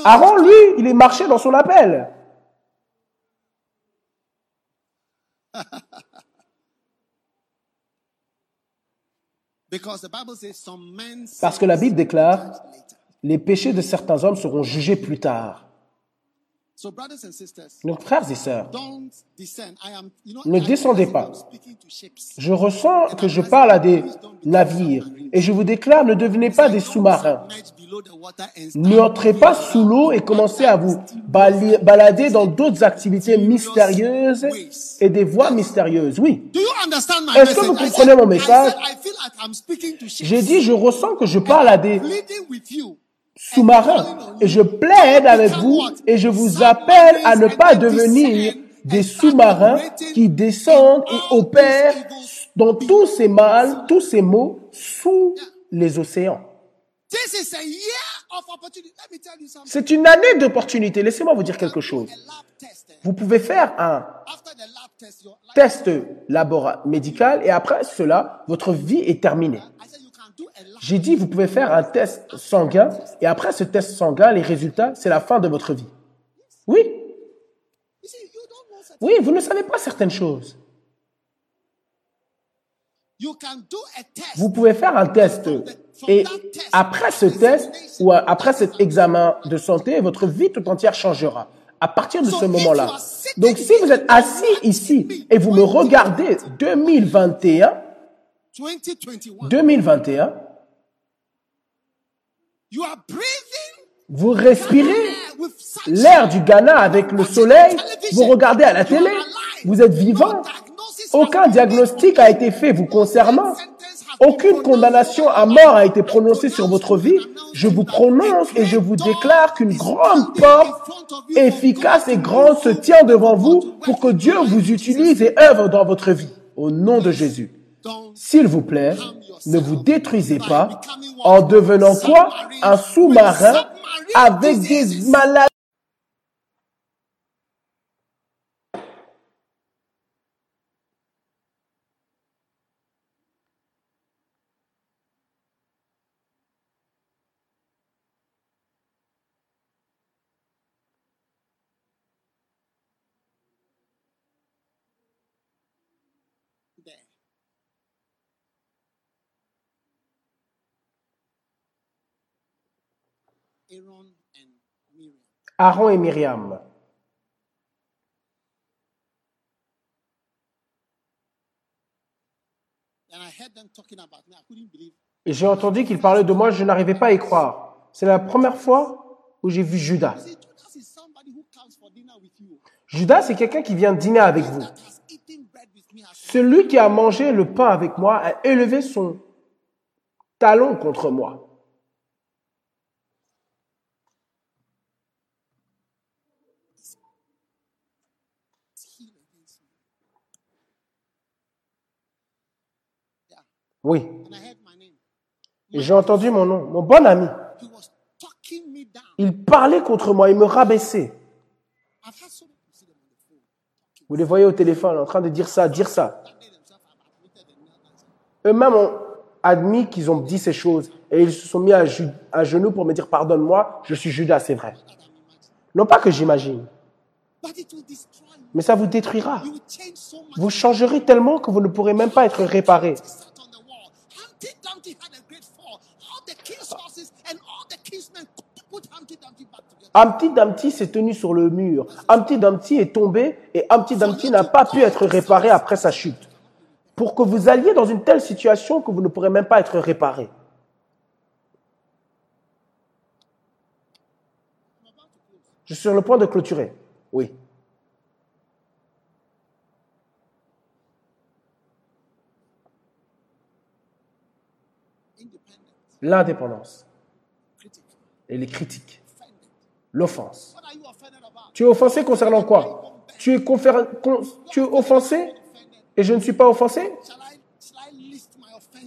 Aaron lui, il est marché dans son appel. Parce que la Bible déclare, les péchés de certains hommes seront jugés plus tard. Donc, frères et sœurs, Ne descendez pas. Je ressens que je parle à des navires et je vous déclare, ne devenez pas des sous-marins. Submerge below the water and Ne entrez pas sous l'eau et commencez à vous balader dans d'autres activités mystérieuses et des voies mystérieuses. Oui. Est-ce que vous comprenez mon message? J'ai dit, je ressens que je parle à des. Sous-marins et je plaide avec vous et je vous appelle à ne pas devenir des sous-marins qui descendent et opèrent dans tous ces mal, tous ces maux sous les océans. This is a year of opportunity. Let me tell you something. C'est une année d'opportunité. Laissez-moi vous dire quelque chose. Eh? Vous pouvez faire un test, médical et après cela, votre vie est terminée. J'ai dit, vous pouvez faire un test sanguin et après ce test sanguin, les résultats, c'est la fin de votre vie. Oui, oui, vous ne savez pas certaines choses. Vous pouvez faire un test et après ce test ou après cet examen de santé, votre vie tout entière changera. À partir de ce moment-là. Donc si vous êtes assis ici et vous me regardez 2021, 2021. 2021, You are breathing vous respirez l'air du Ghana avec le soleil, vous regardez à la télé, vous êtes vivant. Aucun diagnostic a été fait vous concernant. Aucune condamnation à mort a été prononcée sur votre vie. Je vous prononce et je vous déclare qu'une grande porte efficace et grande se tient devant vous pour que Dieu vous utilise et œuvre dans votre vie. Au nom de Jésus. S'il vous plaît, ne vous détruisez pas en devenant quoi? Un sous-marin avec des maladies. there. Aaron and Miriam. Aaron et Myriam. And I heard them talking about me. I couldn't believe. Et j'ai entendu qu'il parlait de moi, je n'arrivais pas à y croire. C'est la première fois où j'ai vu Judas. Judas c'est quelqu'un qui vient dîner avec vous. Celui qui a mangé le pain avec moi a élevé son talon contre moi. healed against me. Yeah. Oui. Et j'ai entendu mon nom, mon bon ami. Il parlait contre moi, il me rabaissait. Vous les voyez au téléphone en train de dire ça, dire ça. Eux-mêmes ont admis qu'ils ont dit ces choses et ils se sont mis à, à genoux pour me dire pardonne-moi, je suis Judas, c'est vrai. Non pas que j'imagine, mais ça vous détruira. Vous changerez tellement que vous ne pourrez même pas être réparé. Humpty Dumpty s'est tenu sur le mur. Humpty Dumpty est tombé et Humpty Dumpty n'a pas pu être réparé après sa chute. Pour que vous alliez dans une telle situation que vous ne pourrez même pas être réparé. Je suis sur le point de clôturer. Oui. L'indépendance. Et les critiques, l'offense. Tu es offensé concernant quoi? Tu es, offensé et je ne suis pas offensé?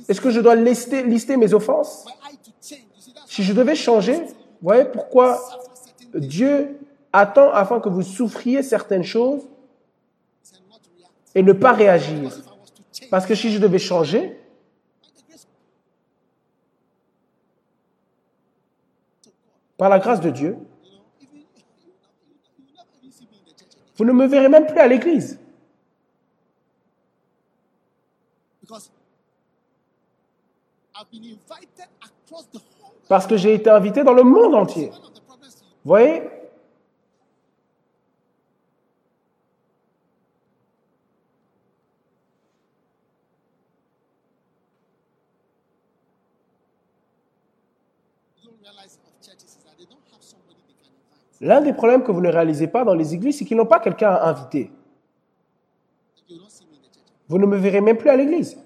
Est-ce que je dois lister, lister mes offenses? Si je devais changer, voyez pourquoi Dieu attend afin que vous souffriez certaines choses et ne pas réagir. Parce que si je devais changer, par la grâce de Dieu, vous ne me verrez même plus à l'église. Parce que j'ai été invité dans le monde entier. Vous voyez don't realize of churches is that they don't have somebody they can invite. L'un des problèmes que vous ne réalisez pas dans les églises, c'est qu'ils n'ont pas quelqu'un à inviter. Vous ne me verrez même plus à l'église.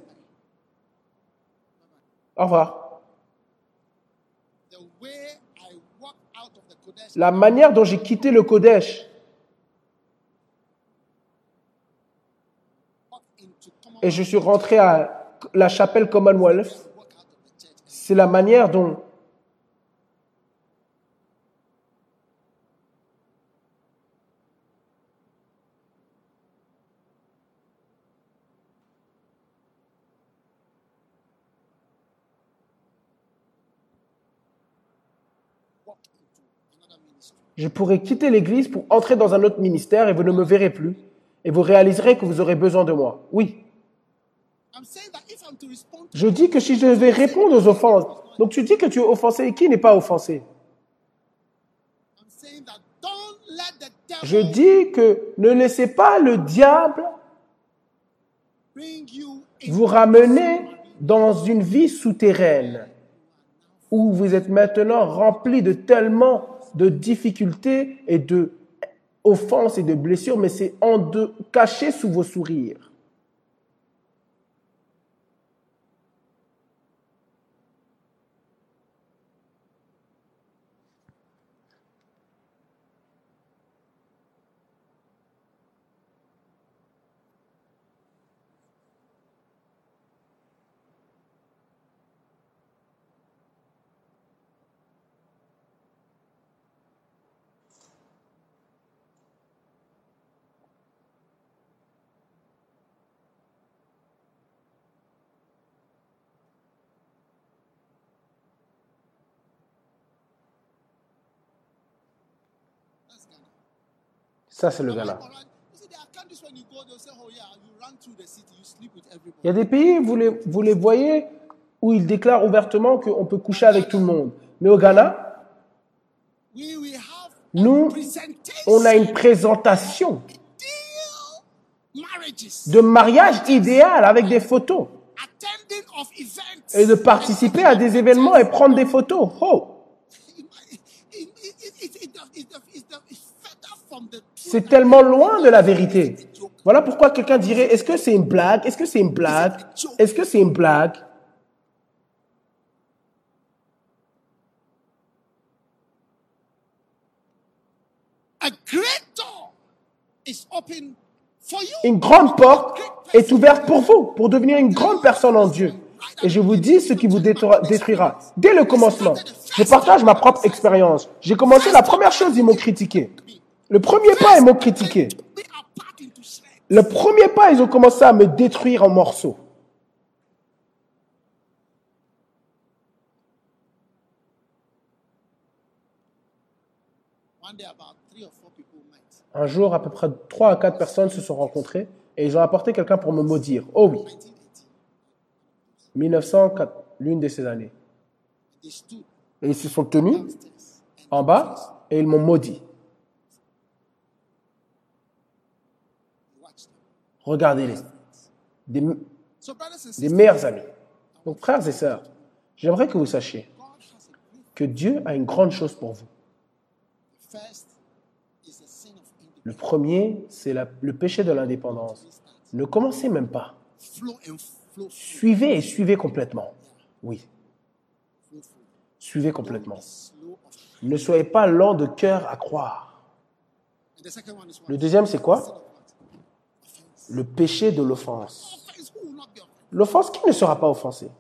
Au revoir. La manière dont j'ai quitté le Kodesh et je suis rentré à la chapelle Commonwealth, c'est la manière dont je pourrais quitter l'église pour entrer dans un autre ministère et vous ne me verrez plus. Et vous réaliserez que vous aurez besoin de moi. Oui. Je dis que si je devais répondre aux offenses, donc tu dis que tu es offensé et qui n'est pas offensé? Je dis que ne laissez pas le diable vous ramener dans une vie souterraine où vous êtes maintenant rempli de tellement de difficultés et de offenses et de blessures, mais c'est en de, caché sous vos sourires. That's Ghana. Ça, c'est le Ghana. All right. You see, there are countries when you go, they'll say, oh yeah, you run through the city, you sleep with everybody. Il y a des pays, vous les, vous les voyez, où ils déclarent ouvertement qu'on peut coucher avec tout le monde. Mais au Ghana, nous, on a une présentation de mariage idéal avec des photos et de participer à des événements et prendre des photos. Oh, c'est tellement loin de la vérité. Voilà pourquoi quelqu'un dirait, est-ce que c'est une blague? Est-ce que c'est une blague? Est-ce que c'est une blague? A great door is open for you. Une grande porte est ouverte pour vous, pour devenir une grande personne en Dieu. Et je vous dis ce qui vous détruira. Dès le commencement, je partage ma propre expérience. J'ai commencé, la première chose, ils m'ont critiqué. Le premier pas, ils m'ont critiqué. Le premier pas, ils ont commencé à me détruire en morceaux. Un jour, à peu près 3 à 4 personnes se sont rencontrées et ils ont apporté quelqu'un pour me maudire. Oh oui, 1904, l'une de ces années. Et ils se sont tenus en bas et ils m'ont maudit. Them. Regardez-les. Des, meilleurs amis. Donc, frères et sœurs, j'aimerais que vous sachiez que Dieu a une grande chose pour vous. Le premier, c'est le péché de l'indépendance. Ne commencez même pas. Suivez et suivez complètement. Oui, suivez complètement. Ne soyez pas lent de cœur à croire. Le deuxième, c'est quoi Sin of what? Offense. Le péché de l'offense. L'offense, qui ne sera pas offensé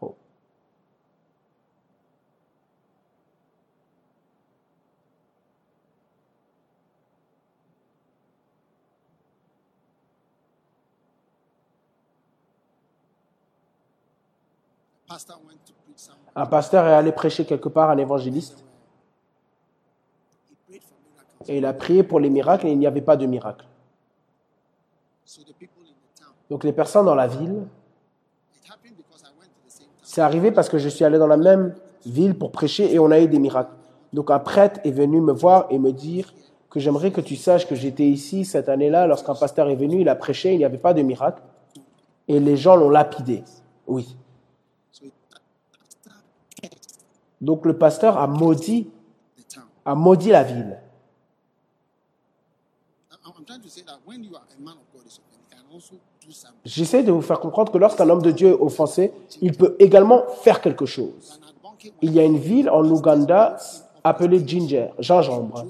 Oh. Un pasteur est allé prêcher quelque part, un évangéliste, et il a prié pour les miracles et il n'y avait pas de miracle. So the people in the town, Donc les personnes dans la ville, it happened because I went to the same town. c'est arrivé parce que je suis allé dans la même ville pour prêcher et on a eu des miracles. Donc un prêtre est venu me voir et me dire que j'aimerais que tu saches que j'étais ici cette année-là lorsqu'un pasteur est venu, il a prêché, il n'y avait pas de miracle et les gens l'ont lapidé. Oui. Donc le pasteur a maudit, a maudit la ville. J'essaie de vous faire comprendre que lorsqu'un homme de Dieu est offensé, il peut également faire quelque chose. Il y a une ville en Ouganda appelée Ginger, gingembre.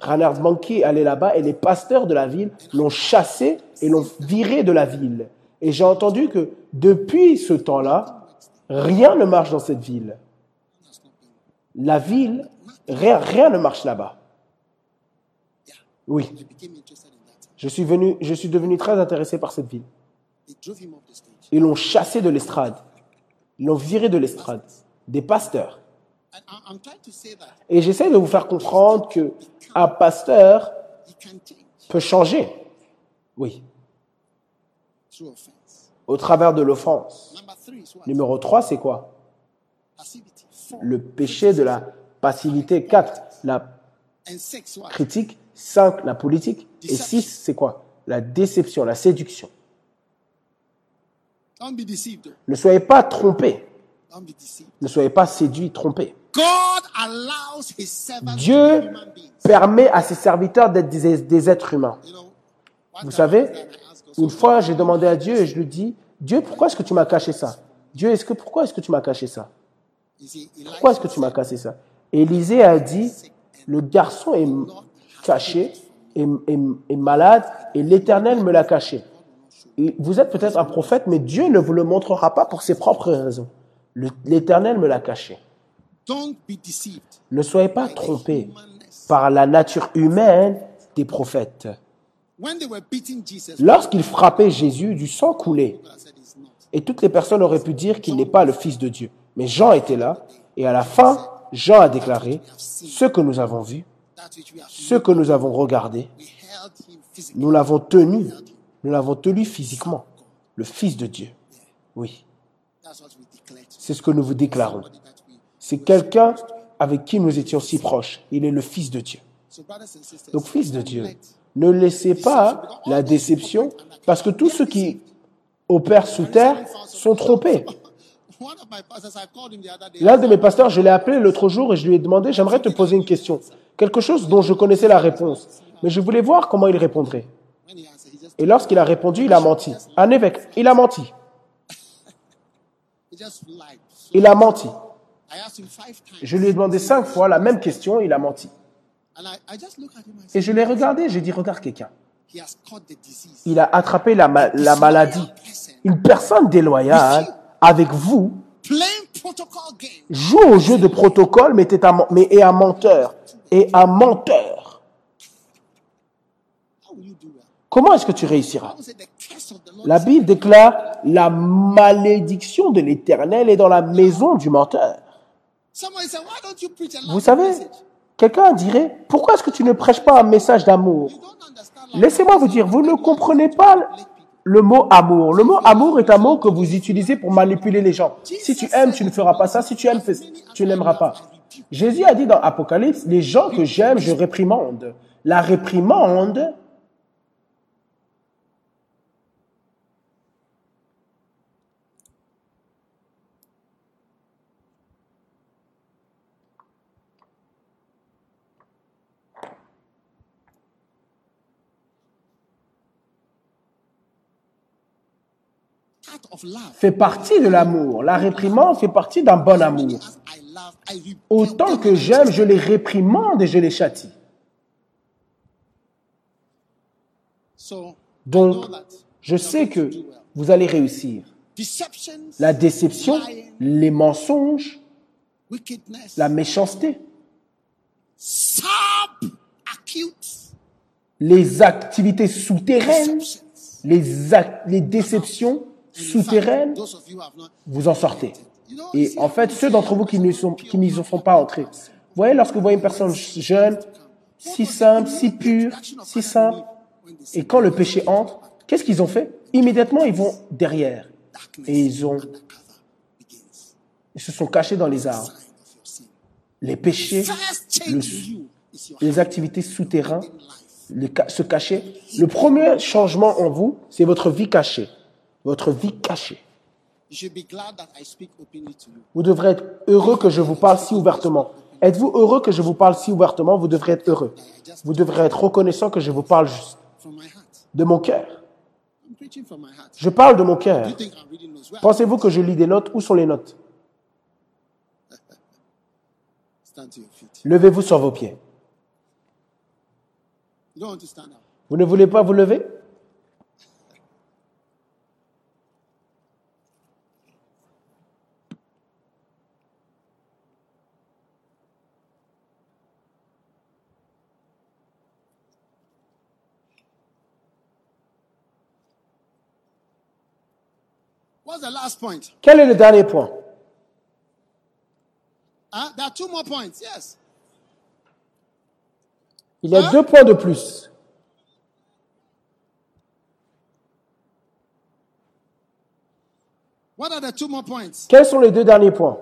Ranard est allé là-bas et les pasteurs de la ville l'ont chassé et l'ont viré de la ville. Et j'ai entendu que depuis ce temps-là, rien ne marche dans cette ville. La ville, rien, rien ne marche là-bas. Oui, je suis, venu, je suis devenu très intéressé par cette ville. Ils l'ont chassé de l'estrade. Ils l'ont viré de l'estrade. Des pasteurs. Et j'essaie de vous faire comprendre que un pasteur peut changer. Oui, au travers de l'offense. Numéro 3, c'est quoi? Le péché de la passivité. 4, la critique. 5, la politique. Et 6, c'est quoi? La déception, la séduction. Don't be deceived. though. Ne soyez pas trompés. Don't be deceived. Ne soyez pas séduits, trompés. God allows his servants to be Dieu human beings. permet à ses serviteurs d'être des, des êtres humains. You know, one Vous savez, une fois, j'ai demandé à Dieu et je lui dis, Dieu, pourquoi est-ce que tu m'as caché ça? Dieu, est-ce que pourquoi est-ce que tu m'as caché ça? Pourquoi est-ce que tu m'as caché ça? Élisée a dit, le garçon est caché, est malade, et l'Éternel me l'a caché. Et vous êtes peut-être un prophète, mais Dieu ne vous le montrera pas pour ses propres raisons. L'Éternel me l'a caché. Ne soyez pas trompés par la nature humaine des prophètes. Lorsqu'ils frappaient Jésus, du sang coulait. Et toutes les personnes auraient pu dire qu'il n'est pas le Fils de Dieu. Mais Jean était là, et à la fin, Jean a déclaré, ce que nous avons vu, Ce que nous avons regardé, nous l'avons tenu, nous l'avons tenu physiquement, le Fils de Dieu. Oui, c'est ce que nous vous déclarons. C'est quelqu'un avec qui nous étions si proches. Il est le Fils de Dieu. Donc, Fils de Dieu, ne laissez pas la déception, parce que tous ceux qui opèrent sous terre sont trompés. L'un de mes pasteurs, je l'ai appelé l'autre jour et je lui ai demandé, j'aimerais te poser une question. Quelque chose dont je connaissais la réponse. Mais je voulais voir comment il répondrait. Et lorsqu'il a répondu, il a menti. Un évêque, il a menti. Il a menti. Je lui ai demandé cinq fois la même question, il a menti. Et je l'ai regardé, j'ai dit, regarde quelqu'un. Il a attrapé la, ma- la maladie. Une personne déloyale, avec vous, joue au jeu de protocole, mais est un, mais est un menteur. Et un menteur. Comment est-ce que tu réussiras? Bible said the curse of the Lord La Bible déclare la malédiction de l'Éternel est dans la maison du menteur. Somebody said, why don't you preach a Vous savez, quelqu'un dirait, pourquoi est-ce que tu ne prêches pas un message d'amour? Laissez-moi vous dire, vous ne comprenez pas le mot amour. Le mot amour est un mot que vous utilisez pour manipuler les gens. Si tu aimes, tu ne feras pas ça. Si tu aimes, tu n'aimeras pas. Jésus a dit dans Apocalypse, les gens que j'aime, je réprimande. La réprimande, Part of love. Fait partie de l'amour. La réprimande fait partie d'un bon amour. Autant que j'aime, je les réprimande et je les châtie. Donc, je sais que vous allez réussir. La déception, les mensonges, la méchanceté, les activités souterraines, les déceptions Not, vous en sortez. Et en fait, ceux d'entre vous qui n'y sont, pas entrés, vous voyez, lorsque vous voyez une personne jeune, si simple, si pure, si simple, et quand le péché entre, qu'est-ce qu'ils ont fait? Immédiatement, ils vont derrière. Et ils ont, ils se sont cachés dans les arbres. Les péchés, le- les activités souterraines, ca- se cacher. Le premier changement en vous, c'est votre vie cachée. Votre vie cachée. You should be glad that I speak openly to you. Vous devrez être heureux que je vous parle si ouvertement. Êtes-vous heureux que je vous parle si ouvertement? Vous devrez être heureux. Vous devrez être reconnaissant que je vous parle juste From my heart. de mon cœur. I'm preaching from my heart. Je parle de mon cœur. Pensez-vous que je lis des notes? Où sont les notes? Stand to your feet. Levez-vous sur vos pieds. Vous ne voulez pas vous lever? The last point? Quel est le dernier point? Huh? There are two more points. Yes. Il y a deux points de plus. What are the two more points? Quels sont les deux derniers points?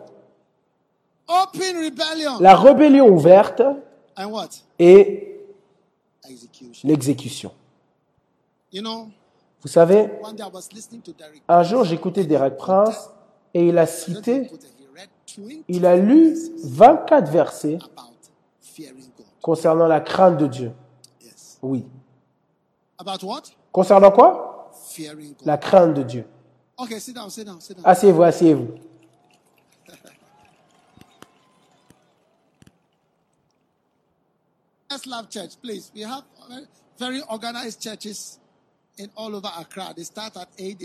Open rebellion La rébellion ouverte and what? et Execution. l'exécution. You know, Vous savez, un jour j'écoutais Derek Prince et il a cité, Put it, He read 20 il a lu 24 versets concernant la crainte de Dieu. Yes. Oui. About what? Concernant quoi? La crainte de Dieu. Okay, sit down, sit down, sit down. Asseyez-vous, asseyez-vous. Let's love church, please. We have very- very organized churches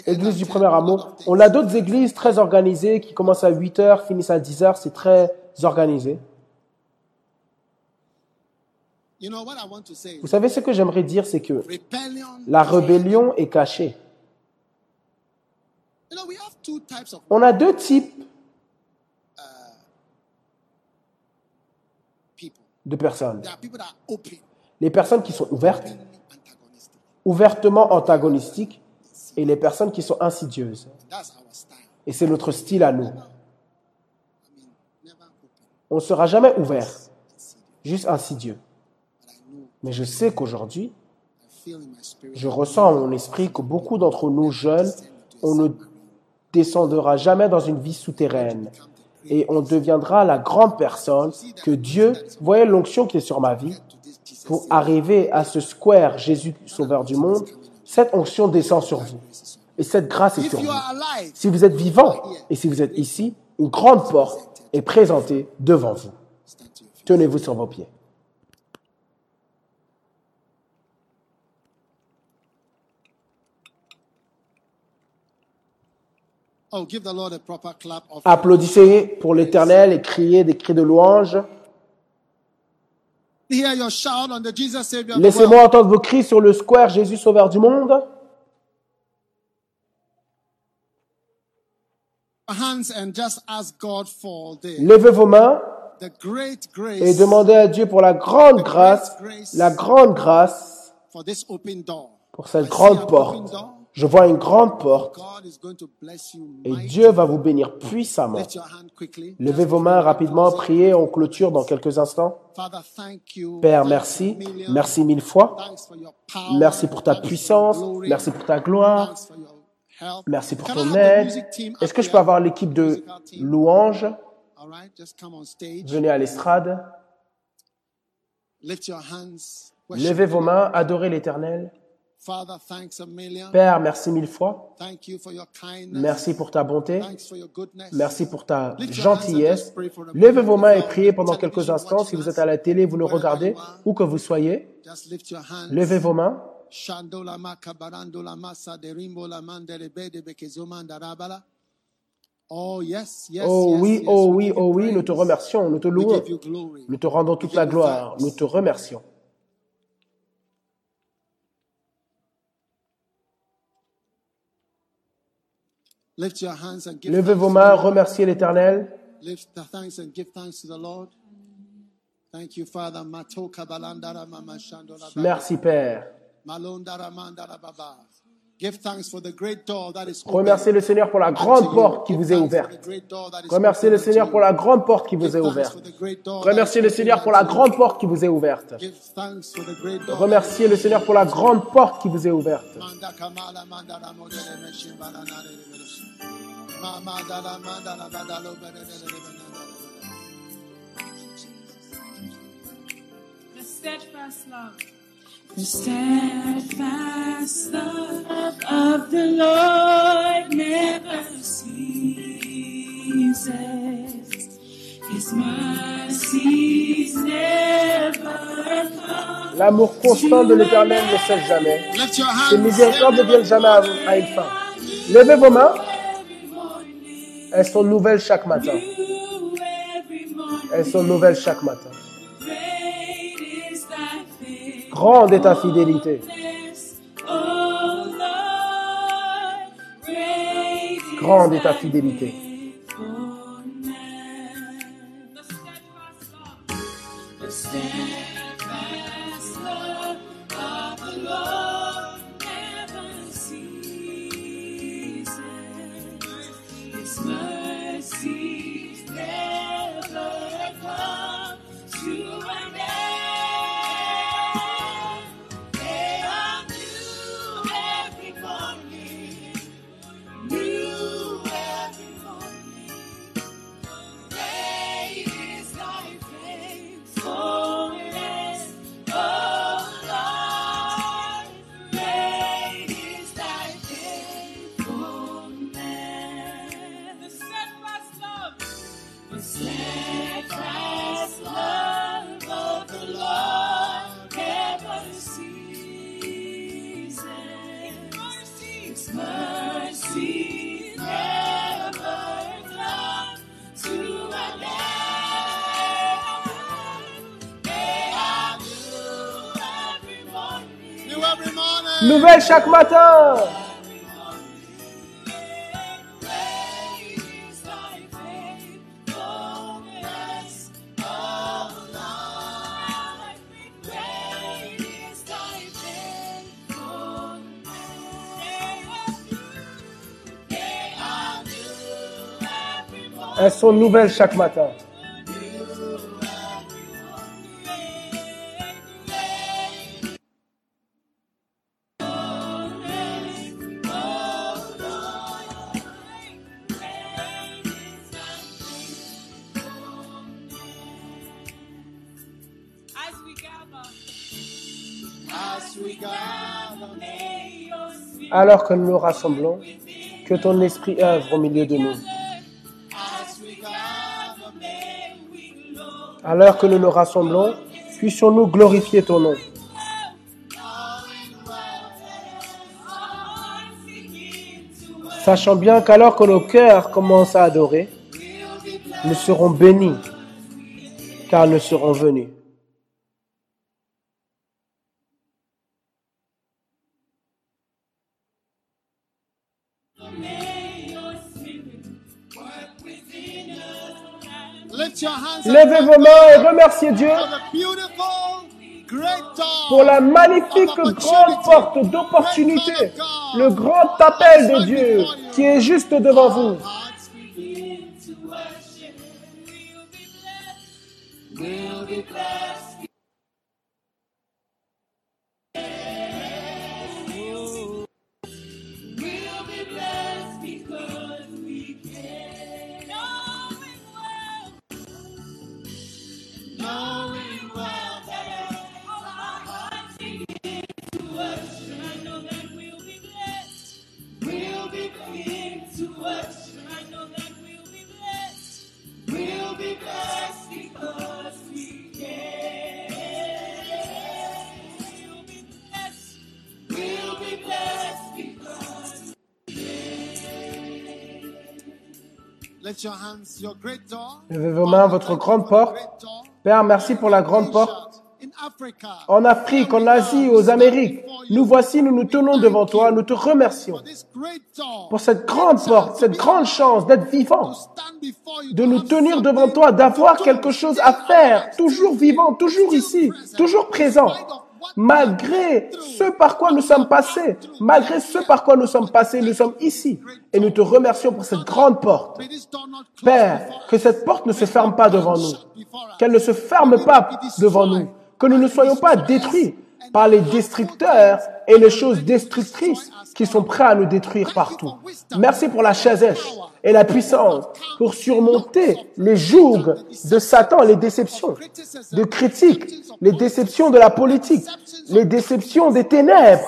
Église du 10, premier amour. On a d'autres églises très organisées qui commencent à 8 heures, finissent à 10 heures. C'est très organisé. Vous savez ce que j'aimerais dire, c'est que la rébellion est cachée. On a deux types de personnes. Les personnes qui sont ouvertes. Ouvertement antagonistiques, et les personnes qui sont insidieuses. Et c'est notre style à nous. On ne sera jamais ouvert, juste insidieux. Mais je sais qu'aujourd'hui, je ressens en mon esprit que beaucoup d'entre nous jeunes, on ne descendra jamais dans une vie souterraine. Et on deviendra la grande personne que Dieu, voyez l'onction qui est sur ma vie. Pour arriver à ce square Jésus Sauveur du monde, cette onction descend sur vous. Et cette grâce est sur vous. Si vous êtes vivant et si vous êtes ici, une grande porte est présentée devant vous. Tenez-vous sur vos pieds. Oh, Applaudissez pour l'Éternel et criez des cris de louange. Hear your shout on the Jesus Savior. of the Laissez-moi entendre vos cris sur le square Jésus Sauveur du monde. Levez vos mains et demandez à Dieu pour la grande grâce, la grande grâce pour cette grande porte. Je vois une grande porte. Et. Dieu va vous bénir puissamment. Levez vos mains rapidement, priez, on clôture dans quelques instants. Père, merci, merci mille fois. Merci pour ta puissance, merci pour ta gloire, merci pour ton aide? Est-ce que je peux avoir l'équipe de louanges? Venez à l'estrade, levez vos mains, adorez l'Éternel. Père, merci mille fois. Merci pour ta bonté. Merci pour ta gentillesse. Levez vos mains et priez pendant quelques instants. Si vous êtes à la télé, vous nous regardez, où que vous soyez. Levez vos mains. Oh Oh oui, oh oui, oh oui, nous te remercions, nous te louons. Nous te rendons toute la gloire. Nous te remercions. Lift your hands and give Levez vos mains, remerciez l'Éternel. Lift the thanks and give thanks to the Lord. Thank you, Father. Matoka balandara mama shandola baba. Merci Père. Malondara mandara baba. Give thanks for the great door that is open. Remerciez le Seigneur pour la grande porte qui Give vous est thanks for ouverte. the great door that is Remerciez le Seigneur pour la grande porte qui vous Give est thanks ouverte. for the great door that Remerciez is le Seigneur pour la grande porte qui vous est ouverte. Give thanks for the great door. Remerciez le Seigneur pour la grande porte qui vous est ouverte. The steadfast love. The steadfast love of the Lord never ceases. His mercies never come. L'amour constant de l'Éternel ne cesse jamais. Ses miséricordes ne viennent jamais à, une fin. Levez vos mains. Elles sont nouvelles chaque matin. Elles sont nouvelles chaque matin. Grande est ta fidélité. Grande est ta fidélité. Every morning. Elles sont nouvelles chaque matin. Alors que nous nous rassemblons, que ton esprit œuvre au milieu de nous. Alors que nous nous rassemblons, puissions-nous glorifier ton nom. Sachant bien qu'alors que nos cœurs commencent à adorer, nous serons bénis, car nous serons venus. Levez vos mains et remerciez Dieu pour la magnifique grande porte d'opportunité, le grand appel de Dieu qui est juste devant vous. We'll be blessed. Levez vos mains, votre grande porte. Great door. Père, merci pour la grande porte. In Africa. En Afrique, en Asie, aux Amériques, nous voici, nous nous tenons devant toi, nous te remercions pour cette grande porte, cette grande chance d'être vivant, de nous tenir devant toi, d'avoir quelque chose à faire, toujours vivant, toujours ici, toujours présent, malgré ce par quoi nous sommes passés, malgré ce par quoi nous sommes passés, nous sommes ici. Et nous te remercions pour cette grande porte. Père, que cette porte ne se ferme pas devant nous, qu'elle ne se ferme pas devant nous, que nous ne soyons pas détruits par les destructeurs et les choses destructrices qui sont prêts à nous détruire partout. Merci pour la chazèche et la puissance pour surmonter les jougs de Satan, les déceptions, de critiques, les déceptions de la politique, les déceptions des ténèbres,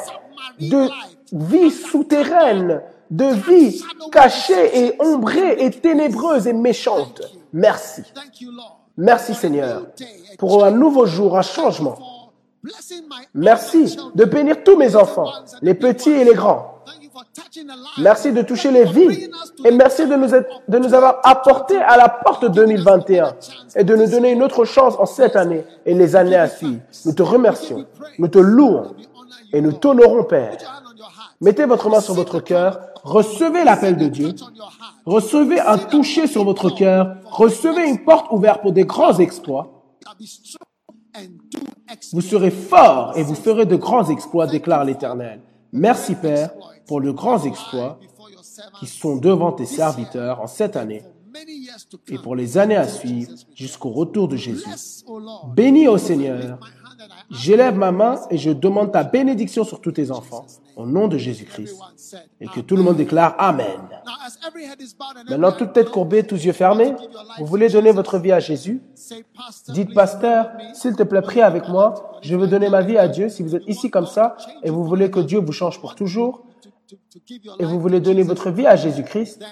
de vie souterraine, de vie cachée et ombrée et ténébreuse et méchante. Merci. Merci Seigneur pour un nouveau jour, un changement. Merci de bénir tous mes enfants, les petits et les grands. Merci de toucher les vies et merci de nous, être- de nous avoir apporté à la porte 2021 et de nous donner une autre chance en cette année et les années à suivre. Nous te remercions, nous te louons et nous t'honorons Père. Mettez votre main sur votre cœur, recevez l'appel de Dieu, recevez un toucher sur votre cœur, recevez une porte ouverte pour des grands exploits. Vous serez forts et vous ferez de grands exploits, déclare l'Éternel. Merci Père pour de grands exploits qui sont devant tes serviteurs en cette année et pour les années à suivre jusqu'au retour de Jésus. Bénis au Seigneur. J'élève ma main et je demande ta bénédiction sur tous tes enfants au nom de Jésus-Christ. Et que tout le monde déclare Amen. Maintenant, toute tête courbée, tous yeux fermés, vous voulez donner votre vie à Jésus? Dites, pasteur, s'il te plaît, prie avec moi. Je veux donner ma vie à Dieu. Si vous êtes ici comme ça et vous voulez que Dieu vous change pour toujours et vous voulez donner votre vie à Jésus-Christ,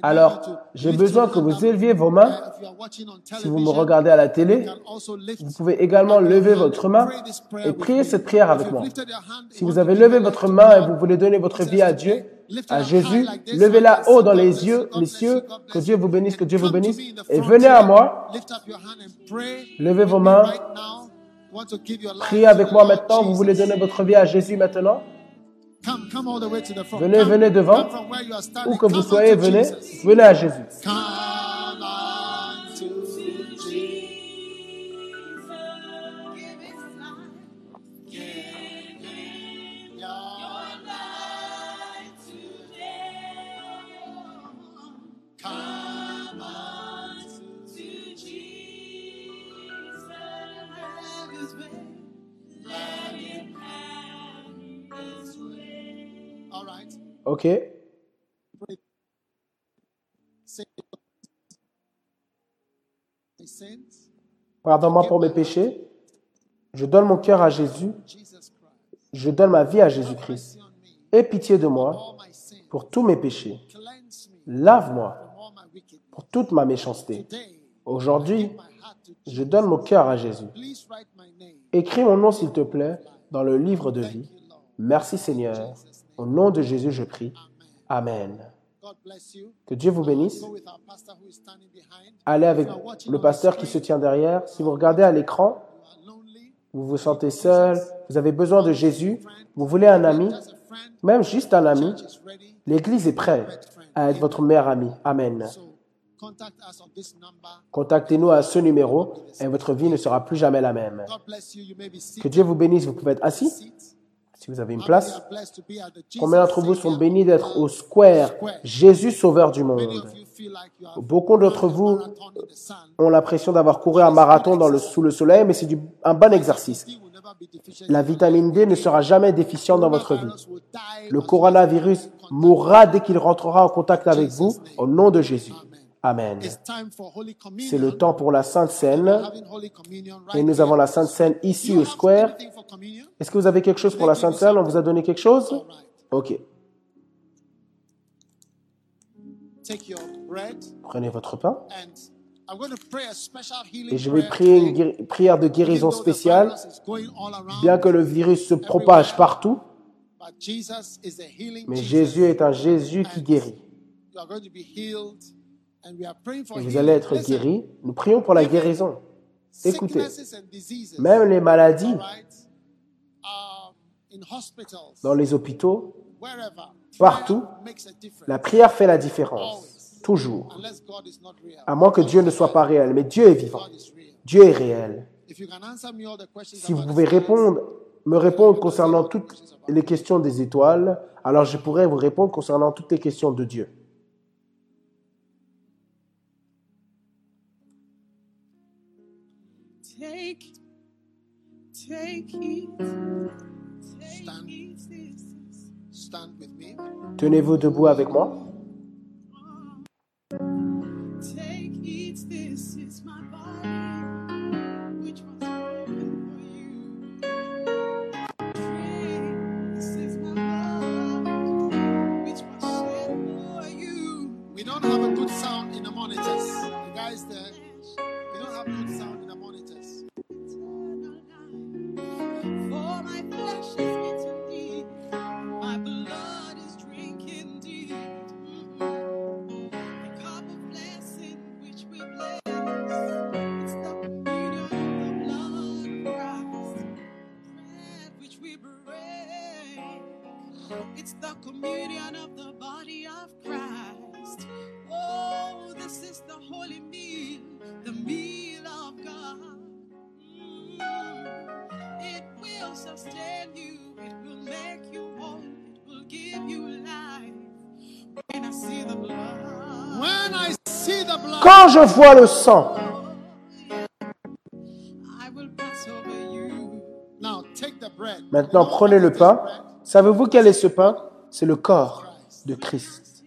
alors j'ai besoin que vous éleviez vos mains. Si vous me regardez à la télé, vous pouvez également lever votre main et prier cette prière avec moi. Si vous avez levé votre main et vous voulez donner votre vie à Dieu, à Jésus, levez la haut dans les yeux, les cieux, que Dieu vous bénisse, que Dieu vous bénisse, et venez à moi, levez vos mains, priez avec moi maintenant, vous voulez donner votre vie à Jésus maintenant, venez, Come- venez devant, où que vous soyez, venez, venez à Jésus. Ok. Pardonne-moi pour mes péchés. Je donne mon cœur à Jésus. Je donne ma vie à Jésus-Christ. Aie pitié de moi pour tous mes péchés. Lave-moi pour toute ma méchanceté. Aujourd'hui, je donne mon cœur à Jésus. Écris mon nom, s'il te plaît, dans le livre de vie. Merci Seigneur. Au nom de Jésus, je prie. Amen. Que Dieu vous bénisse. Allez avec le pasteur qui se tient derrière. Si vous regardez à l'écran, vous vous sentez seul, vous avez besoin de Jésus, vous voulez un ami, même juste un ami, l'Église est prête à être votre meilleur ami. Amen. Contactez-nous à ce numéro et votre vie ne sera plus jamais la même. Que. Dieu vous bénisse, vous pouvez être assis. Si vous avez une place. Combien d'entre vous sont bénis d'être au Square Jésus Sauveur du monde? Beaucoup d'entre vous ont l'impression d'avoir couru un marathon dans le, sous le soleil, mais c'est un bon exercice. La vitamine D ne sera jamais déficiente dans votre vie. Le coronavirus mourra dès qu'il rentrera en contact avec vous, au nom de Jésus. Amen. C'est le temps pour la Sainte Seine, et nous avons la Sainte Seine ici au Square. Est-ce que vous avez quelque chose pour la Sainte Seine On vous a donné quelque chose? Ok. Prenez votre pain. Et je vais prier une prière de guérison spéciale, bien que le virus se propage partout. Mais. Jésus est un Jésus qui guérit. Et vous allez être guéris. Nous prions pour la guérison. Écoutez, même les maladies um, in hospitals, dans les hôpitaux, partout, prayer makes a difference. la prière fait la différence. Toujours. À moins que Dieu ne soit pas réel. Mais Dieu est vivant. Dieu est réel. If you can answer me all the questions Si vous pouvez répondre, me répondre concernant toutes les questions des étoiles, alors je pourrais vous répondre concernant toutes les questions de Dieu. Take, take it. Take Stand. it. This stand with me. Tenez-vous debout avec moi. Take it, this is my body, which was broken for you. Take, this is my blood, which was shed for you. We don't have a good sound in the monitors. You guys there? Don't have good sound in the monitors. Quand je vois le sang, maintenant prenez le pain. Savez-vous quel est ce pain? C'est le corps de Christ.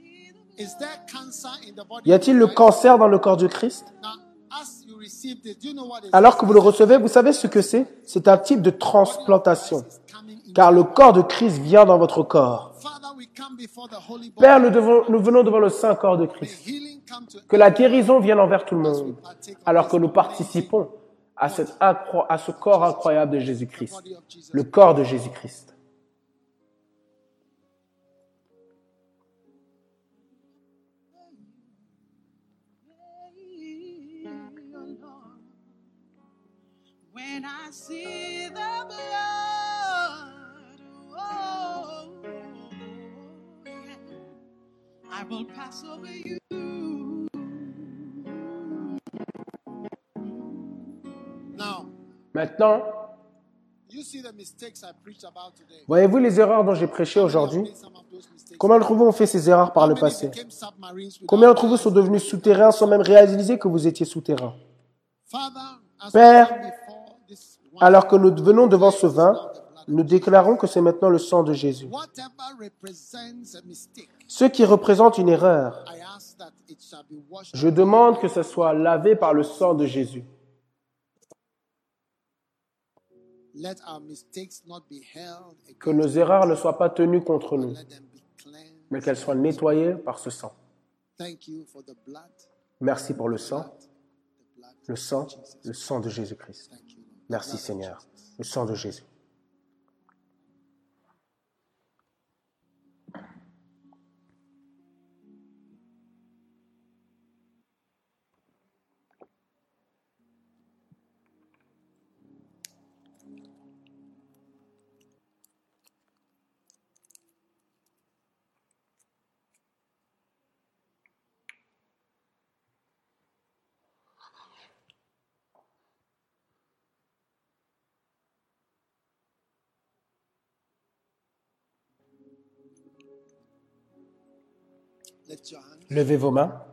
Y a-t-il le cancer dans le corps de Christ? Alors que vous le recevez, vous savez ce que c'est? C'est un type de transplantation. Car le corps de Christ vient dans votre corps. Père, nous, devons- nous venons devant le saint corps de Christ. Que la guérison vienne envers tout le monde. Alors que nous participons à, ce corps incroyable de Jésus-Christ. Le corps de Jésus-Christ. When I see the I will pass. Today? voyez-vous les erreurs dont j'ai prêché aujourd'hui? Combien d'entre vous ont fait ces erreurs par le passé? Combien d'entre vous sont devenus souterrains sans même réaliser que vous étiez souterrains Père, Alors que nous venons devant ce vin, nous déclarons que c'est maintenant le sang de Jésus. Ce qui représente une erreur, je demande que ce soit lavé par le sang de Jésus. Que nos erreurs ne soient pas tenues contre nous, mais qu'elles soient nettoyées par ce sang. Thank you for the blood, Merci pour le sang, le sang, le sang de Jésus-Christ. Merci Seigneur, le sang de Jésus. Levez vos mains.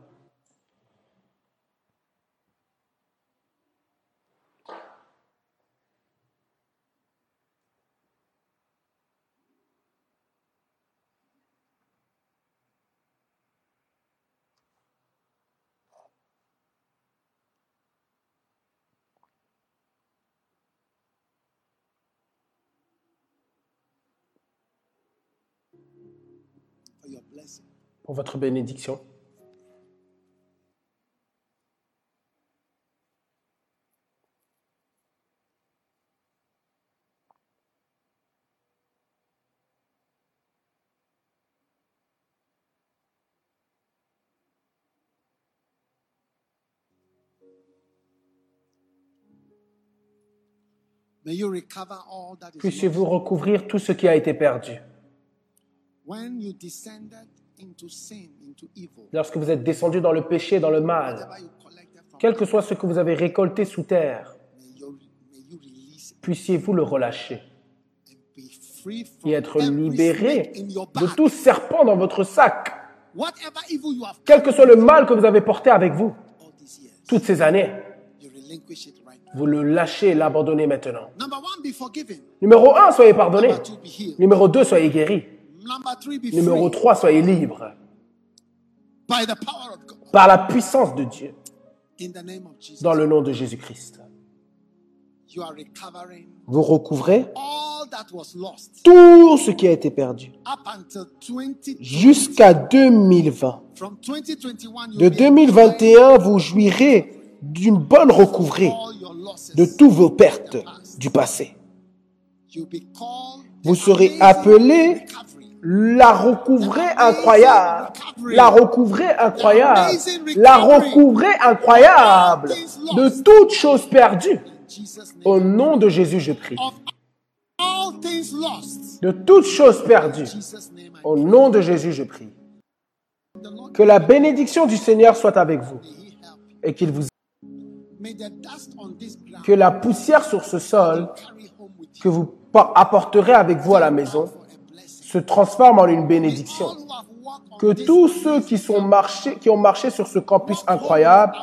pour votre bénédiction. Puissiez-vous recouvrir tout ce qui a été perdu. Lorsque vous êtes descendu dans le péché, dans le mal, quel que soit ce que vous avez récolté sous terre, puissiez-vous le relâcher et être libéré de tout serpent dans votre sac, Whatever evil you have quel que soit le mal que vous avez porté avec vous toutes ces années. Vous le lâchez et l'abandonnez maintenant. Number one, be forgiven. Numéro 1, soyez pardonné. Numéro 2, soyez guéri. Number three, be Numéro 3, soyez libre. by the power of God. Par la puissance de Dieu, In the name of Jesus, dans le nom de Jésus-Christ. you are recovering Vous recouvrez all that was lost tout ce qui a été perdu. up until 20. Jusqu'à 2020. From 2021, you De 2021, vous jouirez d'une bonne recouvrée de toutes vos pertes du passé. Vous serez appelé la recouvrée incroyable. La recouvrée incroyable. La recouvrée incroyable de toutes choses perdues. Au nom de Jésus, je prie. De toutes choses perdues. Au nom de Jésus, je prie. Que la bénédiction du Seigneur soit avec vous et qu'il vous que la poussière sur ce sol que vous apporterez avec vous à la maison se transforme en une bénédiction. Que tous ceux qui sont marchés, qui ont marché sur ce campus incroyable,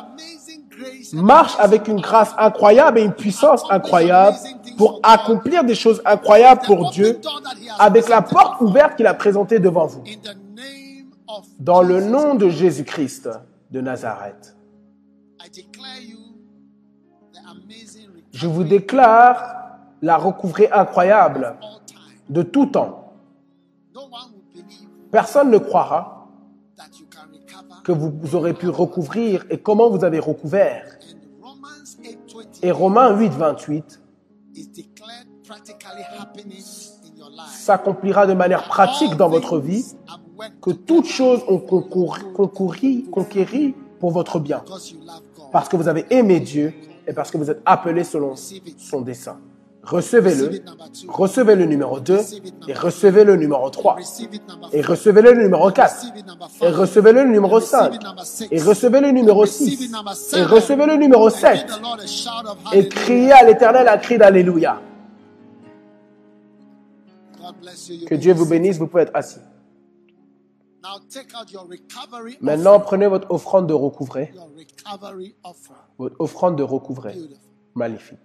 marchent avec une grâce incroyable et une puissance incroyable pour accomplir des choses incroyables pour Dieu avec la porte ouverte qu'il a présentée devant vous. Dans le nom de Jésus-Christ de Nazareth, je vous déclare la recouvrée incroyable de tout temps. Personne ne croira que vous aurez pu recouvrir et comment vous avez recouvert. And Romans 8:20 Et Romains 8, 28 is declared practically happening in your life. s'accomplira de manière pratique dans votre vie, que toutes choses ont concouru, concouru, conquéri pour votre bien, parce que vous avez aimé Dieu et parce que vous êtes appelé selon son dessein. Recevez-le, recevez le numéro 2 et recevez le numéro 3 Receive it number et recevez le numéro 4 Receive it number et recevez le numéro 5 et recevez le numéro 6 et recevez le numéro And give 7 the Lord a shout of et criez à l'éternel un cri d'Alléluia. Que Dieu vous bénisse, vous pouvez être assis. Maintenant, prenez votre offrande de recouvrée, Your recovery offering. votre offrande de. Beautiful. Magnifique.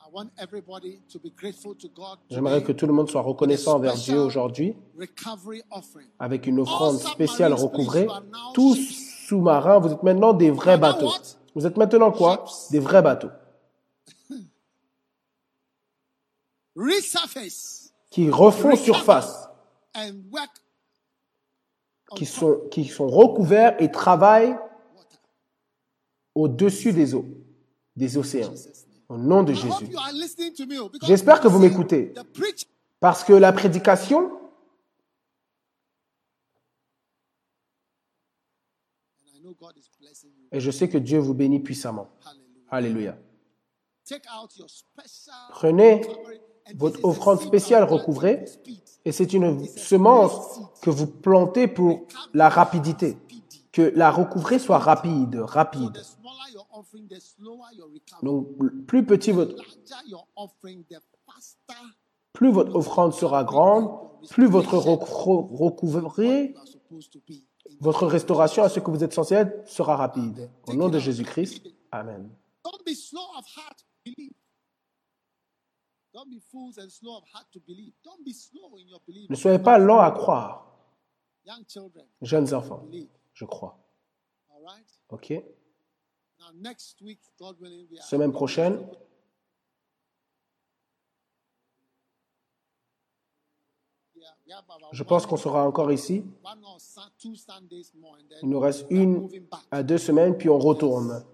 I want everybody to be grateful to God. J'aimerais que tout le monde soit reconnaissant envers Dieu aujourd'hui avec une offrande spéciale recouvrée. Tous sous-marins, vous êtes maintenant des vrais bateaux. Vous êtes maintenant quoi? Des vrais bateaux qui refont surface, qui sont, qui sont recouverts et travaillent au-dessus des eaux, des océans. Au nom de Jésus. oh, J'espère que vous m'écoutez. Parce que la prédication, and I know God is blessing you. et je sais que Dieu vous bénit puissamment. Alléluia. Take out your special Prenez votre offrande spéciale recouvrée. Et c'est une semence que vous plantez pour la rapidité. Que la recouvrée soit rapide, rapide. Donc, plus petit votre, plus votre offrande sera grande, plus votre recou- recouvrée, votre restauration à ce que vous êtes censé être sera rapide. Au nom de Jésus-Christ. Amen. Ne soyez pas lents à croire, jeunes enfants. Je crois. OK. Semaine prochaine, je pense qu'on sera encore ici. Il nous reste une à deux semaines, puis on retourne.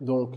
Donc,